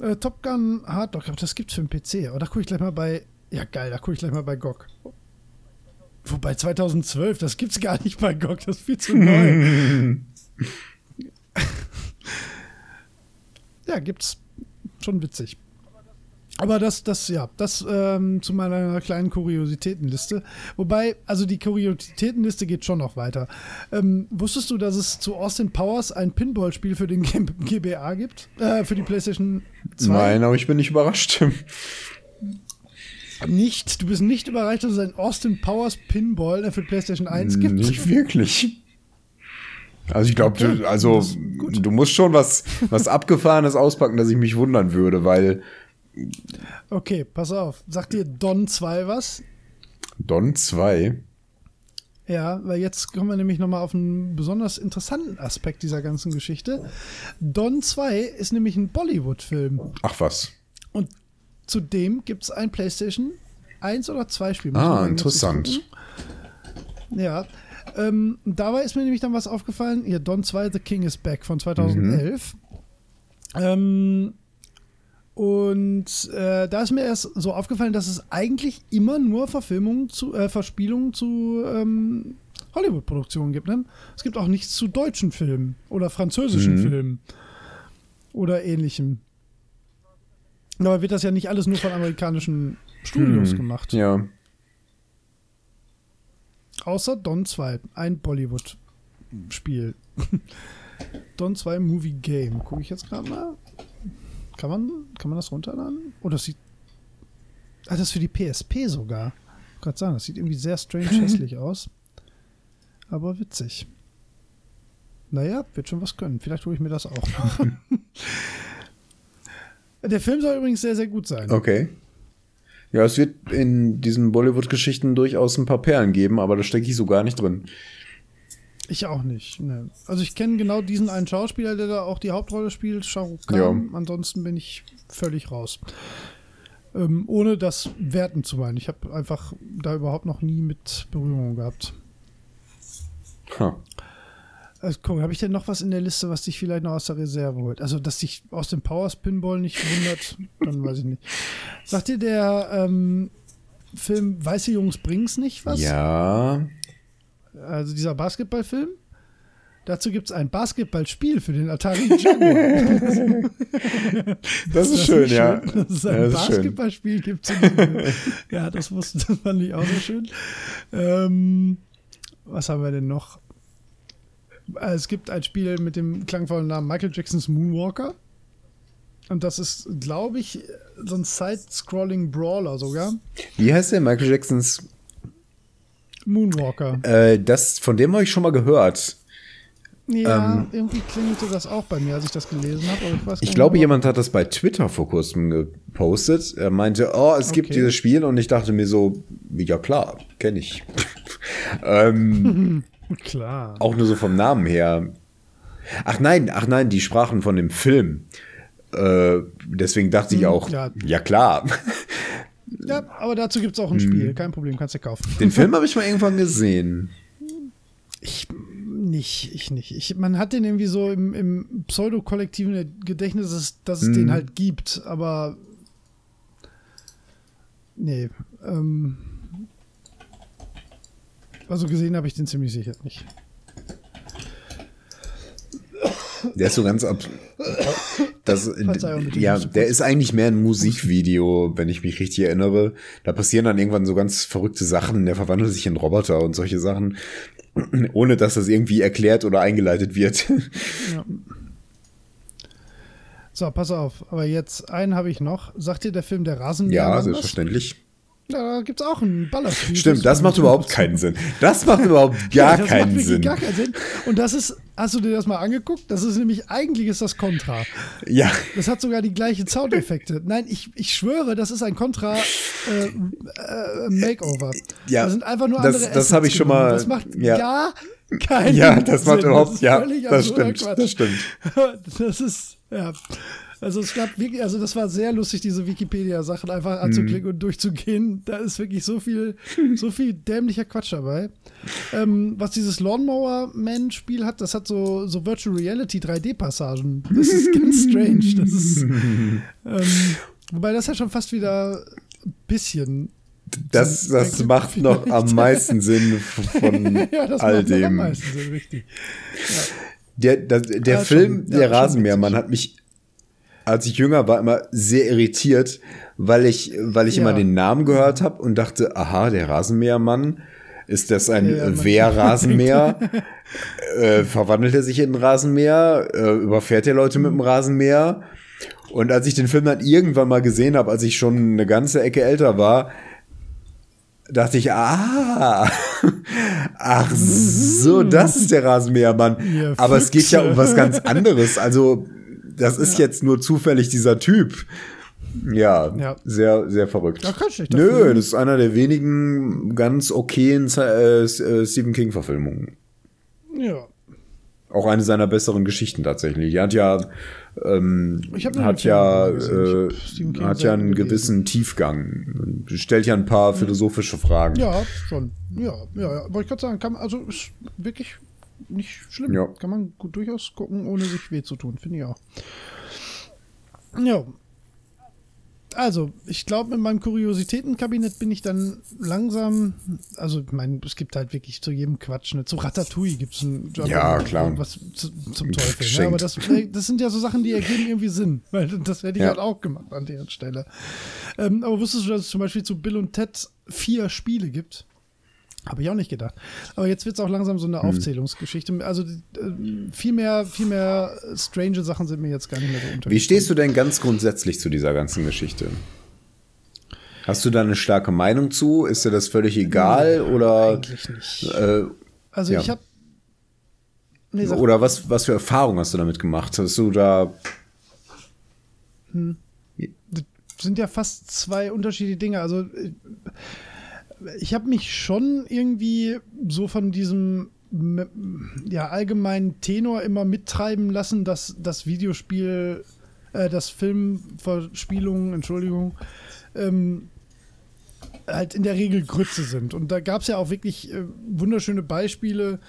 Äh, Top Gun Hard Dog, aber das gibt's für den PC. Aber da gucke ich gleich mal bei, ja geil, da gucke ich gleich mal bei GOG. Wobei 2012, das gibt's gar nicht bei GOG, das ist viel zu neu. ja, gibt's. Schon witzig. Aber das, das, ja, das ähm, zu meiner kleinen Kuriositätenliste. Wobei, also die Kuriositätenliste geht schon noch weiter. Ähm, wusstest du, dass es zu Austin Powers ein Pinball-Spiel für den G GBA gibt? Äh, für die PlayStation 2? Nein, aber ich bin nicht überrascht. Nicht. Du bist nicht überrascht, dass es ein Austin Powers Pinball für die PlayStation 1 gibt? Nicht wirklich. Also ich glaube, Okay, du, also du musst schon was, was Abgefahrenes auspacken, dass ich mich wundern würde, weil Okay, pass auf. Sagt dir Don 2 was? Don 2. Ja, weil jetzt kommen wir nämlich nochmal auf einen besonders interessanten Aspekt dieser ganzen Geschichte. Don 2 ist nämlich ein Bollywood-Film. Ach was. Und zudem gibt es ein PlayStation 1 oder 2 Spiel. Ah, interessant. Ja. Ähm, dabei ist mir nämlich dann was aufgefallen. Hier, Don 2, The King is Back von 2011. Ähm, und äh, da ist mir erst so aufgefallen, dass es eigentlich immer nur Verfilmungen zu, äh, Verspielungen zu ähm, Hollywood-Produktionen gibt. Ne? Es gibt auch nichts zu deutschen Filmen oder französischen Mhm. Filmen oder ähnlichem. Aber wird das ja nicht alles nur von amerikanischen Studios Hm, gemacht. Ja. Außer Don 2, ein Bollywood-Spiel. Don 2 Movie Game. Gucke ich jetzt gerade mal. Kann man, kann man das runterladen? Oh, das sieht. Ah, das ist für die PSP sogar. Ich gerade sagen, das sieht irgendwie sehr strange hässlich aus. Aber witzig. Naja, wird schon was können. Vielleicht hole ich mir das auch. Der Film soll übrigens sehr, sehr gut sein. Okay. Ja, es wird in diesen Bollywood-Geschichten durchaus ein paar Perlen geben, aber da stecke ich so gar nicht drin. Ich auch nicht. Ne. Also ich kenne genau diesen einen Schauspieler, der da auch die Hauptrolle spielt, Shah Rukh Khan. Ansonsten bin ich völlig raus. Ähm, ohne das werten zu meinen. Ich habe einfach da überhaupt noch nie mit Berührung gehabt. Ha. Also, guck, habe ich denn noch was in der Liste, was dich vielleicht noch aus der Reserve holt? Also, dass dich aus dem Powers Pinball nicht wundert, dann weiß ich nicht. Sagt dir der ähm, Film Weiße Jungs bringen's nicht was? Ja. Also dieser Basketballfilm. Dazu gibt es ein Basketballspiel für den Atari Jaguar. Das ist schön, ja. Dass es ein Ja, das ist schön. Basketballspiel gibt. ja, das, wusste, das fand ich auch so schön. Ähm, was haben wir denn noch? Äh, Es gibt ein Spiel mit dem klangvollen Namen Michael Jacksons Moonwalker. Und das ist, glaube ich, so ein Side-Scrolling Brawler sogar. Wie heißt der Michael Jacksons? Moonwalker. Äh, das, von dem habe ich schon mal gehört. Ja, Ähm, irgendwie klingelte das auch bei mir, als ich das gelesen habe. Ich, Ich glaube, jemand hat das bei Twitter vor kurzem gepostet. Er meinte, oh, es gibt Okay. dieses Spiel und ich dachte mir so, ja klar, kenne ich. ähm, Klar. auch nur so vom Namen her. Ach nein, ach nein, die sprachen von dem Film. Äh, deswegen dachte ich Hm, auch, ja. ja, klar. Ja, aber dazu gibt es auch ein Hm. Spiel. Kein Problem, kannst du kaufen. Den Film habe ich mal irgendwann gesehen. Ich nicht, ich nicht. Ich, man hat den irgendwie so im, im pseudo-kollektiven Gedächtnis, dass, dass es Mhm. den halt gibt, aber nee. Ähm, also gesehen habe ich den ziemlich sicher nicht. Der ist so ganz ab. Das, ja, der ist eigentlich mehr ein Musikvideo, wenn ich mich richtig erinnere. Da passieren dann irgendwann so ganz verrückte Sachen. Der verwandelt sich in Roboter und solche Sachen, ohne dass das irgendwie erklärt oder eingeleitet wird. Ja. So, pass auf. Aber jetzt einen habe ich noch. Sagt dir der Film Der Rasenmähermann Ja, selbstverständlich. Da gibt es auch ein Ballerspiel. Stimmt, das macht überhaupt keinen Sinn. Das macht überhaupt gar ja, das keinen Sinn. gar keinen Sinn. Und das ist, hast du dir das mal angeguckt? Das ist nämlich, eigentlich ist das Contra. Ja, Das hat sogar die gleichen Soundeffekte. Nein, ich, ich schwöre, das ist ein Contra äh, äh, Makeover. Ja, da sind einfach nur das- andere das habe ich schon mal- Das macht ja. gar keinen ja, das macht Sinn. überhaupt, ist ja, das stimmt, das stimmt. Das ist, ja. Also es gab wirklich, also das war sehr lustig, diese Wikipedia-Sachen einfach anzuklicken und durchzugehen. Da ist wirklich so viel, so viel dämlicher Quatsch dabei. Ähm, was dieses Lawnmower Man-Spiel hat, das hat so, so Virtual Reality 3D-Passagen. Das ist ganz strange. Das ist, ähm, wobei das ja schon fast wieder ein bisschen. Das, das macht noch am meisten Sinn von ja, das all macht noch am dem. meisten Sinn, richtig. Der, der, der Ja, Film schon, ja, Der Rasenmähermann hat mich, als ich jünger war, immer sehr irritiert, weil ich, weil ich Ja. immer den Namen gehört habe und dachte, aha, der Rasenmähermann, ist das ein Ja, ja, äh, Wehrrasenmäher? äh, verwandelt er sich in einen Rasenmäher? Äh, überfährt er Leute mit dem Rasenmäher? Und als ich den Film dann irgendwann mal gesehen habe, als ich schon eine ganze Ecke älter war, dachte ich, ah, ach so, das ist der Rasenmähermann. Ihr Aber es geht ja um was ganz anderes. Also, das ist jetzt nur zufällig dieser Typ. Ja, Ja. sehr, sehr verrückt. Ja, kein schlechter Nö, Film. das ist einer der wenigen ganz okayen äh, äh, Stephen King-Verfilmungen. Ja. Auch eine seiner besseren Geschichten tatsächlich. Er hat ja, ähm, Ich hat ja. Ich äh, hat ja einen gewissen Tiefgang. Stellt ja ein paar philosophische Fragen. Ja, schon. Ja, ja, ja. Wollte ich gerade sagen, kann man, also ist wirklich nicht schlimm. Ja. Kann man gut durchaus gucken, ohne sich weh zu tun, finde ich auch. Ja. Also, ich glaube, mit meinem Kuriositätenkabinett bin ich dann langsam, also ich meine, es gibt halt wirklich zu jedem Quatsch, ne? zu Ratatouille gibt es ein Ja, klar. was zu, zum Teufel. Ne? Aber das, das sind ja so Sachen, die ergeben irgendwie Sinn, weil das hätte ich Ja. halt auch gemacht an deren Stelle. Ähm, aber wusstest du, dass es zum Beispiel zu Bill und Ted vier Spiele gibt? Habe ich auch nicht gedacht. Aber jetzt wird es auch langsam so eine Hm. Aufzählungsgeschichte. Also äh, viel mehr, viel mehr strange Sachen sind mir jetzt gar nicht mehr so unter. Wie stehst du denn ganz grundsätzlich zu dieser ganzen Geschichte? Hast du da eine starke Meinung zu? Ist dir das völlig egal? Oder, Eigentlich nicht. äh, Also ja. ich habe. Nee, oder was, was für Erfahrungen hast du damit gemacht? Hast du da. das sind ja fast zwei unterschiedliche Dinge. Also äh, ich habe mich schon irgendwie so von diesem ja, allgemeinen Tenor immer mittreiben lassen, dass das Videospiel, äh, das Filmverspielungen, Entschuldigung, ähm, halt in der Regel Grütze sind. Und da gab es ja auch wirklich äh, wunderschöne Beispiele.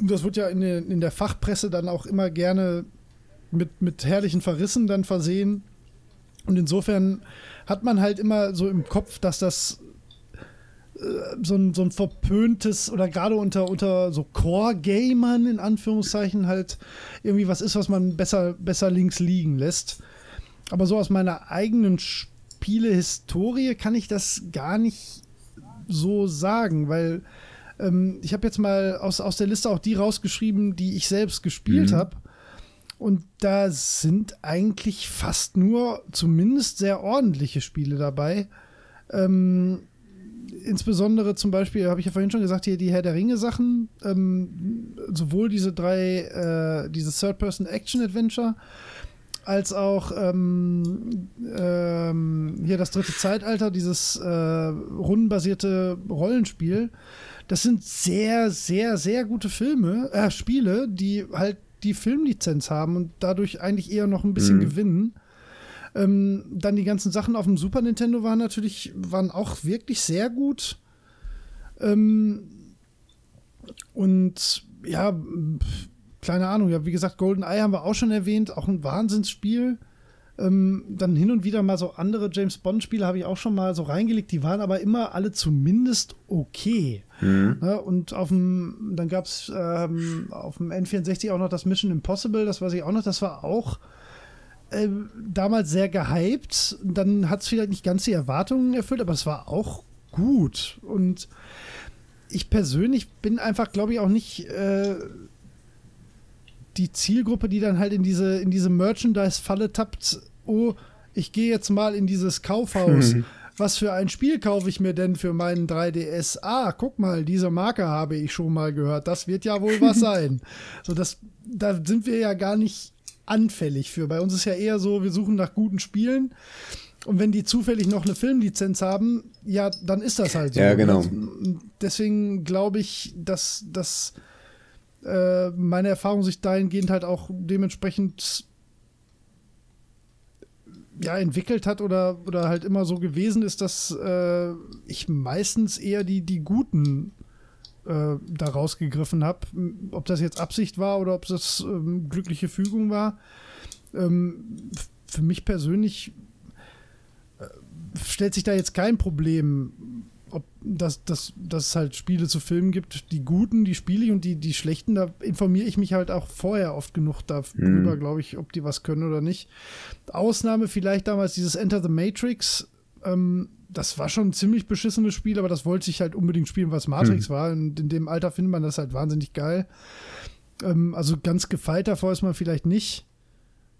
Das wird ja in der, in der Fachpresse dann auch immer gerne mit, mit herrlichen Verrissen dann versehen. Und insofern hat man halt immer so im Kopf, dass das so ein, so ein verpöntes oder gerade unter, unter so Core-Gamern in Anführungszeichen halt irgendwie was ist, was man besser, besser links liegen lässt. Aber so aus meiner eigenen Spielehistorie kann ich das gar nicht so sagen, weil ähm, ich habe jetzt mal aus, aus der Liste auch die rausgeschrieben, die ich selbst gespielt Mhm. habe. Und da sind eigentlich fast nur zumindest sehr ordentliche Spiele dabei. Ähm, insbesondere zum Beispiel, habe ich ja vorhin schon gesagt, hier die Herr der Ringe-Sachen, ähm, sowohl diese drei, äh, diese Third-Person-Action-Adventure, als auch ähm, ähm, hier das dritte Zeitalter, dieses äh, rundenbasierte Rollenspiel. Das sind sehr, sehr, sehr gute Filme, äh, Spiele, die halt die Filmlizenz haben und dadurch eigentlich eher noch ein bisschen Mhm. gewinnen. Ähm, dann die ganzen Sachen auf dem Super Nintendo waren natürlich, waren auch wirklich sehr gut. Ähm, und ja, keine Ahnung, ja, wie gesagt, Golden Eye haben wir auch schon erwähnt, auch ein Wahnsinnsspiel. Ähm, dann hin und wieder mal so andere James Bond-Spiele habe ich auch schon mal so reingelegt, die waren aber immer alle zumindest okay. Mhm. Ne? Und auf dem, dann gab es ähm, auf dem N64 auch noch das Mission Impossible, das weiß ich auch noch, das war auch äh, damals sehr gehypt. Dann hat es vielleicht nicht ganz die Erwartungen erfüllt, aber es war auch gut. Und ich persönlich bin einfach, glaube ich, auch nicht äh, die Zielgruppe, die dann halt in diese, in diese Merchandise-Falle tappt, oh, ich gehe jetzt mal in dieses Kaufhaus. Hm. Was für ein Spiel kaufe ich mir denn für meinen 3DS? Ah, guck mal, diese Marke habe ich schon mal gehört. Das wird ja wohl was sein. So, das, da sind wir ja gar nicht anfällig für. Bei uns ist ja eher so, wir suchen nach guten Spielen. Und wenn die zufällig noch eine Filmlizenz haben, ja, dann ist das halt so. Ja, genau. Deswegen glaube ich, dass, dass äh, meine Erfahrung sich dahingehend halt auch dementsprechend ja, entwickelt hat oder, oder halt immer so gewesen ist, dass äh, ich meistens eher die, die guten äh, da rausgegriffen habe. Ob das jetzt Absicht war oder ob das ähm, glückliche Fügung war. Ähm, für mich persönlich äh, stellt sich da jetzt kein Problem ob das, das, dass es halt Spiele zu Filmen gibt, die guten, die spiele ich und die, die schlechten, da informiere ich mich halt auch vorher oft genug darüber, mhm. glaube ich, ob die was können oder nicht. Ausnahme vielleicht damals dieses Enter the Matrix. Ähm, das war schon ein ziemlich beschissenes Spiel, aber das wollte ich halt unbedingt spielen, was Matrix mhm. war. Und in dem Alter findet man das halt wahnsinnig geil. Ähm, also ganz gefeit davor ist man vielleicht nicht.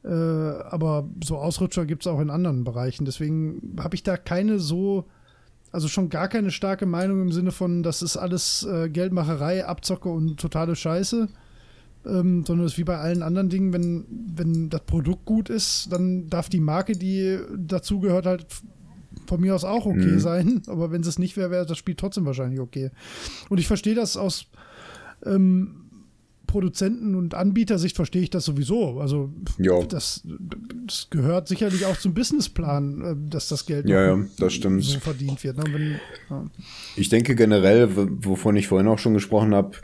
Äh, aber so Ausrutscher gibt es auch in anderen Bereichen. Deswegen habe ich da keine so also schon gar keine starke Meinung im Sinne von, das ist alles äh, Geldmacherei, Abzocke und totale Scheiße. Ähm, sondern es ist wie bei allen anderen Dingen, wenn, wenn das Produkt gut ist, dann darf die Marke, die dazugehört, halt von mir aus auch okay mhm. sein. Aber wenn es nicht wäre, wäre das Spiel trotzdem wahrscheinlich okay. Und ich verstehe das aus ähm, Produzenten- und Anbietersicht verstehe ich das sowieso. Also das, das, gehört sicherlich auch zum Businessplan, äh, dass das Geld ja, ja, das stimmt. so verdient wird. Ne? Wenn, ja. Ich denke generell, wovon ich vorhin auch schon gesprochen habe,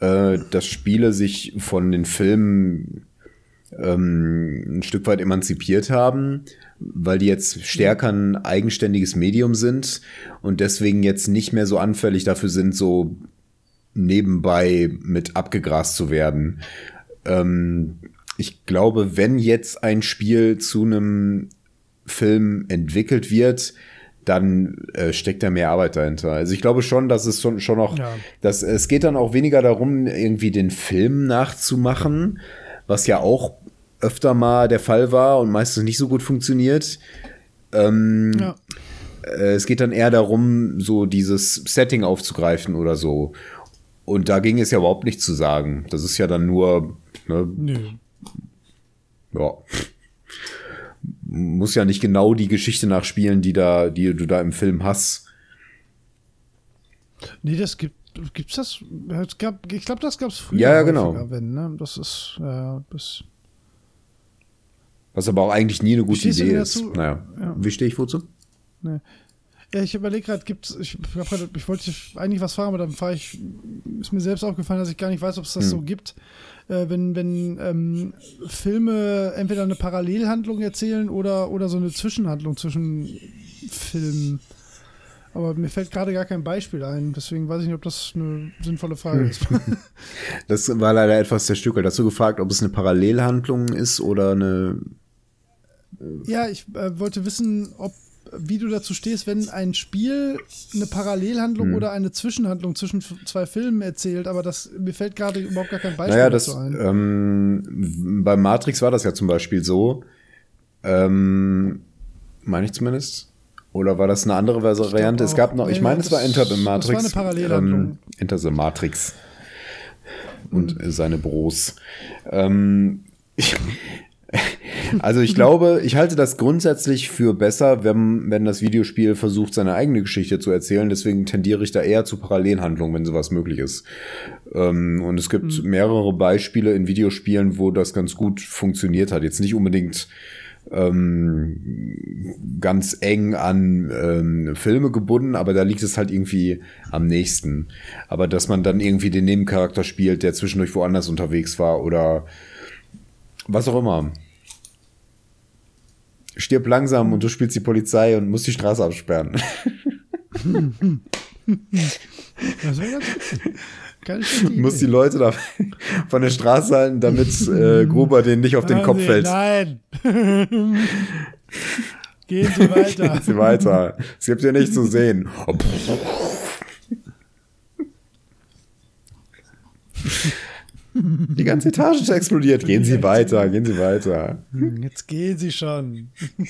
äh, dass Spiele sich von den Filmen ähm, ein Stück weit emanzipiert haben, weil die jetzt stärker ein eigenständiges Medium sind und deswegen jetzt nicht mehr so anfällig dafür sind, so nebenbei mit abgegrast zu werden. Ähm, ich glaube, wenn jetzt ein Spiel zu einem Film entwickelt wird, dann äh, steckt da mehr Arbeit dahinter. Also ich glaube schon, dass es schon, schon noch, ja. dass es geht dann auch weniger darum, irgendwie den Film nachzumachen, was ja auch öfter mal der Fall war und meistens nicht so gut funktioniert. Ähm, ja. äh, es geht dann eher darum, so dieses Setting aufzugreifen oder so. Und da ging es ja überhaupt nicht zu sagen. Das ist ja dann nur. Ne, nee. Ja. Muss ja nicht genau die Geschichte nachspielen, die, da, die du da im Film hast. Nee, das gibt. Gibt's das? Ich glaube, das gab es früher. Ja, ja genau. Wenn, ne? Das ist. Ja, das Was aber auch eigentlich nie eine gute Idee ist. Naja. Ja. Wie stehe ich wozu? Nee. Ja, ich überlege gerade, gibt's, ich, ich wollte eigentlich was fragen, aber dann fahre ich, ist mir selbst aufgefallen, dass ich gar nicht weiß, ob es das hm. so gibt. Äh, wenn wenn ähm, Filme entweder eine Parallelhandlung erzählen oder, oder so eine Zwischenhandlung zwischen Filmen. Aber mir fällt gerade gar kein Beispiel ein, deswegen weiß ich nicht, ob das eine sinnvolle Frage hm. ist. das war leider etwas zerstückelt. Hast du gefragt, ob es eine Parallelhandlung ist oder eine. Ja, ich äh, wollte wissen, ob wie du dazu stehst, wenn ein Spiel eine Parallelhandlung hm. oder eine Zwischenhandlung zwischen zwei Filmen erzählt, aber das mir fällt gerade überhaupt gar kein Beispiel naja, das, dazu ein. Ähm, bei Matrix war das ja zum Beispiel so. Ähm, meine ich zumindest. Oder war das eine andere Variante? Es gab noch, ich meine, es war Enter the Matrix. Das war eine Parallelhandlung. Ähm, Enter the Matrix. Und mhm. seine Bros. Ähm, ich, also ich glaube, ich halte das grundsätzlich für besser, wenn, wenn das Videospiel versucht, seine eigene Geschichte zu erzählen. Deswegen tendiere ich da eher zu Parallelhandlungen, wenn sowas möglich ist. Ähm, und es gibt mhm. mehrere Beispiele in Videospielen, wo das ganz gut funktioniert hat. Jetzt nicht unbedingt ähm, ganz eng an ähm, Filme gebunden, aber da liegt es halt irgendwie am nächsten. Aber dass man dann irgendwie den Nebencharakter spielt, der zwischendurch woanders unterwegs war oder was auch immer. Stirb langsam und du spielst die Polizei und musst die Straße absperren. das wäre ganz Du musst die Leute da von der Straße halten, damit äh, Gruber den nicht auf den Kopf fällt. Nein. Gehen Sie weiter. Gehen Sie weiter. Es gibt ja nicht zu sehen. Die ganze Etage ist explodiert. Gehen Sie weiter, gehen Sie weiter. Hm, jetzt gehen Sie schon.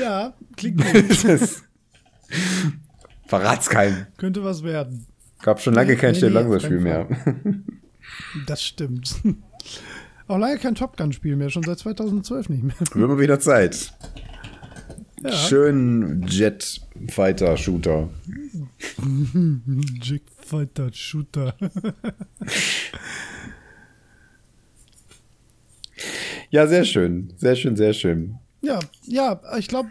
ja, klingt gut. Verrat's keinem. Könnte was werden. Gab schon lange kein nee, Still langsam Spiel mehr. Das stimmt. Auch lange kein Top Gun Spiel mehr, schon seit 2012 nicht mehr. Wird mal wieder Zeit. Ja. Schön Jet Fighter Shooter. Jet Fighter Shooter. ja, sehr schön. Sehr schön, sehr schön. Ja, ja, ich glaube,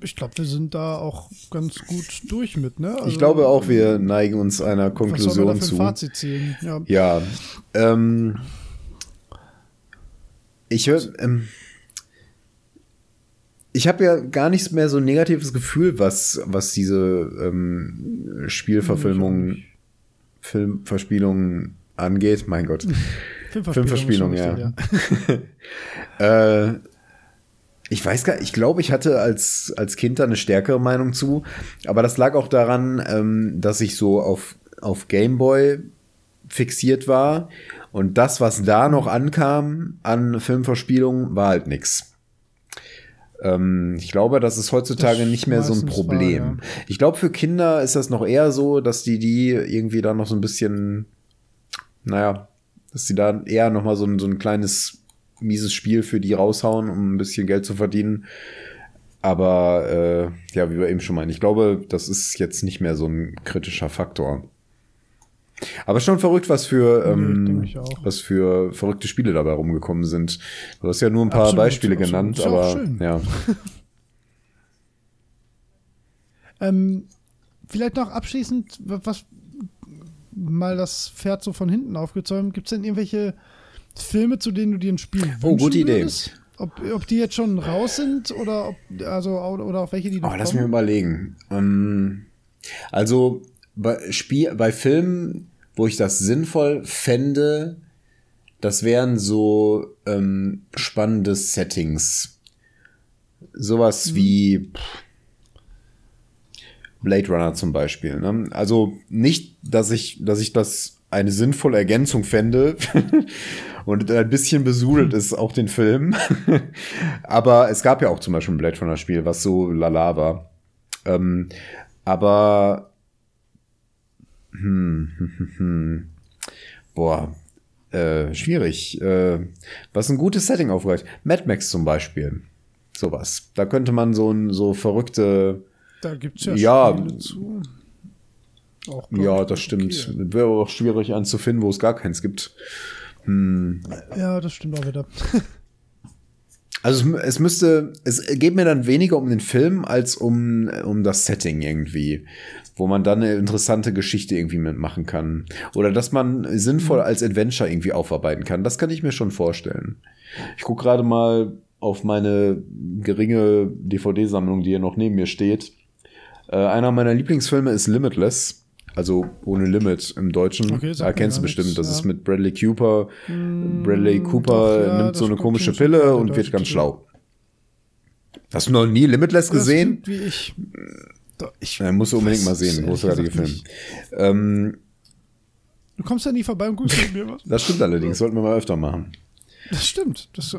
ich glaube, wir sind da auch ganz gut durch mit, ne? Also, ich glaube auch, wir neigen uns einer Konklusion was zu. Fazit ziehen? Ja. ja ähm, ich höre, ähm, ich habe ja gar nicht mehr so ein negatives Gefühl, was, was diese ähm, Spielverfilmungen, Filmverspielungen angeht. Mein Gott. Filmverspielung, ja. ja. äh, ich weiß gar ich glaube, ich hatte als, als Kind da eine stärkere Meinung zu, aber das lag auch daran, ähm, dass ich so auf, auf Gameboy fixiert war und das, was da noch ankam an Filmverspielungen, war halt nix. Ähm, ich glaube, das ist heutzutage das nicht mehr so ein Problem. War, ja. Ich glaube, für Kinder ist das noch eher so, dass die die irgendwie da noch so ein bisschen, naja, dass sie da eher noch mal so ein, so ein kleines mieses Spiel für die raushauen, um ein bisschen Geld zu verdienen. Aber äh, ja, wie wir eben schon meinen, ich glaube, das ist jetzt nicht mehr so ein kritischer Faktor. Aber schon verrückt, was für, ähm, was für verrückte Spiele dabei rumgekommen sind. Du hast ja nur ein paar absolut, Beispiele absolut. genannt, ja aber ja. ähm, vielleicht noch abschließend, was mal das Pferd so von hinten aufgezäumt. Gibt es denn irgendwelche Filme, zu denen du dir ein Spiel wünschen Oh, gute Idee. Ob, ob die jetzt schon raus sind oder ob, also, oder auch welche, die noch Oh, lass mich überlegen. Ähm, also bei, Spiel, bei Filmen, wo ich das sinnvoll fände, das wären so ähm, spannende Settings. Sowas mhm. wie Blade Runner zum Beispiel. Ne? Also nicht, dass ich, dass ich das eine sinnvolle Ergänzung fände und ein bisschen besudelt ist auch den Film. aber es gab ja auch zum Beispiel ein Blade Runner Spiel, was so lala war. Ähm, aber hm, hm, hm, hm. boah, äh, schwierig. Äh, was ein gutes Setting aufreicht. Mad Max zum Beispiel. Sowas. Da könnte man so ein so verrückte. Da gibt's ja, ja Spiele zu. Auch, ja, das stimmt. Okay. Wäre auch schwierig anzufinden, wo es gar keins gibt. Hm. Ja, das stimmt auch wieder. Also es, es, müsste, es geht mir dann weniger um den Film als um, um das Setting irgendwie, wo man dann eine interessante Geschichte irgendwie mitmachen kann. Oder dass man sinnvoll mhm. als Adventure irgendwie aufarbeiten kann. Das kann ich mir schon vorstellen. Ich gucke gerade mal auf meine geringe DVD-Sammlung, die hier noch neben mir steht. Äh, einer meiner Lieblingsfilme ist Limitless. Also ohne Limit im Deutschen. Okay, da kennst du bestimmt. Das ja. ist mit Bradley Cooper. Mm, Bradley Cooper doch, ja, nimmt so eine komische Pille und wird ganz schlau. Hast du noch nie Limitless gesehen? Wie ich. Ich ja, musst du unbedingt mal sehen. Großartiger Film. Ähm, du kommst ja nie vorbei und guckst mit mir was. Das stimmt allerdings. Sollten wir mal öfter machen. Das stimmt. Das,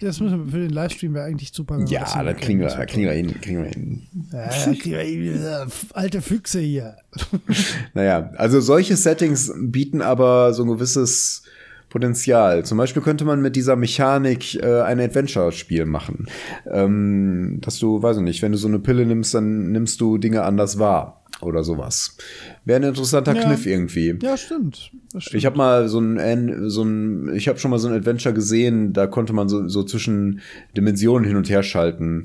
das müssen wir für den Livestream wäre eigentlich super. Ja, da kriegen wir, kriegen wir hin. Kriegen wir hin. Ja, kriegen wir hin. Alte Füchse hier. naja, also solche Settings bieten aber so ein gewisses Potenzial. Zum Beispiel könnte man mit dieser Mechanik äh, ein Adventure-Spiel machen. Ähm, dass du, weiß ich nicht, wenn du so eine Pille nimmst, dann nimmst du Dinge anders wahr oder sowas. Wäre ein interessanter ja. Kniff irgendwie. Ja, stimmt. stimmt. Ich habe mal so ein, so ein ich habe schon mal so ein Adventure gesehen, da konnte man so, so zwischen Dimensionen hin und her schalten.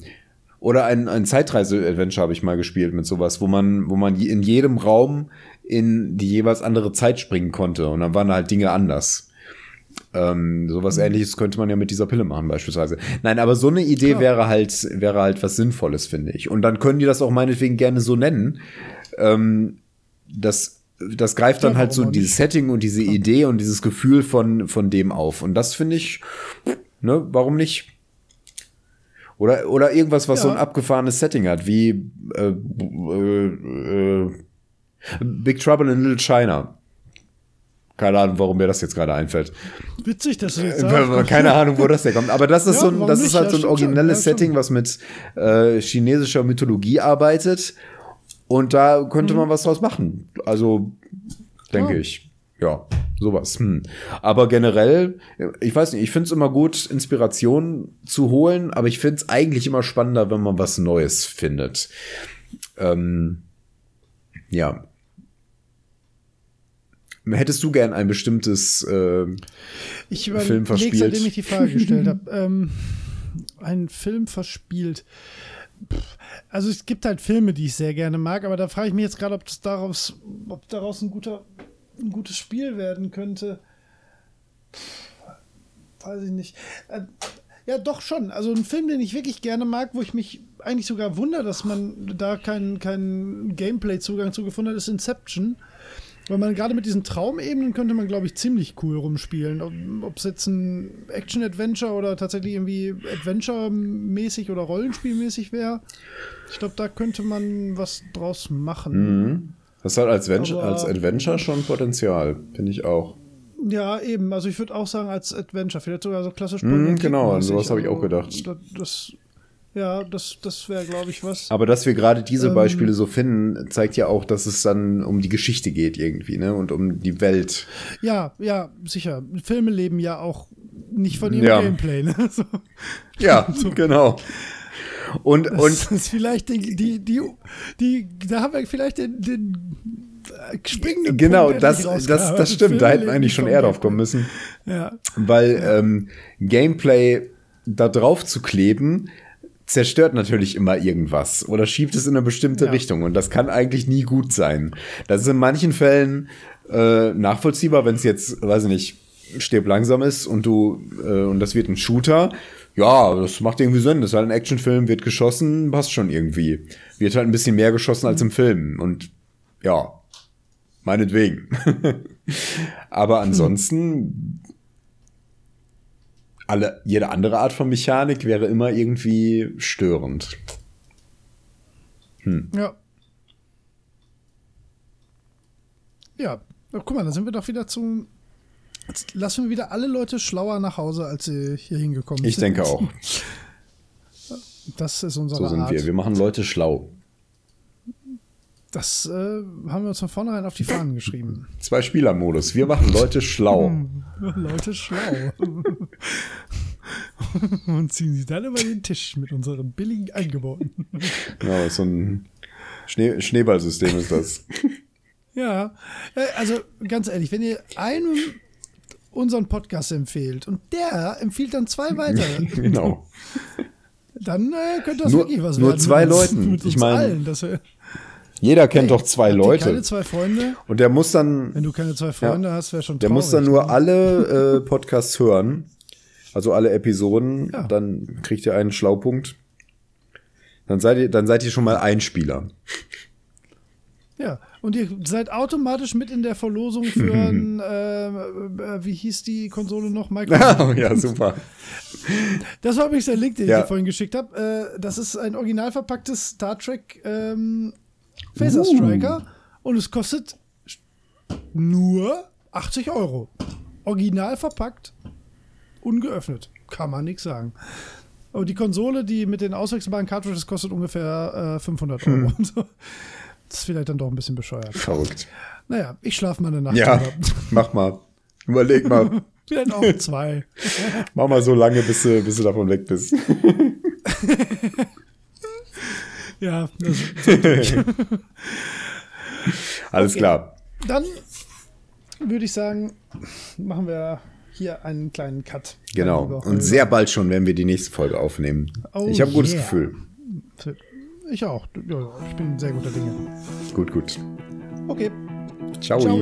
Oder ein, ein Zeitreise-Adventure habe ich mal gespielt mit sowas, wo man, wo man in jedem Raum in die jeweils andere Zeit springen konnte und dann waren halt Dinge anders. Ähm, sowas mhm. ähnliches könnte man ja mit dieser Pille machen, beispielsweise. Nein, aber so eine Idee Klar. wäre halt, wäre halt was Sinnvolles, finde ich. Und dann können die das auch meinetwegen gerne so nennen ähm, das, das greift dann ja, halt so dieses Setting und diese Idee und dieses Gefühl von, von dem auf. Und das finde ich, ne, warum nicht? Oder, oder irgendwas, was ja. so ein abgefahrenes Setting hat, wie äh, äh, äh, Big Trouble in Little China. Keine Ahnung, warum mir das jetzt gerade einfällt. Witzig, dass du jetzt sagst. Keine Ahnung, wo das herkommt. Aber das ist ja, so ein, das ist halt ja, so ein originelles schon. Setting, was mit äh, chinesischer Mythologie arbeitet. Und da könnte mhm. man was draus machen. Also, denke ich. Ja, sowas. Hm. Aber generell, ich weiß nicht, ich finde es immer gut, Inspiration zu holen, aber ich finde es eigentlich immer spannender, wenn man was Neues findet. Ähm, ja, Hättest du gern ein bestimmtes äh, ich Film verspielt? Seitdem ich die Frage gestellt habe. Ähm, einen Film verspielt. Also es gibt halt Filme, die ich sehr gerne mag, aber da frage ich mich jetzt gerade, ob das daraus, ob daraus ein guter, ein gutes Spiel werden könnte. Weiß ich nicht. Äh, ja, doch schon. Also ein Film, den ich wirklich gerne mag, wo ich mich eigentlich sogar wundere, dass man da keinen kein Gameplay-Zugang zu gefunden hat, ist Inception. Weil man gerade mit diesen Traumebenen könnte man, glaube ich, ziemlich cool rumspielen. Ob es jetzt ein Action-Adventure oder tatsächlich irgendwie Adventure-mäßig oder Rollenspielmäßig wäre. Ich glaube, da könnte man was draus machen. Mhm. Das hat als, Aber, als Adventure schon Potenzial, finde ich auch. Ja, eben. Also ich würde auch sagen, als Adventure. Vielleicht sogar so klassisch. Mhm, genau, an sowas habe ich auch gedacht. Das, das ja, das, das wäre, glaube ich, was. Aber dass wir gerade diese ähm, Beispiele so finden, zeigt ja auch, dass es dann um die Geschichte geht irgendwie, ne? Und um die Welt. Ja, ja, sicher. Filme leben ja auch nicht von ihrem ja. Gameplay, ne? So. Ja, so. genau. Und, das und ist vielleicht die, die, die, die, da haben wir vielleicht den, den springenden Genau, Punkt, das, das, das stimmt. Da hätten wir eigentlich schon eher drauf kommen müssen. Ja. Weil ähm, Gameplay da drauf zu kleben, zerstört natürlich immer irgendwas oder schiebt es in eine bestimmte ja. Richtung und das kann eigentlich nie gut sein. Das ist in manchen Fällen äh, nachvollziehbar, wenn es jetzt, weiß ich nicht, stirb langsam ist und du äh, und das wird ein Shooter. Ja, das macht irgendwie Sinn. Das ist halt ein Actionfilm, wird geschossen, passt schon irgendwie. Wird halt ein bisschen mehr geschossen als im Film und ja, meinetwegen. Aber ansonsten alle, jede andere Art von Mechanik wäre immer irgendwie störend. Hm. Ja. Ja, guck mal, da sind wir doch wieder zum. Jetzt lassen wir wieder alle Leute schlauer nach Hause, als sie hier hingekommen ich sind. Ich denke auch. Das ist unser So sind Art. wir. Wir machen Leute schlau. Das äh, haben wir uns von vornherein auf die Fahnen geschrieben. Zwei Spielermodus. Wir machen Leute schlau. Leute schlau. Und ziehen sie dann über den Tisch mit unseren billigen Angeboten. Genau, so ein Schnee Schneeballsystem ist das. Ja, äh, also ganz ehrlich, wenn ihr einem unseren Podcast empfehlt und der empfiehlt dann zwei weitere. genau. Dann äh, könnte das nur, wirklich was nur werden. Nur zwei Leuten. ich meine, jeder kennt hey, doch zwei Leute. Keine zwei Freunde. Und der muss dann. Wenn du keine zwei Freunde ja, hast, wäre schon traurig. Der muss dann nur ne? alle äh, Podcasts hören. Also alle Episoden. Ja. Dann kriegt ihr einen Schlaupunkt. Dann seid ihr, dann seid ihr schon mal ein Spieler. Ja, und ihr seid automatisch mit in der Verlosung für ein, äh, äh, wie hieß die Konsole noch? Microsoft. ja, super. Das war übrigens der Link, den ja. ich dir vorhin geschickt habe. Äh, das ist ein original verpacktes Star Trek ähm, Phaser uh. Striker uh. und es kostet nur 80 Euro. Original verpackt, ungeöffnet. Kann man nichts sagen. Aber die Konsole, die mit den auswechselbaren Cartridges kostet ungefähr äh, 500 Euro. Hm. Das ist vielleicht dann doch ein bisschen bescheuert. Verrückt. Naja, ich schlafe mal eine Nacht. Ja, mach mal. Überleg mal. Vielleicht auch zwei. mach mal so lange, bis du, bis du davon weg bist. Ja, Alles okay. klar. Dann würde ich sagen, machen wir hier einen kleinen Cut. Genau. Und sehr bald schon werden wir die nächste Folge aufnehmen. Oh ich habe ein gutes yeah. Gefühl. Ich auch. Ich bin sehr guter Dinge. Gut, gut. Okay. Ciao. Ciao.